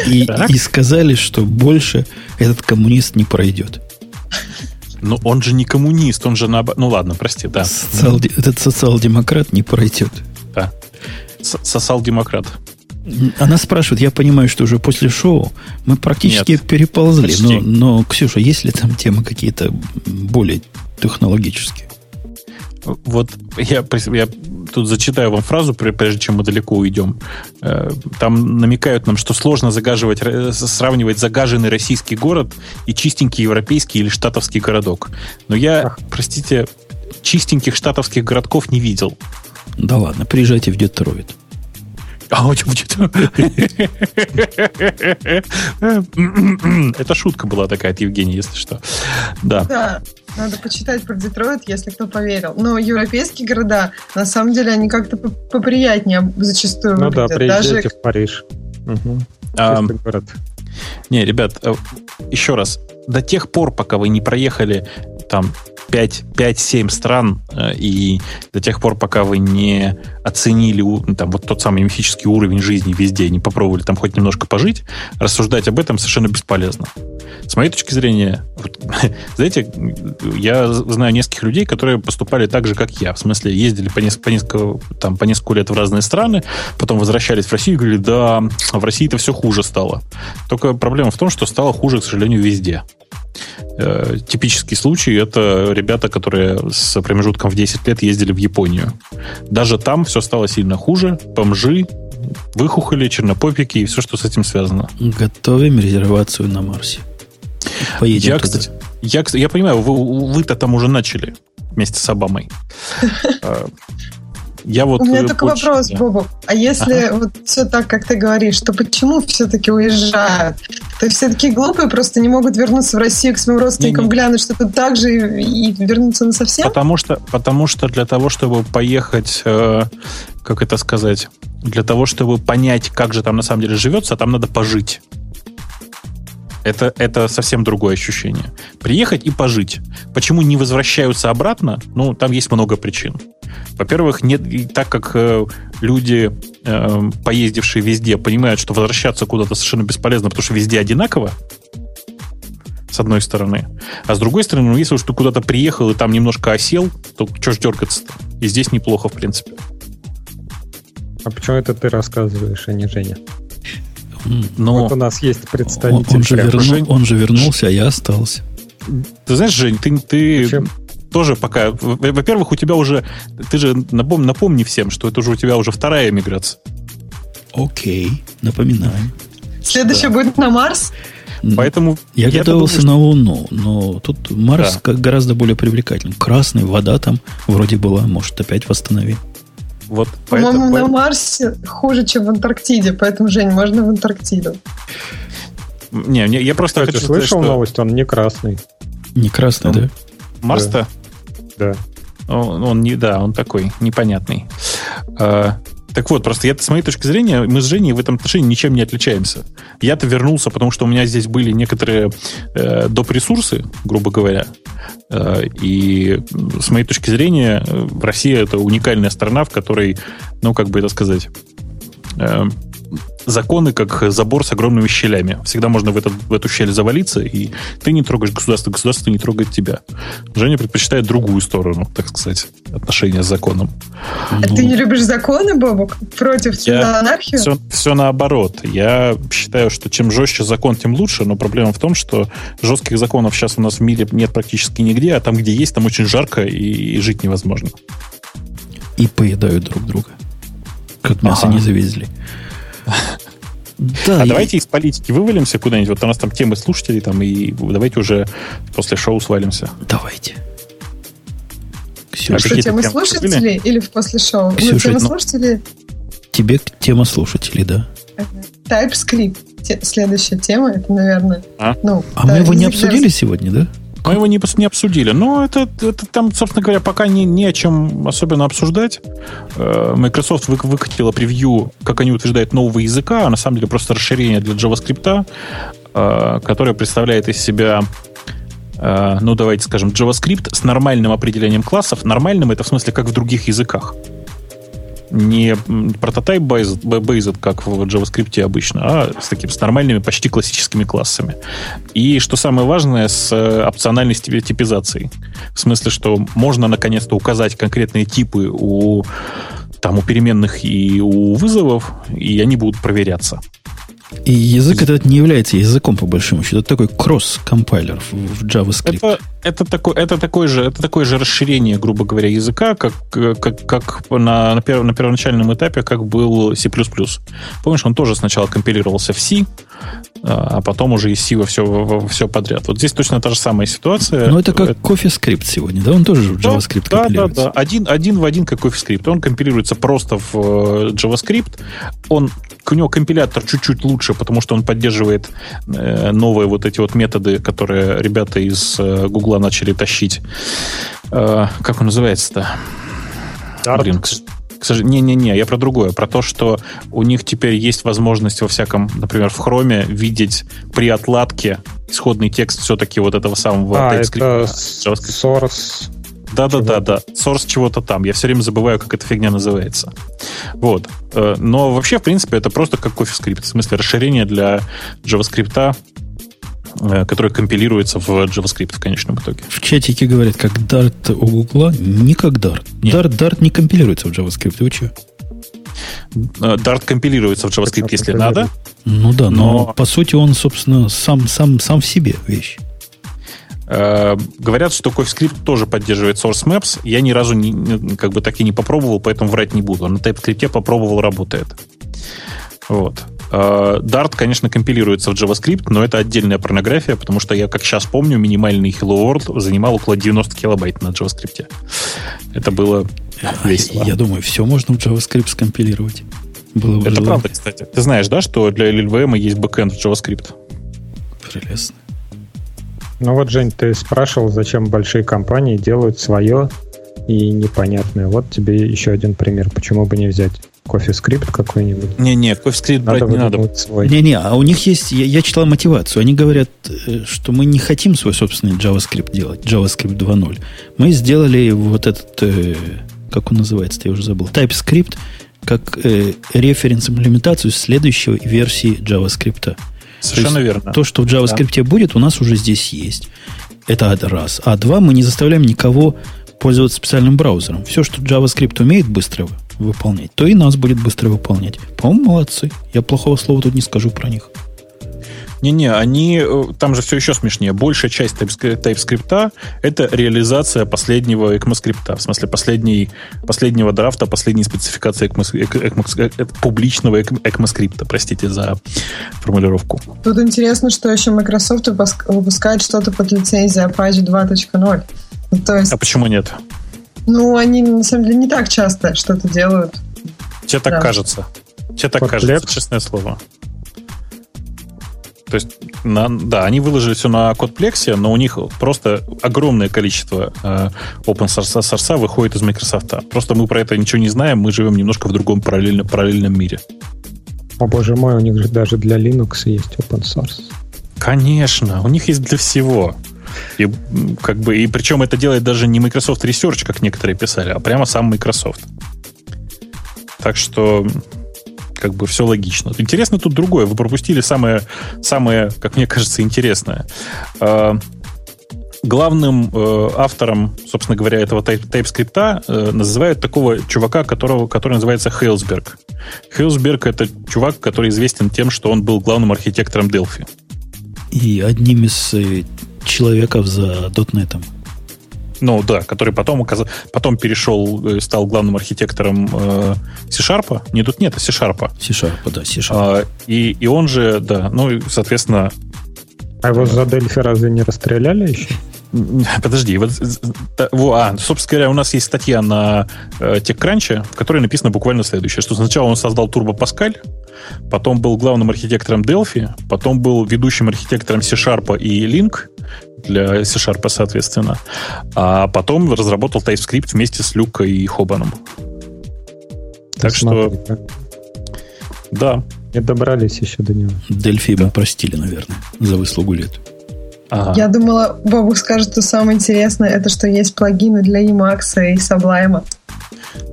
и, и сказали, что больше этот коммунист не пройдет. Но он же не коммунист, он же на... Ну ладно, прости, да. Социал... Этот социал-демократ не пройдет. Да. Социал-демократ. Она спрашивает, я понимаю, что уже после шоу мы практически Нет, переползли, но, но, Ксюша, есть ли там темы какие-то более технологические? Вот я, я тут зачитаю вам фразу, прежде чем мы далеко уйдем. Э, там намекают нам, что сложно загаживать, сравнивать загаженный российский город и чистенький европейский или штатовский городок. Но я, Ах. простите, чистеньких штатовских городков не видел. Да ладно, приезжайте в Детройт. А Это шутка была такая от Евгения, если что. Да. Да. Надо почитать про Детройт, если кто поверил. Но европейские города, на самом деле, они как-то поприятнее зачастую Ну выглядят. да, приезжайте Даже... в Париж. Угу. А, город. Не, ребят, э, еще раз. До тех пор, пока вы не проехали там 5-7 стран, э, и до тех пор, пока вы не оценили там, вот тот самый мифический уровень жизни везде, не попробовали там хоть немножко пожить, рассуждать об этом совершенно бесполезно. С моей точки зрения, вот, знаете, я знаю нескольких людей, которые поступали так же, как я. В смысле, ездили по несколько, по несколько, там, по несколько лет в разные страны, потом возвращались в Россию и говорили, да, в России-то все хуже стало. Только проблема в том, что стало хуже, к сожалению, везде. Э, типический случай это ребята, которые с промежутком в 10 лет ездили в Японию. Даже там все стало сильно хуже. Бомжи, выхухоли, чернопопики и все, что с этим связано. Готовим резервацию на Марсе. Поедем я, туда. кстати, я, я понимаю, вы, вы-то там уже начали. вместе с Обамой. Я вот У меня только очень... вопрос, да. А если ага. вот все так, как ты говоришь, то почему все-таки уезжают? То есть все такие глупые, просто не могут вернуться в Россию к своим родственникам, не, не. глянуть, что тут так же и, и вернуться на совсем? Потому что, потому что для того, чтобы поехать, э, как это сказать, для того, чтобы понять, как же там на самом деле живется, там надо пожить. Это, это совсем другое ощущение. Приехать и пожить. Почему не возвращаются обратно? Ну, там есть много причин. Во-первых, нет, так как э, люди, э, поездившие везде, понимают, что возвращаться куда-то совершенно бесполезно, потому что везде одинаково, с одной стороны. А с другой стороны, ну, если уж ты куда-то приехал и там немножко осел, то что ж дергаться-то? И здесь неплохо, в принципе. А почему это ты рассказываешь, а не Женя? Но вот у нас есть представитель. Он, он, же, верну, он же вернулся, а я остался. Ты знаешь, Жень, ты, ты тоже пока... Во-первых, у тебя уже... Ты же напом, напомни всем, что это уже у тебя уже вторая миграция. Окей, напоминаю. Следующая да. будет на Марс? Поэтому я, я готовился думаю, на Луну, но тут Марс да. гораздо более привлекательный. Красный, вода там вроде была, может, опять восстановить. Вот По-моему, поэтому... на Марсе хуже, чем в Антарктиде, поэтому, Жень, можно в Антарктиду. Не, не я просто Кстати, хочу слышал сказать, что... новость, он не красный. Не красный, он... да? Марс-то? Да. Он, он не, да, он такой непонятный. А, так вот, просто я, с моей точки зрения, мы с Женей в этом отношении ничем не отличаемся. Я-то вернулся, потому что у меня здесь были некоторые э, доп. ресурсы, грубо говоря. Э, и с моей точки зрения, э, Россия это уникальная страна, в которой, ну, как бы это сказать, э, законы как забор с огромными щелями. Всегда можно в, этот, в эту щель завалиться, и ты не трогаешь государство, государство не трогает тебя. Женя предпочитает другую сторону, так сказать, отношения с законом. А ну, ты не любишь законы, Бобок? Против я, анархию? Все, все наоборот. Я считаю, что чем жестче закон, тем лучше, но проблема в том, что жестких законов сейчас у нас в мире нет практически нигде, а там, где есть, там очень жарко и, и жить невозможно. И поедают друг друга. Как мясо ага. не завезли. Да, а и... давайте из политики вывалимся куда-нибудь. Вот у нас там темы слушателей, там, и давайте уже после шоу свалимся. Давайте. Ксюша, а что, темы тем слушателей или в после шоу? Ксюша, ну, тема ну, слушателей? Тебе тема слушателей, да. TypeScript. Следующая тема, это, наверное... А, ну, а да, мы его не обсудили сегодня, да? Мы его не, не обсудили. Но это, это там, собственно говоря, пока не, не о чем особенно обсуждать. Э, Microsoft вы, выкатила превью, как они утверждают, нового языка, а на самом деле просто расширение для JavaScript, э, которое представляет из себя э, ну, давайте скажем, JavaScript с нормальным определением классов. Нормальным это в смысле как в других языках не based, based, как в JavaScript обычно, а с такими с нормальными, почти классическими классами. И что самое важное, с э, опциональной типизацией. В смысле, что можно наконец-то указать конкретные типы у там у переменных и у вызовов, и они будут проверяться. И язык этот не является языком, по большому счету. Это такой кросс-компайлер в JavaScript. Это, это, такой, это, такое же, это такое же расширение, грубо говоря, языка, как, как, как на, на, перв, на первоначальном этапе, как был C++. Помнишь, он тоже сначала компилировался в C, а потом уже из C во все, во все подряд. Вот здесь точно та же самая ситуация. Но это как это... CoffeeScript сегодня, да? Он тоже в JavaScript да, компилируется. Да, да, да. Один, один в один как CoffeeScript. Он компилируется просто в э, JavaScript. Он у него компилятор чуть-чуть лучше, потому что он поддерживает э, новые вот эти вот методы, которые ребята из э, Гугла начали тащить. Э, как он называется-то? Dart. Блин, к, к сожалению, не-не-не, я про другое, про то, что у них теперь есть возможность во всяком, например, в Chrome видеть при отладке исходный текст все-таки вот этого самого а, это source да-да-да, да. Source чего-то там. Я все время забываю, как эта фигня называется. Вот. Э, но вообще, в принципе, это просто как CoffeeScript. В смысле, расширение для JavaScript, э, который компилируется в JavaScript в конечном итоге. В чатике говорят, как Dart у Гугла, не как Dart. Нет. Dart, Dart не компилируется в JavaScript. Вы что? Э, Dart компилируется в JavaScript, если надо. Ну да, но, но по сути он, собственно, сам, сам, сам в себе вещь. Э, говорят, что CoffeeScript тоже поддерживает source maps. Я ни разу не, как бы так и не попробовал, поэтому врать не буду. На TypeScript попробовал, работает. Вот. Э, Dart, конечно, компилируется в JavaScript, но это отдельная порнография, потому что я, как сейчас помню, минимальный Hello World занимал около 90 килобайт на JavaScript. Это было весело. Я думаю, все можно в JavaScript скомпилировать. Было бы это желание. правда, кстати. Ты знаешь, да, что для LLVM есть бэкэнд в JavaScript? Прелестно. Ну вот, Жень, ты спрашивал, зачем большие компании делают свое и непонятное. Вот тебе еще один пример. Почему бы не взять CoffeeScript какой-нибудь? Не-не, CoffeeScript брать не надо. Свой. Не-не, а у них есть, я, я читал мотивацию. Они говорят, э, что мы не хотим свой собственный JavaScript делать, JavaScript 2.0. Мы сделали вот этот, э, как он называется, я уже забыл, TypeScript, как э, референс-имплементацию следующей версии JavaScript. Совершенно то верно. То, что в JavaScript да. будет, у нас уже здесь есть. Это раз. А два, мы не заставляем никого пользоваться специальным браузером. Все, что JavaScript умеет быстро выполнять, то и нас будет быстро выполнять. По-моему, молодцы. Я плохого слова тут не скажу про них. Не-не, они, э, там же все еще смешнее. Большая часть TypeScript это реализация последнего ECMAScript, в смысле последней, последнего драфта, последней спецификации ECMAS, ECMAS, публичного ECMAScript, простите за формулировку. Тут интересно, что еще Microsoft выпускает что-то под лицензией Apache 2.0. Ну, то есть, а почему нет? Ну, они на самом деле не так часто что-то делают. Тебе так да. кажется. Тебе так Под кажется, честное слово. То есть, на, да, они выложили все на Кодплексе, но у них просто огромное количество э, open source, source выходит из Microsoft. Просто мы про это ничего не знаем, мы живем немножко в другом параллельно, параллельном мире. О боже мой, у них же даже для Linux есть open source. Конечно, у них есть для всего. И, как бы, и причем это делает даже не Microsoft Research, как некоторые писали, а прямо сам Microsoft. Так что как бы все логично. Интересно тут другое. Вы пропустили самое, самое как мне кажется, интересное. А, главным э, автором, собственно говоря, этого TypeScript э, называют такого чувака, которого, который называется Хейлсберг. Хейлсберг — это чувак, который известен тем, что он был главным архитектором Delphi. И одним из э, человеков за .NET. Ну да, который потом, оказ... потом перешел, э, стал главным архитектором э, C-Sharp. Не тут нет, а C-Sharp. C-Sharp, да, C-Sharp. А, и, и он же, да, ну, соответственно... А его за Дельфи разве не расстреляли еще? Подожди, вот, а, собственно говоря, у нас есть статья на э, TechCrunch, в которой написано буквально следующее, что сначала он создал Turbo Pascal, потом был главным архитектором Delphi, потом был ведущим архитектором C-Sharp и Link для C-Sharp, соответственно, а потом разработал TypeScript вместе с Люкой и Хобаном. Так Смотри, что... Да. Не добрались еще до него. Дельфи бы простили, наверное, за выслугу лет. Ага. Я думала, Бобук скажет, что самое интересное, это что есть плагины для Emacs и Sublime.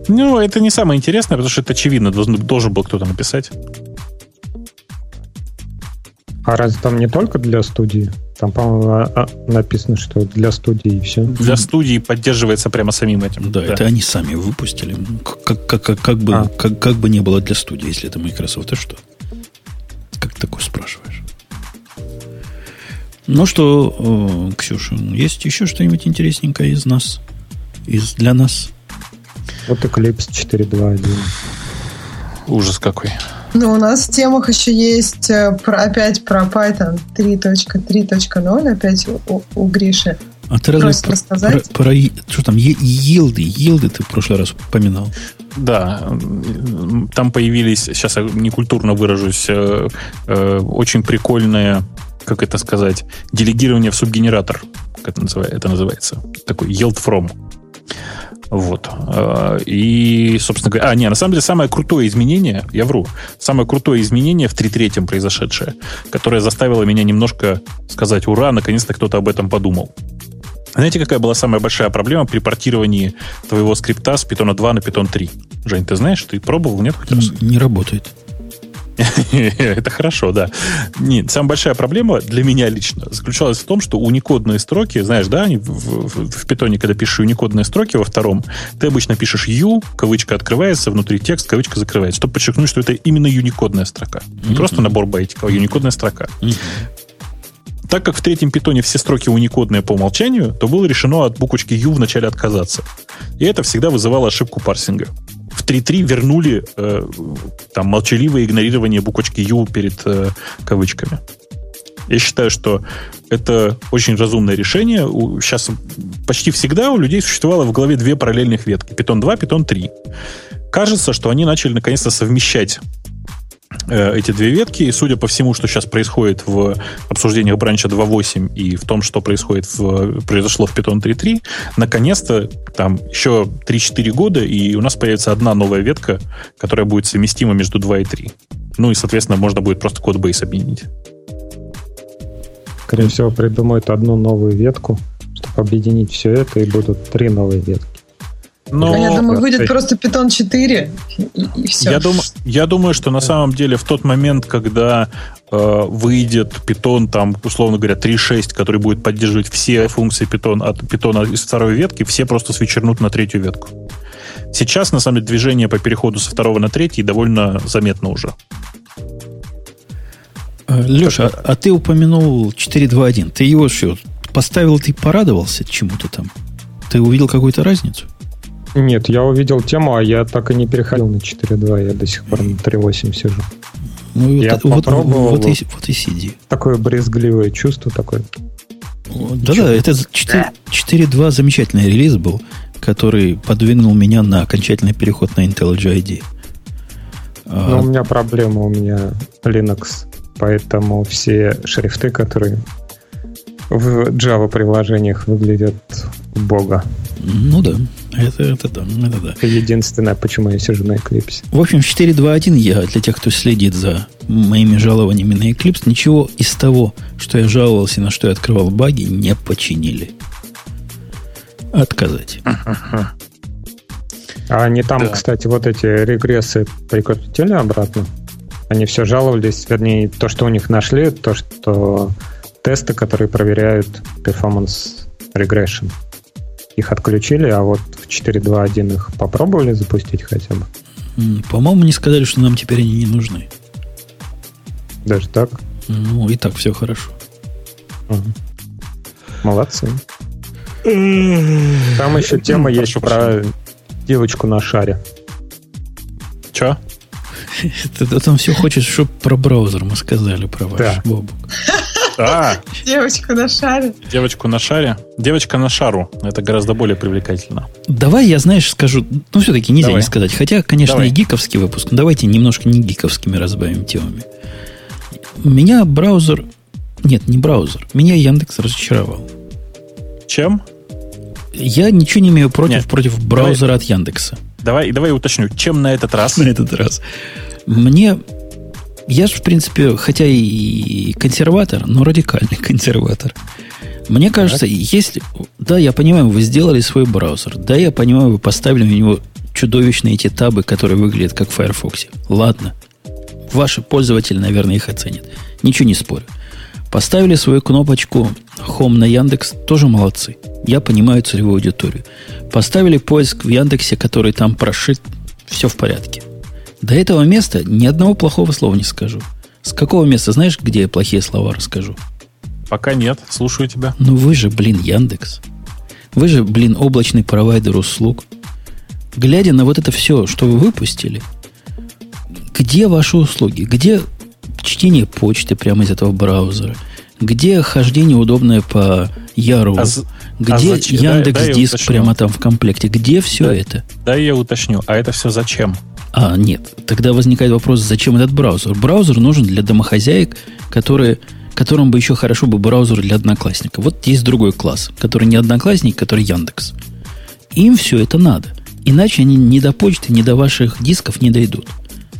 Ну, это не самое интересное, потому что это очевидно, должен, должен был кто-то написать. А разве там не только для студии? Там, по-моему, а, а, написано, что для студии и все. Для студии поддерживается прямо самим этим. Да, да. это они сами выпустили. Как, как, как, как, бы, а. как, как бы не было для студии, если это Microsoft, ты что? Как такое спрашиваешь? Ну что, Ксюша, есть еще что-нибудь интересненькое из нас? Из для нас? Вот Eclipse 4.2.1. Ужас какой. Ну, у нас в темах еще есть э, про, опять про Python 3.3.0, опять у, у Гриши. А ты разве про, рассказать? Про, про, что там, елды, елды ты в прошлый раз упоминал. Да, там появились, сейчас я некультурно выражусь, э, э, очень прикольные как это сказать, делегирование в субгенератор, как это, называется, это называется. Такой yield from. Вот. А, и, собственно говоря... А, не, на самом деле самое крутое изменение, я вру, самое крутое изменение в 3.3 произошедшее, которое заставило меня немножко сказать «Ура, наконец-то кто-то об этом подумал». Знаете, какая была самая большая проблема при портировании твоего скрипта с Python 2 на Python 3? Жень, ты знаешь, ты пробовал, нет? Хоть раз? Не работает. Это хорошо, да. Нет, самая большая проблема для меня лично заключалась в том, что уникодные строки, знаешь, да, в, в, в питоне, когда пишешь уникодные строки во втором, ты обычно пишешь U, кавычка открывается, внутри текст, кавычка закрывается, чтобы подчеркнуть, что это именно юникодная строка. Не просто набор байтиков, а юникодная строка. Так как в третьем питоне все строки уникодные по умолчанию, то было решено от буквочки U вначале отказаться. И это всегда вызывало ошибку парсинга в 3.3 вернули э, там молчаливое игнорирование буквочки U перед э, кавычками. Я считаю, что это очень разумное решение. Сейчас почти всегда у людей существовало в голове две параллельных ветки. Python 2, Python 3. Кажется, что они начали наконец-то совмещать эти две ветки. И судя по всему, что сейчас происходит в обсуждениях бранча 2.8 и в том, что происходит в, произошло в Python 3.3, наконец-то там еще 3-4 года, и у нас появится одна новая ветка, которая будет совместима между 2 и 3. Ну и, соответственно, можно будет просто кодбейс объединить. Скорее всего, придумают одну новую ветку, чтобы объединить все это, и будут три новые ветки. Но... А я думаю, выйдет просто Python 4 и, и все. Я думаю, я думаю, что на самом деле в тот момент, когда э, выйдет Python, там, условно говоря, 3.6, который будет поддерживать все функции Python от Python из второй ветки, все просто свечернут на третью ветку. Сейчас, на самом деле, движение по переходу со второго на третий довольно заметно уже. Э, Леша, а, а ты упомянул 4.2.1. Ты его что, поставил, ты порадовался чему-то там? Ты увидел какую-то разницу? Нет, я увидел тему, а я так и не переходил на 4.2, я до сих пор на 3.8 сижу. Ну, я вот, попробовал. Вот, вот, и, вот и сиди. Такое брезгливое чувство такое. Да-да, это 4.2 замечательный релиз был, который подвинул меня на окончательный переход на IntelliJ IDEA. Но а, у меня проблема, у меня Linux, поэтому все шрифты, которые в Java приложениях выглядят бога. Ну да, это, это да, это да. Единственное, почему я сижу на Eclipse. В общем, 4.2.1 я, для тех, кто следит за моими жалованиями на Eclipse, ничего из того, что я жаловался, на что я открывал баги, не починили. Отказать. А они там, да. кстати, вот эти регрессы прикрутили обратно? Они все жаловались, вернее, то, что у них нашли, то, что тесты, которые проверяют performance regression. Их отключили, а вот в 4.2.1 их попробовали запустить хотя бы? По-моему, не сказали, что нам теперь они не нужны. Даже так? Ну, и так все хорошо. Угу. Молодцы. Там еще тема есть про девочку на шаре. Че? Ты там все хочешь, чтобы про браузер мы сказали про ваш да. Бобук. А, девочку на шаре. Девочку на шаре. Девочка на шару. Это гораздо более привлекательно. Давай я, знаешь, скажу... Ну, все-таки нельзя Давай. не сказать. Хотя, конечно, Давай. и гиковский выпуск. Давайте немножко не гиковскими разбавим темами. Меня браузер... Нет, не браузер. Меня Яндекс разочаровал. Чем? Я ничего не имею против, Нет. против браузера давай, от Яндекса. Давай, давай уточню. Чем на этот раз? На этот раз. Мне я же, в принципе, хотя и консерватор, но радикальный консерватор. Мне кажется, так. если... Да, я понимаю, вы сделали свой браузер. Да, я понимаю, вы поставили у него чудовищные эти табы, которые выглядят как в Firefox. Ладно. Ваши пользователи, наверное, их оценят. Ничего не спорю. Поставили свою кнопочку Home на Яндекс, тоже молодцы. Я понимаю целевую аудиторию. Поставили поиск в Яндексе, который там прошит, все в порядке. До этого места ни одного плохого слова не скажу. С какого места, знаешь, где я плохие слова расскажу? Пока нет, слушаю тебя. Ну вы же, блин, Яндекс. Вы же, блин, облачный провайдер услуг. Глядя на вот это все, что вы выпустили, где ваши услуги? Где чтение почты прямо из этого браузера? Где хождение удобное по Яру? А, где а Яндекс Диск прямо там в комплекте? Где все да, это? Да, я уточню. А это все зачем? А, нет. Тогда возникает вопрос, зачем этот браузер? Браузер нужен для домохозяек, которые, которым бы еще хорошо бы браузер для одноклассника. Вот есть другой класс, который не одноклассник, который Яндекс. Им все это надо. Иначе они ни до почты, ни до ваших дисков не дойдут.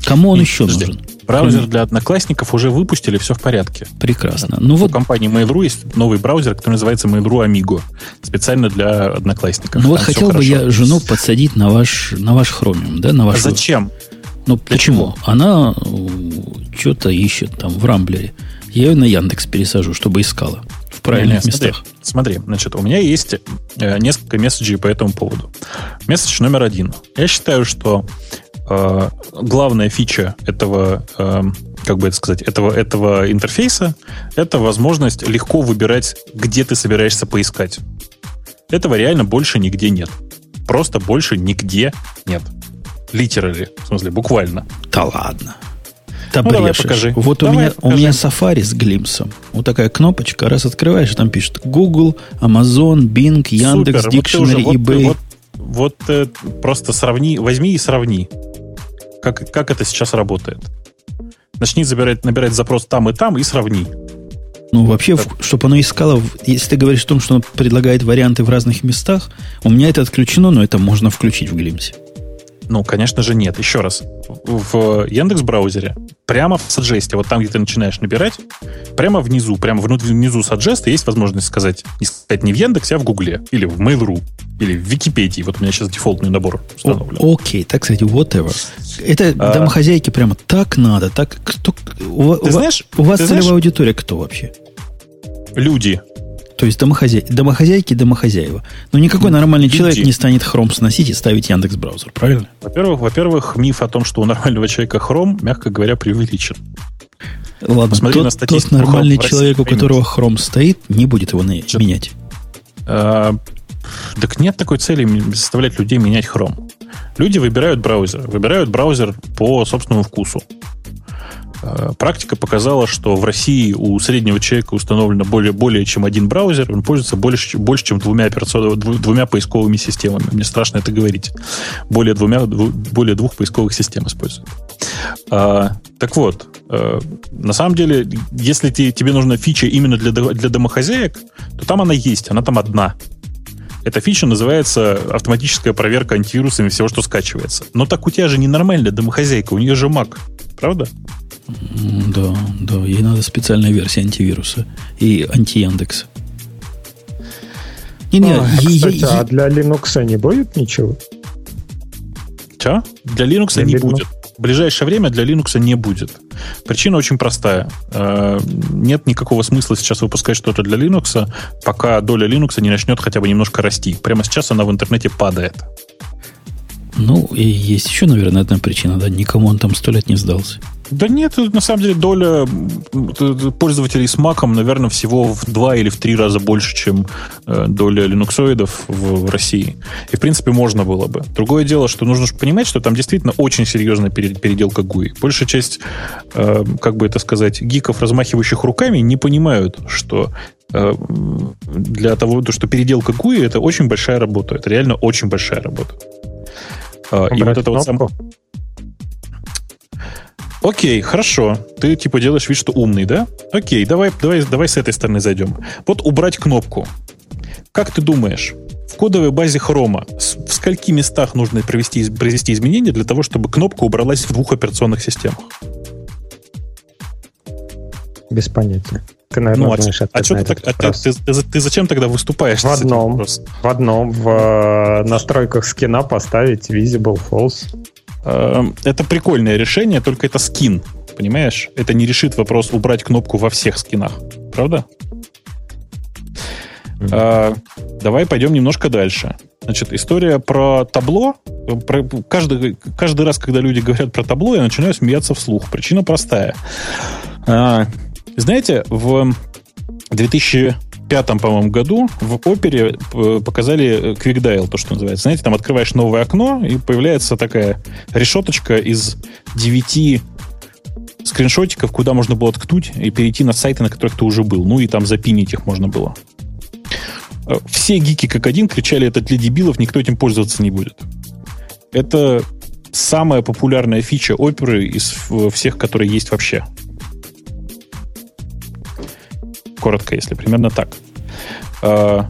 Кому он Нет, еще подожди. нужен? Браузер для одноклассников уже выпустили, все в порядке. Прекрасно. Ну, У вот... компании Mail.ru есть новый браузер, который называется Mail.ru Amigo. Специально для одноклассников. Ну вот хотел бы я жену подсадить на ваш, на ваш Chromium, да? На ваш... А зачем? Ну, для почему? Чего? Она э, что-то ищет там в Рамблере. Я ее на Яндекс пересажу, чтобы искала в правильных не, не, местах. Смотри, смотри, значит, у меня есть э, несколько месседжей по этому поводу. Месседж номер один. Я считаю, что э, главная фича этого, э, как бы это сказать, этого, этого интерфейса это возможность легко выбирать, где ты собираешься поискать. Этого реально больше нигде нет. Просто больше нигде нет. Literally, в смысле, буквально. Да ладно. Да Ну, давай покажи. Вот у Давай меня, у покажи. меня Safari с глимсом. Вот такая кнопочка. Раз открываешь, там пишет Google, Amazon, Bing, Яндекс, Супер. Вот ты уже- Dictionary, вот ты- eBay. Вот, вот, э, просто сравни, возьми и сравни, как, как это сейчас работает. Начни забирать, набирать запрос там и там и сравни. Ну, вообще, чтобы оно искало, если ты говоришь о том, что оно предлагает варианты в разных местах, у меня это отключено, но это можно включить в глимсе. Ну, конечно же, нет. Еще раз. В Яндекс браузере прямо в Suggest, вот там, где ты начинаешь набирать, прямо внизу, прямо внут- внизу Suggest есть возможность сказать, не сказать не в Яндексе, а в Гугле, или в Mail.ru, или в Википедии. Вот у меня сейчас дефолтный набор установлен. Окей, так сказать, whatever. Это А. домохозяйке прямо так надо, так кто... У, Ты у знаешь- у вас целевая знаешь- аудитория кто вообще? Люди. То есть домохозяй... домохозяйки, домохозяева. Но никакой нормальный Люди. человек не станет Chrome сносить и ставить Яндекс браузер, правильно? Во-первых, во-первых, миф о том, что у нормального человека Chrome, мягко говоря, преувеличен. Ладно, Посмотри тот, на тот нормальный человек, у которого Chrome стоит, не будет его на- менять. А, так нет такой цели заставлять людей менять Chrome. Люди выбирают браузер. Выбирают браузер по собственному вкусу. А, Практика показала, что в России у среднего человека установлено более, более чем один браузер, он пользуется больше, больше чем двумя, операцион- дву- двумя поисковыми системами. Мне страшно это говорить. Более, двумя, дву- более двух поисковых систем используют. А, так вот, э, на самом деле, если те- тебе нужна фича именно для, для домохозяек, то там она есть, она там одна. Эта фича называется автоматическая проверка антивирусами всего, что скачивается. Но так у тебя же ненормальная домохозяйка, у нее же Mac. Правда? Да, да, ей надо специальная версия антивируса и анти-Яндекса. Не, не, А, е- кстати, е- а для Linux не будет ничего? Че? Для Linux Для не Linux. будет. В ближайшее время для Linux не будет. Причина очень простая. Э, Нет никакого смысла сейчас выпускать что-то для Linux, пока доля Linux не начнет хотя бы немножко расти. Прямо сейчас она в интернете падает. Ну, и есть еще, наверное, одна причина, да, никому он там сто лет не сдался. Да нет, на самом деле доля пользователей с Mac, наверное, всего в два или в три раза больше, чем э, доля линуксоидов в, России. И, в принципе, можно было бы. Другое дело, что нужно понимать, что там действительно очень серьезная пере- переделка GUI. Большая часть, э, как бы это сказать, гиков, размахивающих руками, не понимают, что э, для того, то, что переделка GUI это очень большая работа. Это реально очень большая работа. Э, И вот Убрать это вот сам- кнопку? Окей, хорошо. Ты типа делаешь вид, что умный, да? Окей, давай, давай, давай с этой стороны зайдем. Вот убрать кнопку. Как ты думаешь, в кодовой базе хрома в скольки местах нужно провести, из- произвести изменения для того, чтобы кнопка убралась в двух операционных системах? Без понятия. Ты, наверное, Ну, а, ответ а на ты, так, а ты, ты- ты- ты зачем тогда выступаешь? В одном. В одном в э, настройках скина поставить visible false. Эм, Это прикольное решение, только это скин. Понимаешь? Это не решит вопрос убрать кнопку во всех скинах. Правда? А, давай пойдем немножко дальше. Значит, история про табло. Про- каждый, каждый раз, когда люди говорят про табло, я начинаю смеяться вслух. Причина простая. А, знаете, в 2005, по-моему, году в Опере э, показали Quick Dial, то, что называется. Знаете, там открываешь новое окно, и появляется такая решеточка из 9 скриншотиков, куда можно было ткнуть и перейти на сайты, на которых ты уже был. Ну и там запинить их можно было. Э, Все гики как один кричали, это для дебилов, никто этим пользоваться не будет. Это самая популярная фича оперы из э, всех, которые есть вообще. Коротко, если примерно так. А,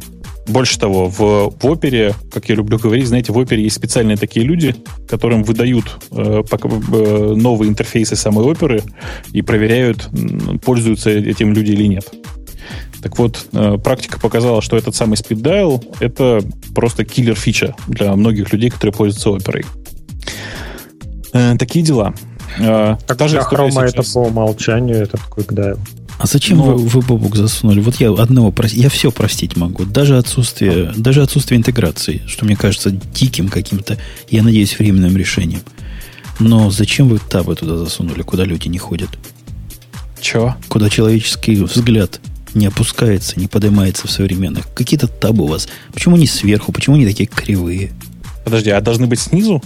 Больше того, в, в опере, как я люблю говорить, знаете, в опере есть специальные такие люди, которым выдают э, пока- э, новые интерфейсы самой оперы и проверяют, пользуются этим люди или нет. Так вот, э, практика показала, что этот самый speed dial это просто киллер фича для многих людей, которые пользуются оперой. Э, такие дела. Э, Так для хрома это сейчас. по умолчанию этот quick dial. А зачем Ну- вы, вы Бобук засунули? Вот я одного прос- я все простить могу. Даже отсутствие, даже отсутствие интеграции, что мне кажется диким каким-то, я надеюсь, временным решением. Но зачем вы табы туда засунули, куда люди не ходят? Чего? Куда человеческий взгляд не опускается, не поднимается в современных. Какие-то табы у вас. Почему не сверху? Почему не такие кривые? Подожди, а должны быть снизу?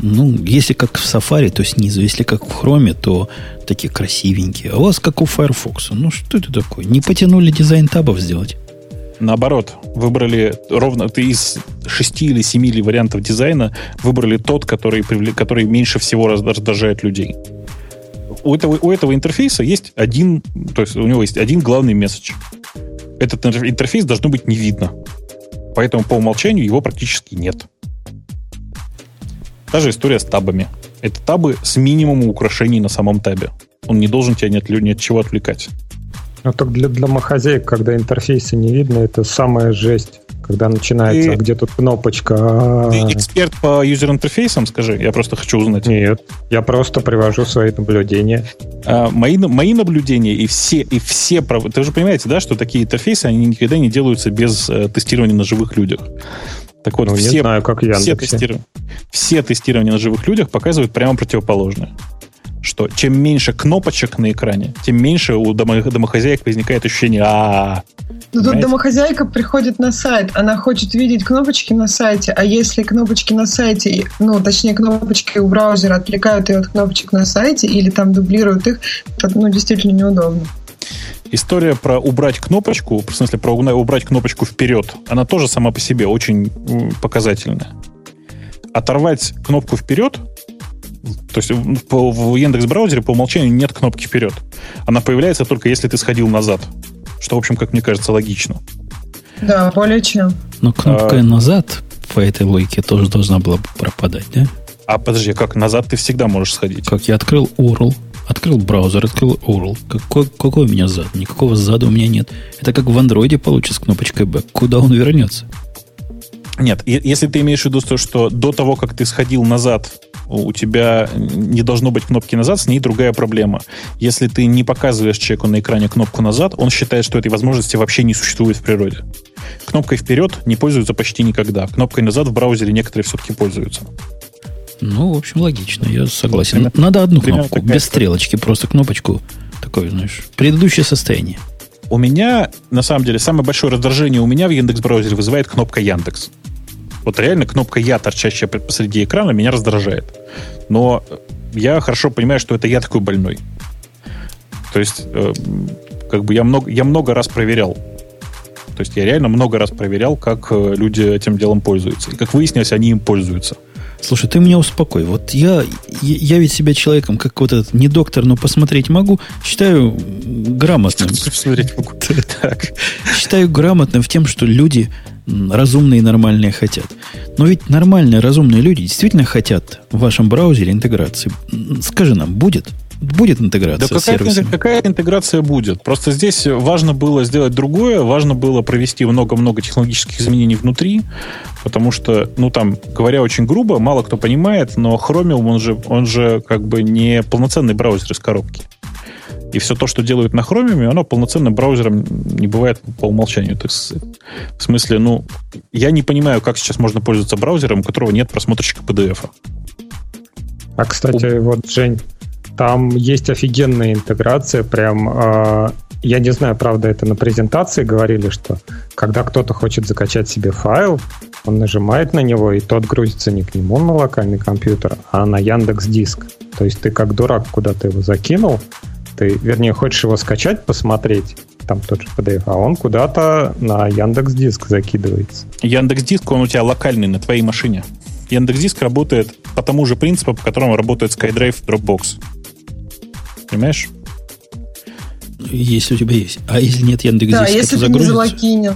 Ну, если как в Safari, то снизу. Если как в Chrome, то такие красивенькие. А у вас как у Firefox. Ну, что это такое? Не потянули дизайн табов сделать? Наоборот, выбрали ровно ты из шести или семи вариантов дизайна выбрали тот, который, который меньше всего раздражает людей. У этого, у этого интерфейса есть один, то есть у него есть один главный месседж. Этот интерфейс должно быть не видно. Поэтому по умолчанию его практически нет. Та же история с табами. Это табы с минимумом украшений на самом табе. Он не должен тебя ни от, ни от чего отвлекать. Ну так для домохозяек, когда интерфейса не видно, это самая жесть. Когда начинается, ты, где тут кнопочка. Ты эксперт по юзер-интерфейсам, скажи? Я просто хочу узнать. Нет, я просто привожу свои наблюдения. А, мои, мои наблюдения и все, и все... Ты же понимаете, да, что такие интерфейсы, они никогда не делаются без э, тестирования на живых людях. Так вот, ну, все, не знаю, как все, тестиров... все тестирования на живых людях показывают прямо противоположное. Что чем меньше кнопочек на экране, тем меньше у домохозяек возникает ощущение а ну тут домохозяйка приходит на сайт, она хочет видеть кнопочки на сайте, а если кнопочки на сайте, ну, точнее, кнопочки у браузера отвлекают ее от кнопочек на сайте или там дублируют их, то, ну, действительно неудобно история про убрать кнопочку, в смысле про убрать кнопочку вперед, она тоже сама по себе очень показательная. Оторвать кнопку вперед, то есть в Яндекс браузере по умолчанию нет кнопки вперед. Она появляется только если ты сходил назад. Что, в общем, как мне кажется, логично. Да, более чем. Но кнопка а, назад по этой логике тоже должна была пропадать, да? А подожди, как назад ты всегда можешь сходить? Как я открыл URL, Открыл браузер, открыл URL. Какой, какой у меня зад? Никакого зада у меня нет. Это как в андроиде получится с кнопочкой Back. Куда он вернется? Нет, если ты имеешь в виду то, что до того, как ты сходил назад, у тебя не должно быть кнопки назад, с ней другая проблема. Если ты не показываешь человеку на экране кнопку назад, он считает, что этой возможности вообще не существует в природе. Кнопкой вперед не пользуются почти никогда. Кнопкой назад в браузере некоторые все-таки пользуются. Ну, в общем, логично, я согласен. Примерно, Надо одну кнопку, без стрелочки, просто кнопочку, такое, знаешь, предыдущее состояние. У меня, на самом деле, самое большое раздражение у меня в Яндекс браузере вызывает кнопка Яндекс. Вот реально кнопка Я, торчащая посреди экрана, меня раздражает. Но я хорошо понимаю, что это я такой больной. То есть, э, как бы я много, я много раз проверял. То есть я реально много раз проверял, как э, люди этим делом пользуются. И как выяснилось, они им пользуются. Слушай, ты меня успокой. Вот я, я ведь себя человеком, как вот этот, не доктор, но посмотреть могу, считаю грамотным. Посмотреть могу. Так. Считаю грамотным в тем, что люди разумные и нормальные хотят. Но ведь нормальные, разумные люди действительно хотят в вашем браузере интеграции. Скажи нам, будет? Будет интеграция да с сервисами? Какая интеграция будет? Просто здесь важно было сделать другое, важно было провести много-много технологических изменений внутри, потому что, ну там, говоря очень грубо, мало кто понимает, но Chromium, он же, он же как бы не полноценный браузер из коробки. И все то, что делают на Chromium, оно полноценным браузером не бывает по умолчанию. То есть, в смысле, ну, я не понимаю, как сейчас можно пользоваться браузером, у которого нет просмотрщика PDF. А, кстати, у... вот, Жень, там есть офигенная интеграция, прям э, я не знаю, правда, это на презентации говорили, что когда кто-то хочет закачать себе файл, он нажимает на него, и тот грузится не к нему на локальный компьютер, а на Яндекс Диск. То есть ты как дурак куда-то его закинул, ты, вернее, хочешь его скачать, посмотреть, там тот же PDF, а он куда-то на Яндекс Диск закидывается. Яндекс Диск, он у тебя локальный на твоей машине. Яндекс Диск работает по тому же принципу, по которому работает SkyDrive Dropbox. Понимаешь? Если у тебя есть. А если нет Яндекс Диска, да, если ты не залогинил.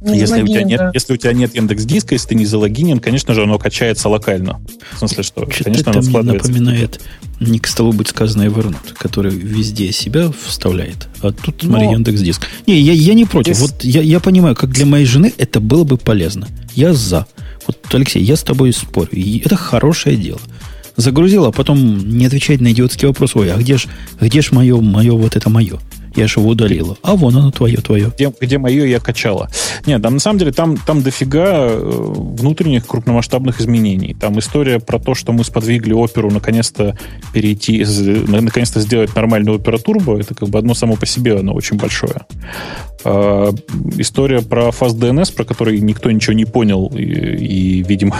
Не если, у тебя нет, да. если у тебя нет Яндекс Диска, если ты не залогинен, конечно же, оно качается локально. В смысле, что, Что-то конечно, это оно складывается. напоминает не к столу быть сказано Evernote, который везде себя вставляет. А тут, смотри, Но... Яндекс Диск. Не, я, я не против. Есть... Вот я, я понимаю, как для моей жены это было бы полезно. Я за. Вот, Алексей, я с тобой спорю. И это хорошее дело загрузил, а потом не отвечать на идиотский вопрос, ой, а где ж, где ж мое, мое вот это мое? Я же его удалила. А вон оно твое, твое. Где, где мое я качала. Нет, там на самом деле там, там дофига э, внутренних крупномасштабных изменений. Там история про то, что мы сподвигли оперу наконец-то перейти, наконец-то сделать нормальную опера турбо. Это как бы одно само по себе, оно очень большое. Э, история про FastDNS, про который никто ничего не понял, и, и видимо,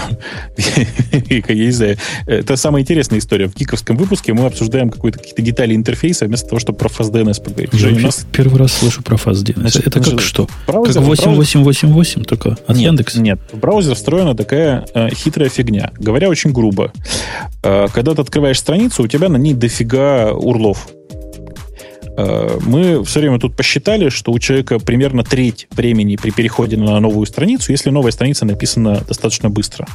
я не знаю, это самая интересная история. В гиковском выпуске мы обсуждаем какие-то детали интерфейса, вместо того, чтобы про FastDNS поговорить. Женя, нас... первый раз слышу про FastDNS. Значит, это как что? Браузер, как 8888 только от нет, Яндекса? Нет, в браузер встроена такая э, хитрая фигня. Говоря очень грубо, э, когда ты открываешь страницу, у тебя на ней дофига урлов. Э, мы все время тут посчитали, что у человека примерно треть времени при переходе на новую страницу, если новая страница написана достаточно быстро.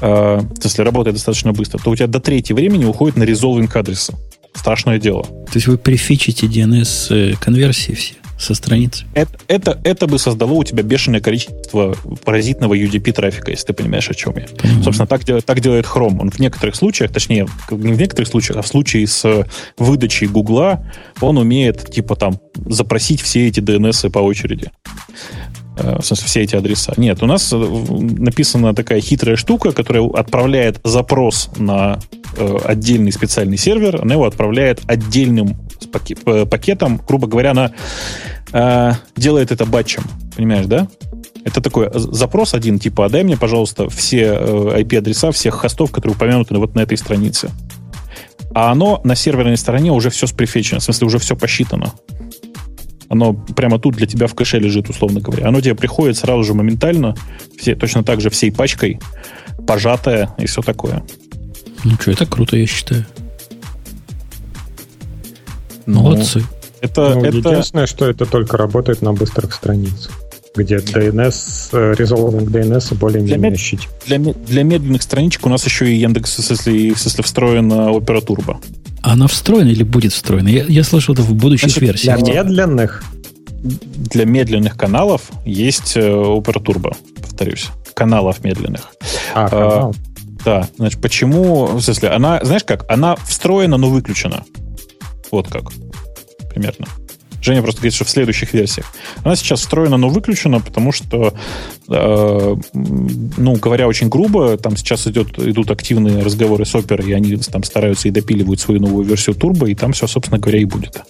Э, если работает достаточно быстро, то у тебя до трети времени уходит на резолвинг адреса. Страшное дело. То есть вы прифичите DNS-конверсии все? со страницы. Это, это, это бы создало у тебя бешеное количество паразитного UDP трафика, если ты понимаешь, о чем я. Понимаю. Собственно, так, так делает Chrome. Он в некоторых случаях, точнее, не в некоторых случаях, а в случае с выдачей Гугла, он умеет, типа, там, запросить все эти DNS по очереди. Э, в смысле, все эти адреса. Нет, у нас э, написана такая хитрая штука, которая отправляет запрос на э, отдельный специальный сервер, она его отправляет отдельным пакетом, грубо говоря, она делает это батчем. Понимаешь, да? Это такой запрос один, типа, отдай мне, пожалуйста, все IP-адреса всех хостов, которые упомянуты вот на этой странице. А оно на серверной стороне уже все спрефечено, в смысле, уже все посчитано. Оно прямо тут для тебя в кэше лежит, условно говоря. Оно тебе приходит сразу же моментально, все, точно так же всей пачкой, пожатое и все такое. Ну что, это круто, я считаю. Ну, Молодцы. Это, ну, это... Единственное, что это только работает на быстрых страницах где DNS, э, Resolving DNS более-менее для, щит. Для, для медленных страничек у нас еще и Яндекс, если, если встроена Opera Turbo. Она встроена или будет встроена? Я, я слышал это в будущих Значит, версиях. Для медленных? Для медленных каналов есть э, Opera Turbo, повторюсь. Каналов медленных. А, канал. А, да, значит, почему... В смысле, она, знаешь как, она встроена, но выключена. Вот как. Примерно. Женя просто говорит, что в следующих версиях. Она сейчас встроена, но выключена, потому что, э, ну, говоря очень грубо, там сейчас идет, идут активные разговоры с Opera, и они там стараются и допиливают свою новую версию Turbo, и там все, собственно говоря, и будет.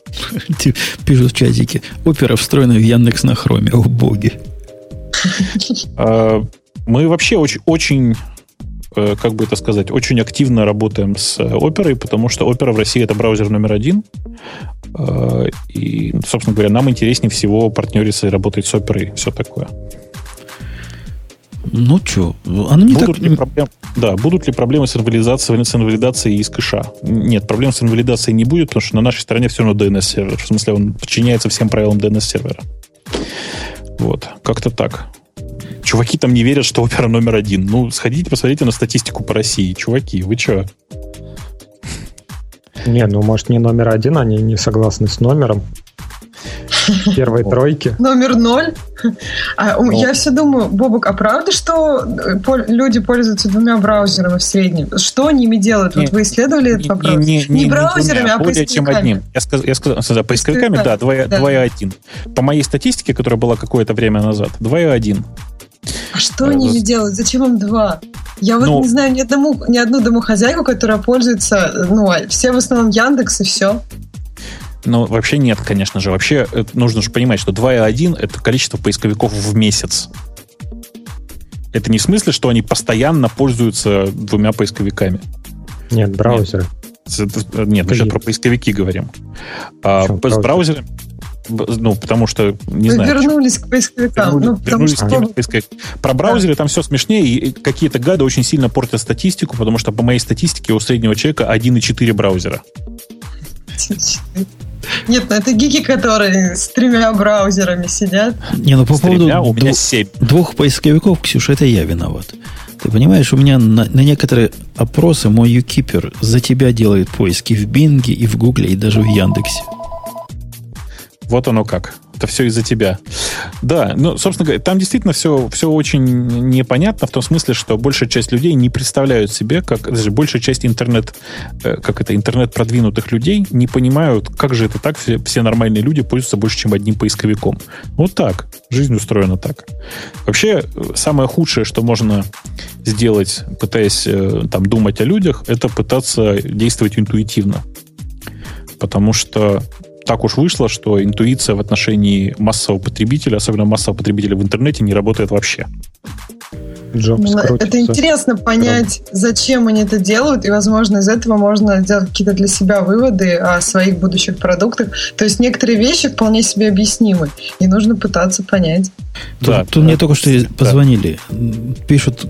Пишут в чатике. Opera встроена в Яндекс на хроме. О, боги. Э, мы вообще очень, очень как бы это сказать, очень активно работаем с оперой, потому что опера в России это браузер номер один. Э, и, собственно говоря, нам интереснее всего партнериться и работать с оперой, все такое. Ну что, оно не будут так... Ли проблем... Да, будут ли проблемы с инвалидацией, с инвалидацией из кэша? Нет, проблем с инвалидацией не будет, потому что на нашей стороне все равно DNS-сервер. В смысле, он подчиняется всем правилам DNS-сервера. Вот, как-то так. Чуваки там не верят, что опера номер один. Ну, сходите, посмотрите на статистику по России. Чуваки, вы что? Не, ну, может, не номер один, они не согласны с номером первой тройки. Номер ноль. А, ну. Я все думаю, Бобок, а правда, что э, люди пользуются двумя браузерами в среднем? Что они ими делают? вот вы исследовали этот вопрос? Не, браузерами, а более чем одним. Я сказал, я сказал да, поисковиками, да, 2.1. По моей статистике, которая была какое-то время назад, 2.1. А что они не делают? Зачем им два? Я вот ну, не знаю ни, одному, ни одну домохозяйку, которая пользуется, ну, а все в основном Яндекс и все. Ну, вообще нет, конечно же. Вообще нужно же понимать, что 2.1 — это количество поисковиков в месяц. Это не в смысле, что они постоянно пользуются двумя поисковиками. Нет, браузеры. Нет, нет мы сейчас про поисковики говорим. А, с браузерами ну, потому что, не Вы знаю. вернулись почему. к поисковикам. Вернулись, ну, вернулись что... к поисковикам. Про браузеры да. там все смешнее, и какие-то гады очень сильно портят статистику, потому что по моей статистике у среднего человека 1,4 браузера. Нет, ну это гики, которые с тремя браузерами сидят. Не, ну по с поводу тремя, у меня семь. двух поисковиков, Ксюша, это я виноват. Ты понимаешь, у меня на, на некоторые опросы мой юкипер за тебя делает поиски в Бинге и в Гугле, и даже в Яндексе. Вот оно как. Это все из-за тебя. Да, ну, собственно говоря, там действительно все, все очень непонятно в том смысле, что большая часть людей не представляют себе, как даже большая часть интернет, э, как это, интернет продвинутых людей не понимают, как же это так, все, все нормальные люди пользуются больше, чем одним поисковиком. Вот так. Жизнь устроена так. Вообще, самое худшее, что можно сделать, пытаясь э, там думать о людях, это пытаться действовать интуитивно. Потому что так уж вышло, что интуиция в отношении массового потребителя, особенно массового потребителя в интернете, не работает вообще. Джобс ну, это интересно понять, зачем они это делают, и, возможно, из этого можно сделать какие-то для себя выводы о своих будущих продуктах. То есть некоторые вещи вполне себе объяснимы, и нужно пытаться понять. Да, тут, тут да. мне только что позвонили. Пишут,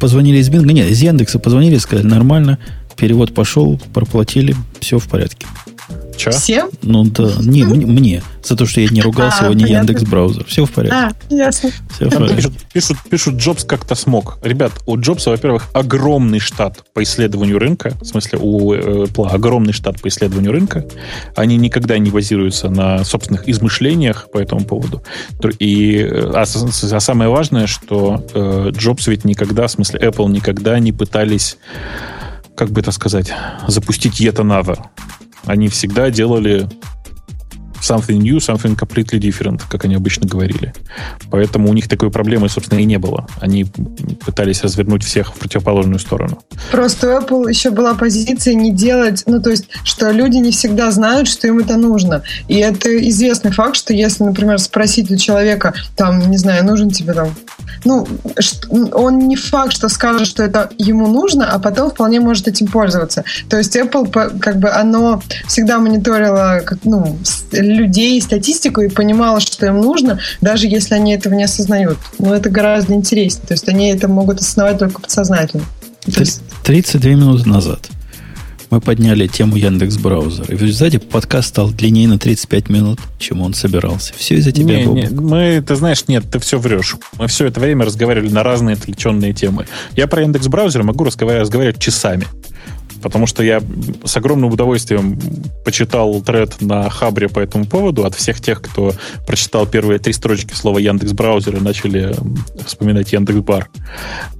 позвонили из Бинга, нет, из Яндекса позвонили, сказали, нормально, перевод пошел, проплатили, все в порядке. Че? Всем? Ну да, не, мне, За то, что я не ругал а, сегодня Яндекс браузер. Все в порядке. А, ясно. Все в порядке. Пишут, пишут, пишут, Джобс как-то смог. Ребят, у Джобса, во-первых, огромный штат по исследованию рынка. В смысле, у Apple огромный штат по исследованию рынка. Они никогда не базируются на собственных измышлениях по этому поводу. И, а, а самое важное, что э, Джобс ведь никогда, в смысле, Apple никогда не пытались как бы это сказать, запустить yet another. Они всегда делали something new, something completely different, как они обычно говорили. Поэтому у них такой проблемы, собственно, и не было. Они пытались развернуть всех в противоположную сторону. Просто у Apple еще была позиция не делать, ну, то есть, что люди не всегда знают, что им это нужно. И это известный факт, что если, например, спросить у человека, там, не знаю, нужен тебе там ну, он не факт, что скажет, что это ему нужно, а потом вполне может этим пользоваться. То есть Apple, как бы, оно всегда мониторило ну, людей, статистику и понимало, что им нужно, даже если они этого не осознают. Но это гораздо интереснее. То есть они это могут осознавать только подсознательно. 32 минуты назад мы подняли тему Яндекс браузера. И в результате подкаст стал длиннее на 35 минут, чем он собирался. Все из-за тебя, не, не, Мы, ты знаешь, нет, ты все врешь. Мы все это время разговаривали на разные отвлеченные темы. Я про Яндекс браузер могу разговаривать, разговаривать часами потому что я с огромным удовольствием почитал тред на Хабре по этому поводу от всех тех, кто прочитал первые три строчки слова Яндекс браузер и начали вспоминать Яндекс Бар.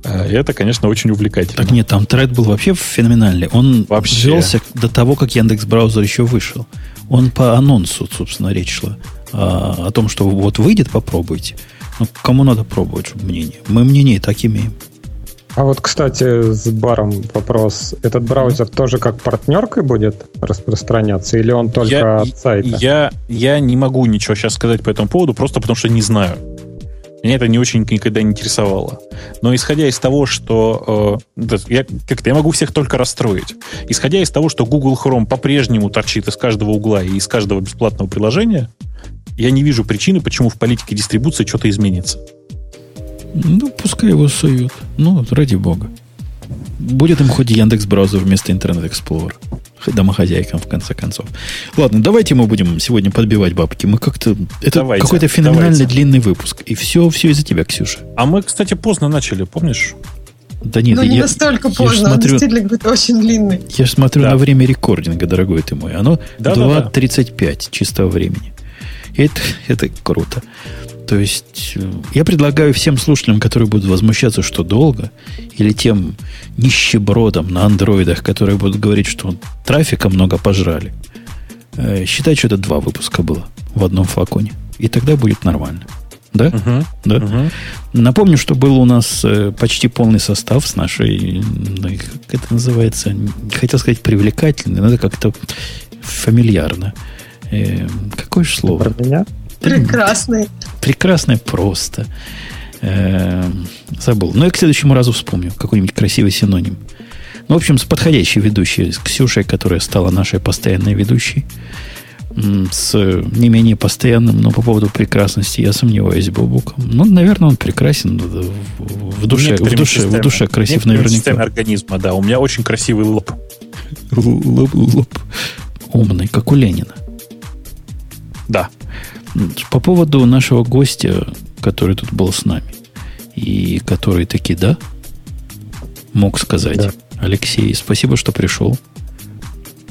Э, и это, конечно, очень увлекательно. Так нет, там тред был вообще феноменальный. Он вообще. велся до того, как Яндекс браузер еще вышел. Он по анонсу, собственно, речь шла о, о том, что вот выйдет, попробуйте. Ну, кому надо пробовать, чтобы мнение? Мы мнение и так имеем. А вот, кстати, с баром вопрос. Этот браузер тоже как партнеркой будет распространяться или он только я, от сайта? Я, я не могу ничего сейчас сказать по этому поводу, просто потому что не знаю. Меня это не очень никогда не интересовало. Но исходя из того, что... Э, я, как-то я могу всех только расстроить. Исходя из того, что Google Chrome по-прежнему торчит из каждого угла и из каждого бесплатного приложения, я не вижу причины, почему в политике дистрибуции что-то изменится. Ну, пускай его суют. Ну, ради бога. Будет им хоть Яндекс браузер вместо Internet Explorer. Домохозяйкам, в конце концов. Ладно, давайте мы будем сегодня подбивать бабки. Мы как-то... Это давайте, какой-то феноменальный давайте. длинный выпуск. И все, все из-за тебя, Ксюша. А мы, кстати, поздно начали, помнишь? Да нет, ну, не я, настолько поздно, я смотрю, он действительно какой-то очень длинный. Я же смотрю да. на время рекординга, дорогой ты мой. Оно да, 2.35 да, да. чистого времени. И это, это круто. То есть э, я предлагаю всем слушателям, которые будут возмущаться, что долго, или тем нищебродам на андроидах, которые будут говорить, что трафика много пожрали, э, считать, что это два выпуска было в одном флаконе. И тогда будет нормально. Да? Uh-huh. да? Uh-huh. Напомню, что был у нас э, почти полный состав с нашей, как это называется, хотел сказать привлекательный, но это как-то фамильярно. какое же слово? Про меня? Прекрасный. Прекрасный просто. Эм, забыл. Но я к следующему разу вспомню какой-нибудь красивый синоним. Ну, в общем, с подходящей ведущей, с Ксюшей, которая стала нашей постоянной ведущей, с не менее постоянным, но по поводу прекрасности я сомневаюсь Бобуком. Ну, наверное, он прекрасен в душе, в душе, в душе красив наверняка. организма, да. У меня очень красивый лоб. Лоб, лоб. Умный, как у Ленина. Да. По поводу нашего гостя, который тут был с нами, и который таки, да, мог сказать. Да. Алексей, спасибо, что пришел.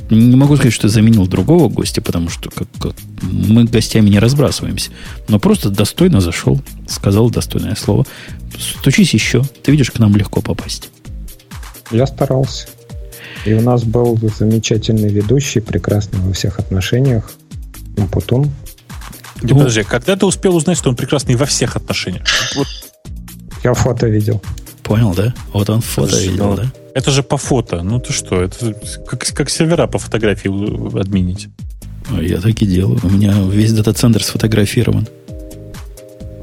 Не могу сказать, что заменил другого гостя, потому что как, как, мы гостями не разбрасываемся. Но просто достойно зашел, сказал достойное слово. Стучись еще. Ты видишь, к нам легко попасть. Я старался. И у нас был замечательный ведущий, прекрасный во всех отношениях, Умпутун. Ну, подожди, когда ты успел узнать, что он прекрасный во всех отношениях? Вот. Я фото видел. Понял, да? Вот он фото Подожди, видел, ну, да? Это же по фото. Ну ты что, это как, как сервера по фотографии админить. Я так и делаю. У меня весь дата-центр сфотографирован.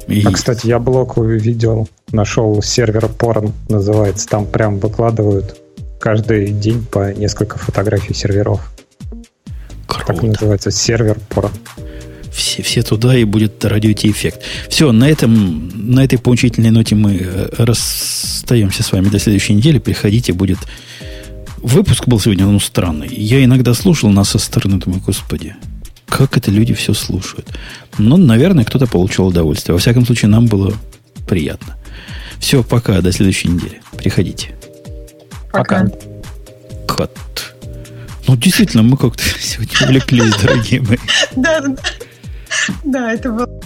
И... А, кстати, я блок видел, нашел сервер порн, называется. Там прям выкладывают каждый день по несколько фотографий серверов. Круто. Так называется сервер порн. Все, все туда, и будет радиоти эффект. Все, на, этом, на этой поучительной ноте мы э, расстаемся с вами до следующей недели. Приходите, будет... Выпуск был сегодня, ну, странный. Я иногда слушал нас со стороны, думаю, господи, как это люди все слушают. Но, наверное, кто-то получил удовольствие. Во всяком случае, нам было приятно. Все, пока, до следующей недели. Приходите. Пока. Кот. Ну, действительно, мы как-то сегодня увлеклись, дорогие мои. Да, да. Да, это было